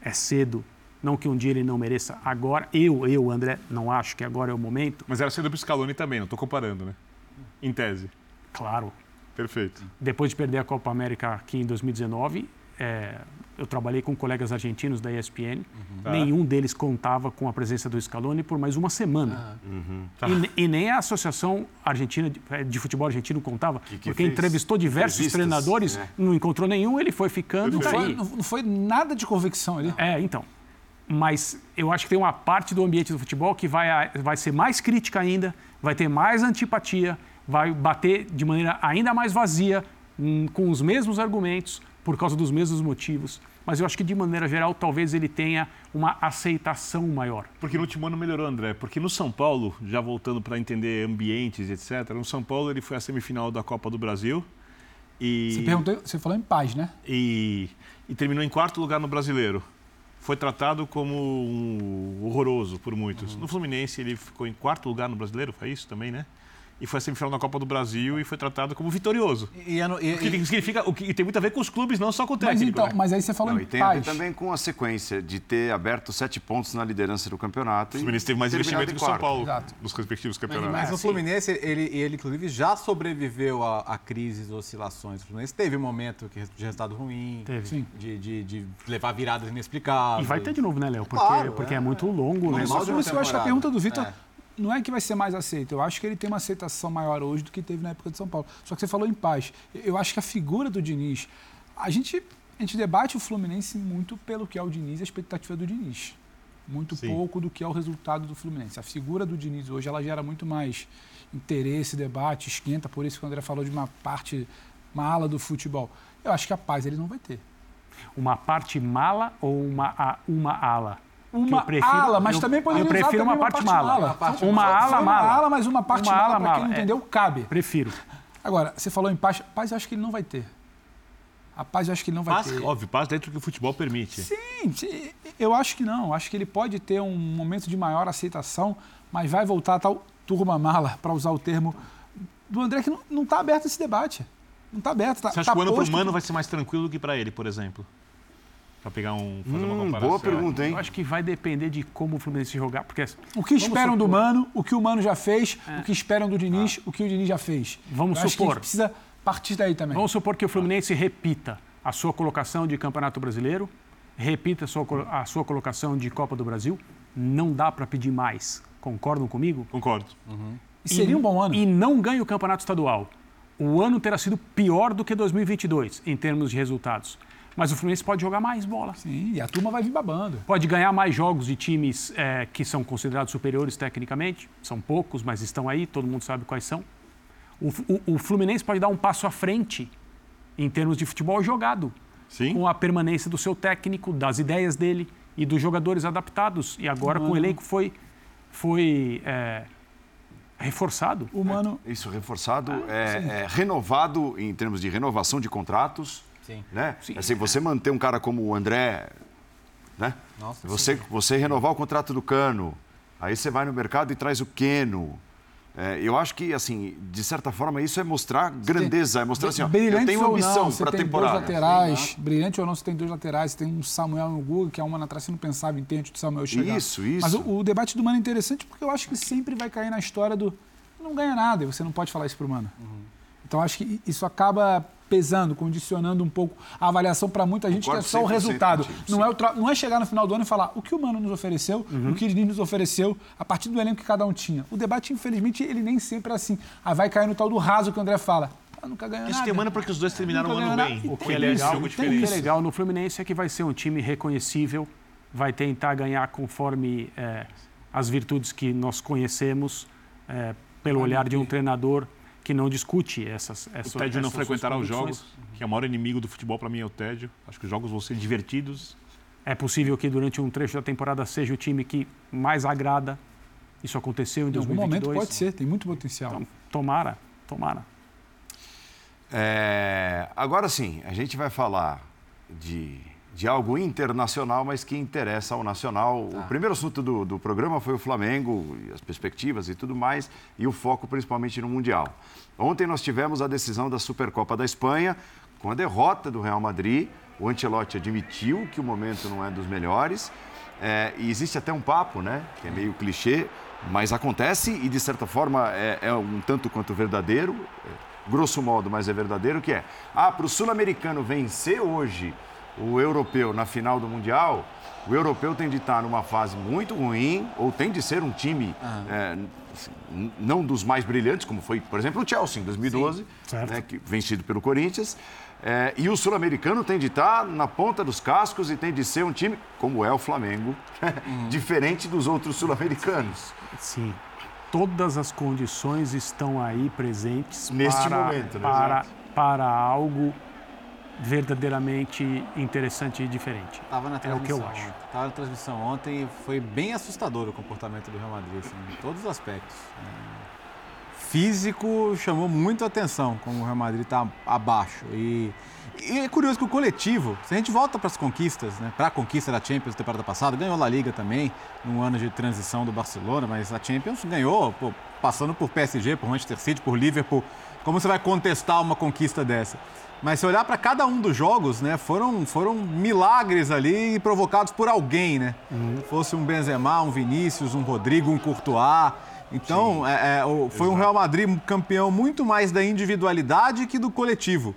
é cedo não que um dia ele não mereça agora. Eu, eu, André, não acho que agora é o momento. Mas era cedo para o Scaloni também, não estou comparando, né? Em tese. Claro. Perfeito. Depois de perder a Copa América aqui em 2019, é, eu trabalhei com colegas argentinos da ESPN. Uhum. Tá. Nenhum deles contava com a presença do Scaloni por mais uma semana. Ah. Uhum. Tá. E, e, nem a Associação Argentina de, é, de Futebol Argentino contava, que que porque fez? entrevistou diversos treinadores, é. não encontrou nenhum, ele foi ficando. Não foi, não foi nada de convicção ali. É, então mas eu acho que tem uma parte do ambiente do futebol que vai, vai ser mais crítica ainda, vai ter mais antipatia, vai bater de maneira ainda mais vazia, hum, com os mesmos argumentos, por causa dos mesmos motivos. Mas eu acho que, de maneira geral, talvez ele tenha uma aceitação maior. Porque no último ano melhorou, André. Porque no São Paulo, já voltando para entender ambientes, etc., no São Paulo ele foi à semifinal da Copa do Brasil. E... Você, perguntou, você falou em paz, né? E, e terminou em quarto lugar no Brasileiro foi tratado como um horroroso por muitos. Uhum. No Fluminense, ele ficou em quarto lugar no brasileiro, foi isso também, né? E foi a semifinal na Copa do Brasil e foi tratado como vitorioso. E, e, o que significa, o que tem muito a ver com os clubes, não só com o técnico. Mas, então, né? mas aí você falou não, em e tem paz. a ver também com a sequência de ter aberto sete pontos na liderança do campeonato. O Fluminense teve mais investimento que o São Paulo Exato. nos respectivos campeonatos. Mas, mas o Fluminense, ele, ele inclusive já sobreviveu a, a crises, oscilações. O Fluminense teve um momento de resultado ruim, teve. De, de, de, levar viradas inexplicáveis. E vai ter de novo, né, Léo? Porque, claro, porque é, é, muito longo. Né? Mas, eu acho que a pergunta do Vitor... É não é que vai ser mais aceito. Eu acho que ele tem uma aceitação maior hoje do que teve na época de São Paulo. Só que você falou em paz. Eu acho que a figura do Diniz. A gente, a gente debate o Fluminense muito pelo que é o Diniz e a expectativa do Diniz. Muito Sim. pouco do que é o resultado do Fluminense. A figura do Diniz hoje ela gera muito mais interesse, debate, esquenta. Por isso que o André falou de uma parte, uma ala do futebol. Eu acho que a paz ele não vai ter. Uma parte mala ou uma, uma ala? Uma prefiro, ala, mas eu, também poderia Eu prefiro uma, uma, parte, parte mala. mala. Parte uma mala, ala mala. Uma ala, mas uma parte uma mala, para quem não entendeu, é, cabe. Prefiro. Agora, você falou em paz. Paz eu acho que ele não vai ter. A paz eu acho que ele não vai paz, ter. Óbvio, paz dentro do que o futebol permite. Sim, eu acho que não. Acho que ele pode ter um momento de maior aceitação, mas vai voltar a tal turma mala, para usar o termo do André, que não está aberto esse debate. Não está aberto. Tá, você acha tá que o ano para o Mano vai ser mais tranquilo do que para ele, por exemplo? Para pegar um, fazer hum, uma comparação. Boa pergunta, hein? Eu acho que vai depender de como o Fluminense jogar, porque o que esperam supor... do Mano, o que o Mano já fez, é. o que esperam do Diniz, ah. o que o Diniz já fez. Vamos Eu supor. precisa partir daí também. Vamos supor que o Fluminense repita a sua colocação de Campeonato Brasileiro, repita a sua, a sua colocação de Copa do Brasil. Não dá para pedir mais. Concordam comigo? Concordo. Uhum. E seria um bom ano. E não ganha o Campeonato Estadual. O ano terá sido pior do que 2022 em termos de resultados. Mas o Fluminense pode jogar mais bola. Sim, e a turma vai vir babando. Pode ganhar mais jogos de times é, que são considerados superiores tecnicamente. São poucos, mas estão aí, todo mundo sabe quais são. O, o, o Fluminense pode dar um passo à frente em termos de futebol jogado. Sim. Com a permanência do seu técnico, das ideias dele e dos jogadores adaptados. E agora com o elenco foi, foi é, reforçado. Humano. É, isso, reforçado, ah, é, é, renovado em termos de renovação de contratos Sim. Né? Sim. Assim, você manter um cara como o André, né? Nossa, você, você renovar o contrato do Cano, aí você vai no mercado e traz o Queno. É, eu acho que, assim, de certa forma, isso é mostrar grandeza, é mostrar assim, ó, eu tenho ambição para a temporada. Dois laterais, Sim, brilhante ou não, você tem dois laterais, você tem um Samuel no Google, que é uma atrás, você não pensava em ter antes do Samuel chegar. Isso, isso. Mas o, o, debate do Mano é interessante porque eu acho que sempre vai cair na história do não ganha nada, e você não pode falar isso pro Mano. Uhum. Então, acho que isso acaba pesando, condicionando um pouco a avaliação para muita gente, Concordo que é só o resultado. não, é o não é chegar no final do ano e falar o que o Mano nos ofereceu, uhum. o que ele nos ofereceu, a partir do elenco que cada um tinha. O debate, infelizmente, ele nem sempre é assim. Aí vai cair no tal do raso que o André fala. Nunca ganhou Isso nada. tem mano porque os dois terminaram o ano bem. O que é legal, o que é legal no Fluminense é que vai ser um time reconhecível, vai tentar ganhar conforme é, as virtudes que nós conhecemos, é, pelo olhar de um treinador que não discute essas. essas o tédio essas não frequentará os jogos, que é o maior inimigo do futebol para mim é o tédio. Acho que os jogos vão ser divertidos, É possível que durante um trecho da temporada seja o time que mais agrada. Isso aconteceu em, em 2022. Em algum momento pode ser, tem muito potencial. Então, tomara, tomara. É, agora sim, a gente vai falar de, de algo internacional, mas que interessa ao nacional. O primeiro assunto do, do programa foi o Flamengo, as perspectivas e tudo mais, e o foco principalmente no Mundial. Ontem nós tivemos a decisão da Supercopa da Espanha, com a derrota do Real Madrid. O Ancelotti admitiu que o momento não é dos melhores. É, e existe até um papo, né, que é meio clichê, mas acontece e de certa forma é, é um tanto quanto verdadeiro grosso modo, mas é verdadeiro, que é, ah, para o sul-americano vencer hoje o europeu na final do Mundial, o europeu tem de estar numa fase muito ruim, ou tem de ser um time é, não dos mais brilhantes, como foi, por exemplo, o Chelsea em 2012, né, que, vencido pelo Corinthians. É, e o sul-americano tem de estar na ponta dos cascos e tem de ser um time, como é o Flamengo, uhum. diferente dos outros sul-americanos. Sim todas as condições estão aí presentes neste para, momento, né? para, para algo verdadeiramente interessante e diferente. Tava na transmissão, é o que eu acho. Estava na transmissão ontem e foi bem assustador o comportamento do Real Madrid, assim, em todos os aspectos. Físico chamou muito a atenção como o Real Madrid está abaixo e e é curioso que o coletivo, se a gente volta para as conquistas, né, para a conquista da Champions da temporada passada, ganhou a La Liga também, num ano de transição do Barcelona, mas a Champions ganhou pô, passando por PSG, por Manchester City, por Liverpool. Como você vai contestar uma conquista dessa? Mas se olhar para cada um dos jogos, né, foram, foram milagres ali provocados por alguém, né? Uhum. Fosse um Benzema, um Vinícius, um Rodrigo, um Courtois. Então, é, é, foi Exato. um Real Madrid campeão muito mais da individualidade que do coletivo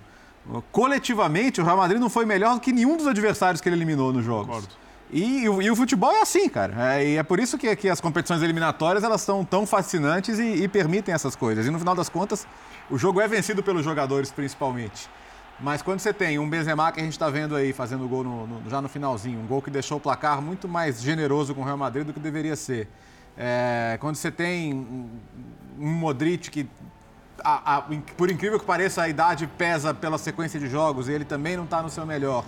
coletivamente, o Real Madrid não foi melhor do que nenhum dos adversários que ele eliminou nos jogos. E, e, e, o futebol é assim, cara. É, e é por isso que, que, as competições eliminatórias elas são tão fascinantes e, e, permitem essas coisas. E no final das contas, o jogo é vencido pelos jogadores, principalmente. Mas quando você tem um Benzema que a gente está vendo aí fazendo gol no, no, já no finalzinho, um gol que deixou o placar muito mais generoso com o Real Madrid do que deveria ser. É, quando você tem um, Modric que a, a, por incrível que pareça, a idade pesa pela sequência de jogos e ele também não está no seu melhor.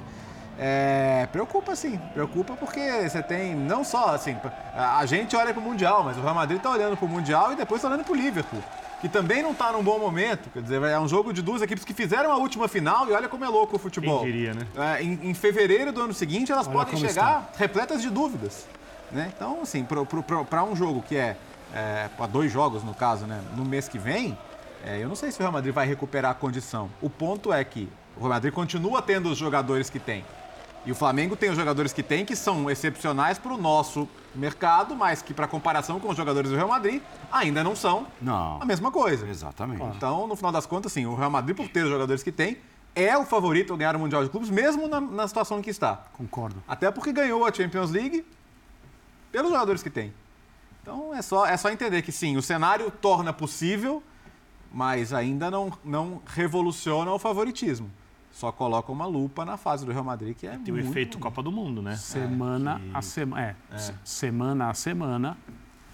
É, preocupa sim, preocupa porque você tem não só assim, a gente olha para o Mundial, mas o Real Madrid está olhando para o Mundial e depois está olhando para o Liverpool, que também não está num bom momento. Quer dizer, é um jogo de duas equipes que fizeram a última final e olha como é louco o futebol. Quem diria, né? É, em, em, fevereiro do ano seguinte elas olha podem chegar está. repletas de dúvidas. Né? Então, assim, para um jogo que é, é para dois jogos no caso, né, no mês que vem, é, eu não sei se o Real Madrid vai recuperar a condição. O ponto é que o Real Madrid continua tendo os jogadores que tem. E o Flamengo tem os jogadores que tem, que são excepcionais para o nosso mercado, mas que, para comparação com os jogadores do Real Madrid, ainda não são não. a mesma coisa. Exatamente. Então, no final das contas, sim, o Real Madrid, por ter os jogadores que tem, é o favorito a ganhar o Mundial de Clubes, mesmo na, na situação em que está. Concordo. Até porque ganhou a Champions League pelos jogadores que tem. Então, é só, é só entender que, sim, o cenário torna possível mas ainda não, não revoluciona o favoritismo. Só coloca uma lupa na fase do Real Madrid, que é Tem o efeito Copa do Mundo, né? Semana é, que... a semana. É, é. semana a semana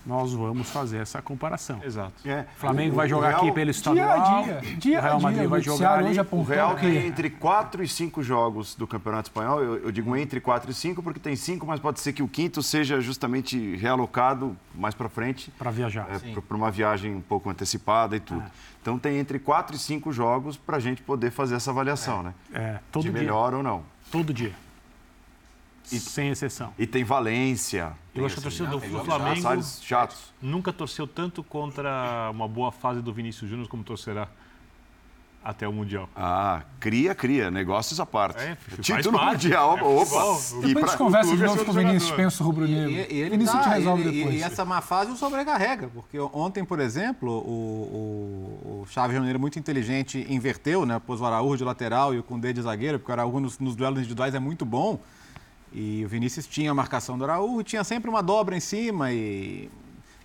nós vamos fazer essa comparação. Exato. É. O Flamengo o, vai jogar Real, aqui pelo estadual. Dia a dia. dia o Real Madrid dia, vai jogar ali. O Real tem entre 4 e 5 jogos do Campeonato Espanhol. Eu, eu, digo entre 4 e 5 porque tem 5, mas pode ser que o quinto seja justamente realocado mais para frente. Para viajar. É, para uma viagem um pouco antecipada e tudo. É. Então tem entre 4 e 5 jogos para a gente poder fazer essa avaliação, é. né? É, todo De dia. melhor ou não. Todo dia. E, sem exceção. E tem Valência. Eu acho que a torcida do, do Flamengo chatos. nunca torceu tanto contra uma boa fase do Vinícius Júnior como torcerá até o Mundial. Ah, cria, cria, negócios à parte. É, Título Mundial, é, opa! E Depois a gente conversa de novo com o Vinícius, penso rubro-negro. E, e, ele Vinícius dá, te resolve ele, depois. E, essa má fase o sobrecarrega, porque ontem, por exemplo, o, o, o Chaves Janeiro muito inteligente inverteu, né? Pôs o Araújo de lateral e o Cundê de zagueiro, porque o Araújo nos, nos duelos individuais é muito bom. E o Vinícius tinha a marcação do Araújo, tinha sempre uma dobra em cima e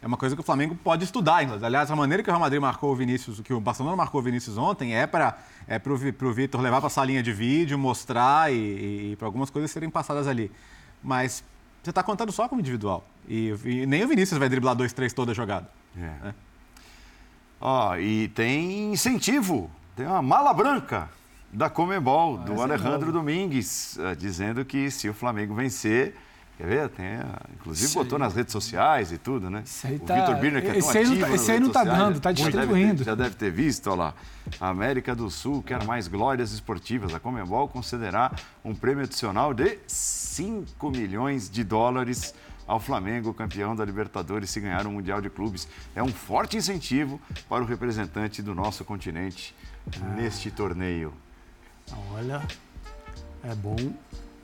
é uma coisa que o Flamengo pode estudar. Aliás, a maneira que o Real Madrid marcou o Vinícius, que o Barcelona marcou o Vinícius ontem, é para é o Vitor levar para a salinha de vídeo, mostrar e, e para algumas coisas serem passadas ali. Mas você está contando só como individual. E, e, nem o Vinícius vai driblar dois, três toda a jogada. É. É. Ó, e tem incentivo, tem uma mala branca da Comebol, do Alejandro Domingues, uh, dizendo que se o Flamengo vencer, Quer ver? Tem, inclusive Isso botou aí. nas redes sociais e tudo, né? Isso aí o tá... Vitor Birner, que é tão esse ativo aí, esse aí não tá sociais, dando, tá distribuindo. Já deve, ter, visto, olha lá. A América do Sul quer mais glórias esportivas. A Comebol concederá um prêmio adicional de 5 milhões de dólares ao Flamengo, campeão da Libertadores, se ganhar o Mundial de Clubes. É um forte incentivo para o representante do nosso continente ah. neste torneio. Olha, é bom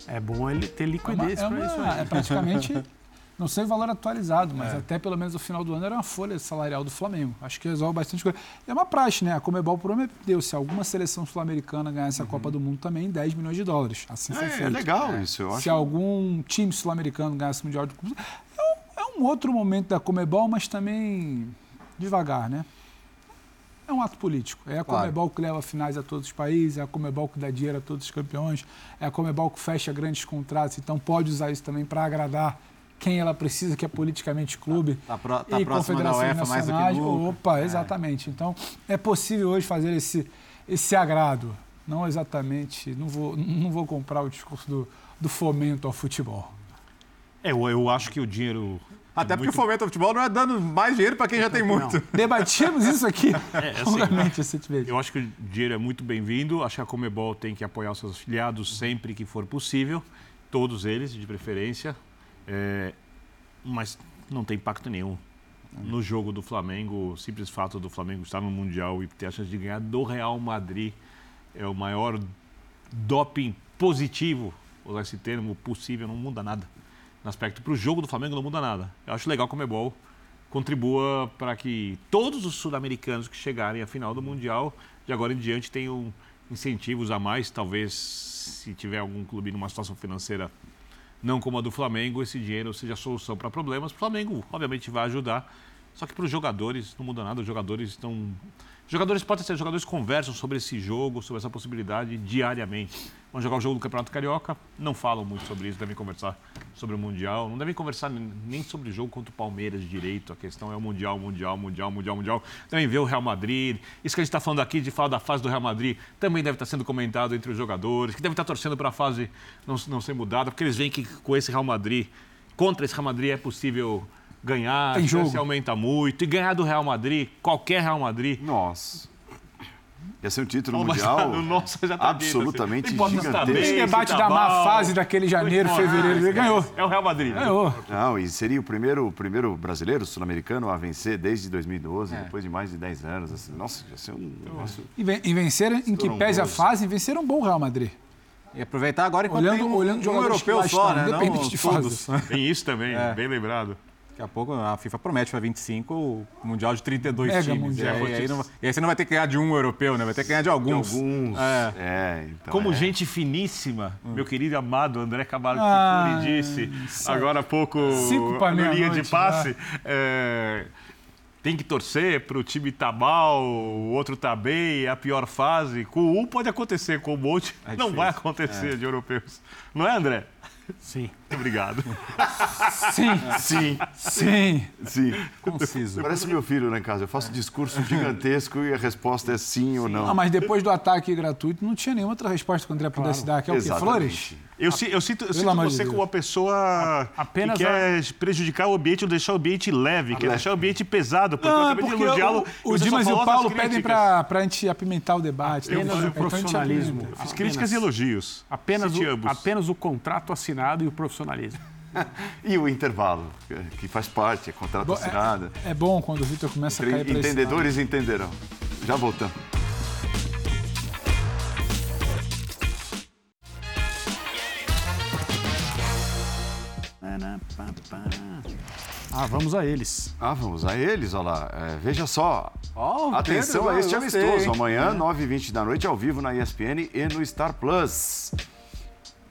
é bom ele ter liquidez é para isso. Aí. É praticamente, não sei o valor atualizado, mas é. até pelo menos o final do ano era uma folha salarial do Flamengo. Acho que resolve bastante coisa. É uma praxe, né? A Comebol prometeu, se alguma seleção sul-americana ganhasse a uhum. Copa do Mundo também, 10 milhões de dólares. Assim é, foi feito. É legal isso, eu acho. Se algum time sul-americano ganhasse o Mundial de Clubes, é, é um outro momento da Comebol, mas também devagar, né? É um ato político. É a Comebol claro. que leva finais a todos os países, é a Comebol que dá dinheiro a todos os campeões, é a Comebol que fecha grandes contratos, então pode usar isso também para agradar quem ela precisa, que é politicamente clube tá, tá, tá e confederações UEFA nacionais. Mais do que nunca. Opa, é. exatamente. É. Então, é possível hoje fazer esse, esse agrado. Não exatamente, não vou, não vou comprar o discurso do, do fomento ao futebol. É, eu, eu acho que o dinheiro até porque o fomento ao futebol não é dando mais dinheiro para quem já tem muito. Debatíamos isso aqui é, assim, Eu acho que o dinheiro é muito bem-vindo. Acho que a Comebol tem que apoiar os seus afiliados sempre que for possível. Todos eles, de preferência. É, mas não tem impacto nenhum. No jogo do Flamengo, o simples fato do Flamengo estar no Mundial e ter a chance de ganhar do Real Madrid é o maior doping positivo, usar esse termo, possível, não muda nada no aspecto para o jogo do Flamengo não muda nada. Eu acho legal que o Comebol contribua para que todos os sul-americanos que chegarem à final do Mundial, de agora em diante, tenham incentivos a mais. Talvez, se tiver algum clube numa situação financeira não como a do Flamengo, esse dinheiro seja a solução para problemas. O Flamengo, obviamente, vai ajudar. Só que para os jogadores não muda nada. Os jogadores estão Jogadores podem ser, jogadores conversam sobre esse jogo, sobre essa possibilidade diariamente. Vão jogar o jogo do Campeonato Carioca, não falam muito sobre isso, devem conversar sobre o Mundial, não devem conversar nem sobre o jogo contra o Palmeiras direito. A questão é o Mundial, Mundial, Mundial, Mundial, Mundial. Também ver o Real Madrid. Isso que a gente está falando aqui de falar da fase do Real Madrid também deve estar sendo comentado entre os jogadores, que devem estar torcendo para a fase não, não ser mudada, porque eles veem que com esse Real Madrid, contra esse Real Madrid, é possível ganhar, Tem jogo. se aumenta muito. E ganhar do Real Madrid, qualquer Real Madrid. Nossa. Ia ser um título oh, mundial nossa, já tá absolutamente dito, assim. gigantesco. Esse debate da má fase daquele janeiro, fevereiro, ele ganhou. É o Real Madrid. Né? Ganhou. Não, e seria o primeiro, o primeiro brasileiro sul-americano a vencer desde 2012, é. depois de mais de 10 anos. Assim, nossa, ia ser um negócio... E, venceram, em que pese a fase, venceram um bom Real Madrid. E aproveitar agora enquanto olhando, tem um, olhando um europeu só, né? Independente de fase. Tem isso também, é. bem lembrado. Daqui a pouco a FIFA promete para 25 o Mundial de 32 Mega times. Mundial. E, aí, não, e aí você não vai ter que ganhar de um europeu, né? Vai ter que ganhar de alguns. De alguns. É. é então Como é. gente finíssima, hum. meu querido amado André Camargo ah, disse agora há pouco Cinco no linha de passe. É, tem que torcer para o time tá mal, o outro tá bem, é a pior fase. Com um pode acontecer, com o um outro é não vai acontecer é. de europeus. Não é, André? Sim. Obrigado. Sim. Sim. Sim. Sim. Conciso. Parece meu filho lá em casa. Eu faço discurso gigantesco e a resposta é sim, sim. ou não. Ah, mas depois do ataque gratuito, não tinha nenhuma outra resposta que o André pudesse dar. Que é o quê? Flores? Eu, eu, eu sinto, eu sinto você como uma pessoa Apenas que quer a... prejudicar o ambiente ou deixar o ambiente leve, quer deixar o ambiente pesado. Porque não, eu acabei de elogiá-lo. O, o Dimas e o Paulo pedem para a gente apimentar o debate. Apenas o profissionalismo. Fiz críticas e elogios. Apenas o, apenas o contrato assinado e o profissionalismo. e o intervalo, que faz parte, é contrato é, assinado. É, é, bom quando o Vitor começa a cair para Entendedores entenderão. Já voltamos. Ah, vamos a eles. Ah, vamos a eles, olha lá. É, veja só. Oh, Atenção Pedro, a este amistoso. Amanhã, é. 9h20 da noite, ao vivo na ESPN e no Star Plus.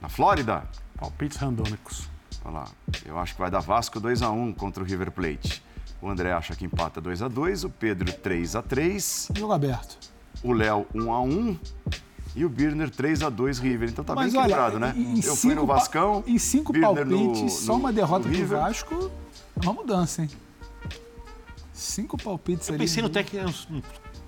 Na Flórida. Palpites randômicos. Olha lá. Eu acho que vai dar Vasco 2x1 contra o River Plate. O André acha que empata 2x2, o Pedro 3x3. Jogo aberto. O Léo 1x1 e o Birner 3 x 2 River. Então tá Mas bem equilibrado, né? Eu fui no Vascão. Em cinco Birner palpites, no, só uma derrota do Vasco é uma mudança, hein? Cinco palpites eu ali. Eu pensei no técnico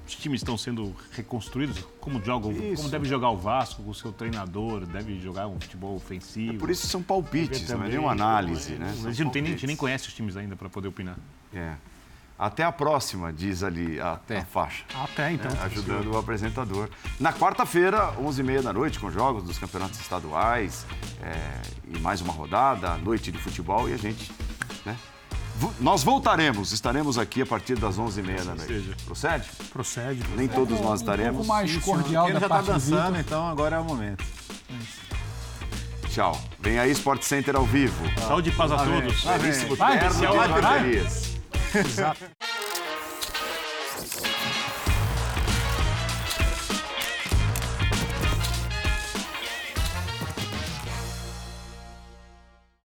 os times estão sendo reconstruídos, como jogam, Isso. como deve jogar o Vasco, o seu treinador, deve jogar um futebol ofensivo. Por isso são palpites, não é Também, nenhuma análise, é, né? A gente, não tem, nem- a nem conhece os times ainda para poder opinar. É. Até a próxima, diz ali a, a faixa. Até então. É, ajudando o apresentador. Na quarta-feira, 11h30 da noite, com jogos dos campeonatos estaduais é, e mais uma rodada, noite de futebol e a gente, né? Nós voltaremos, estaremos aqui a partir das 11h30 da noite. Procede? Procede. Nem todos nós Um estaremos. pouco mais cordial Ele da já tá parte do dançando, então agora é o momento. Tchau. Vem aí, Sport Center ao vivo. Saúde e paz a todos. Belíssimo terno de vai. Exato.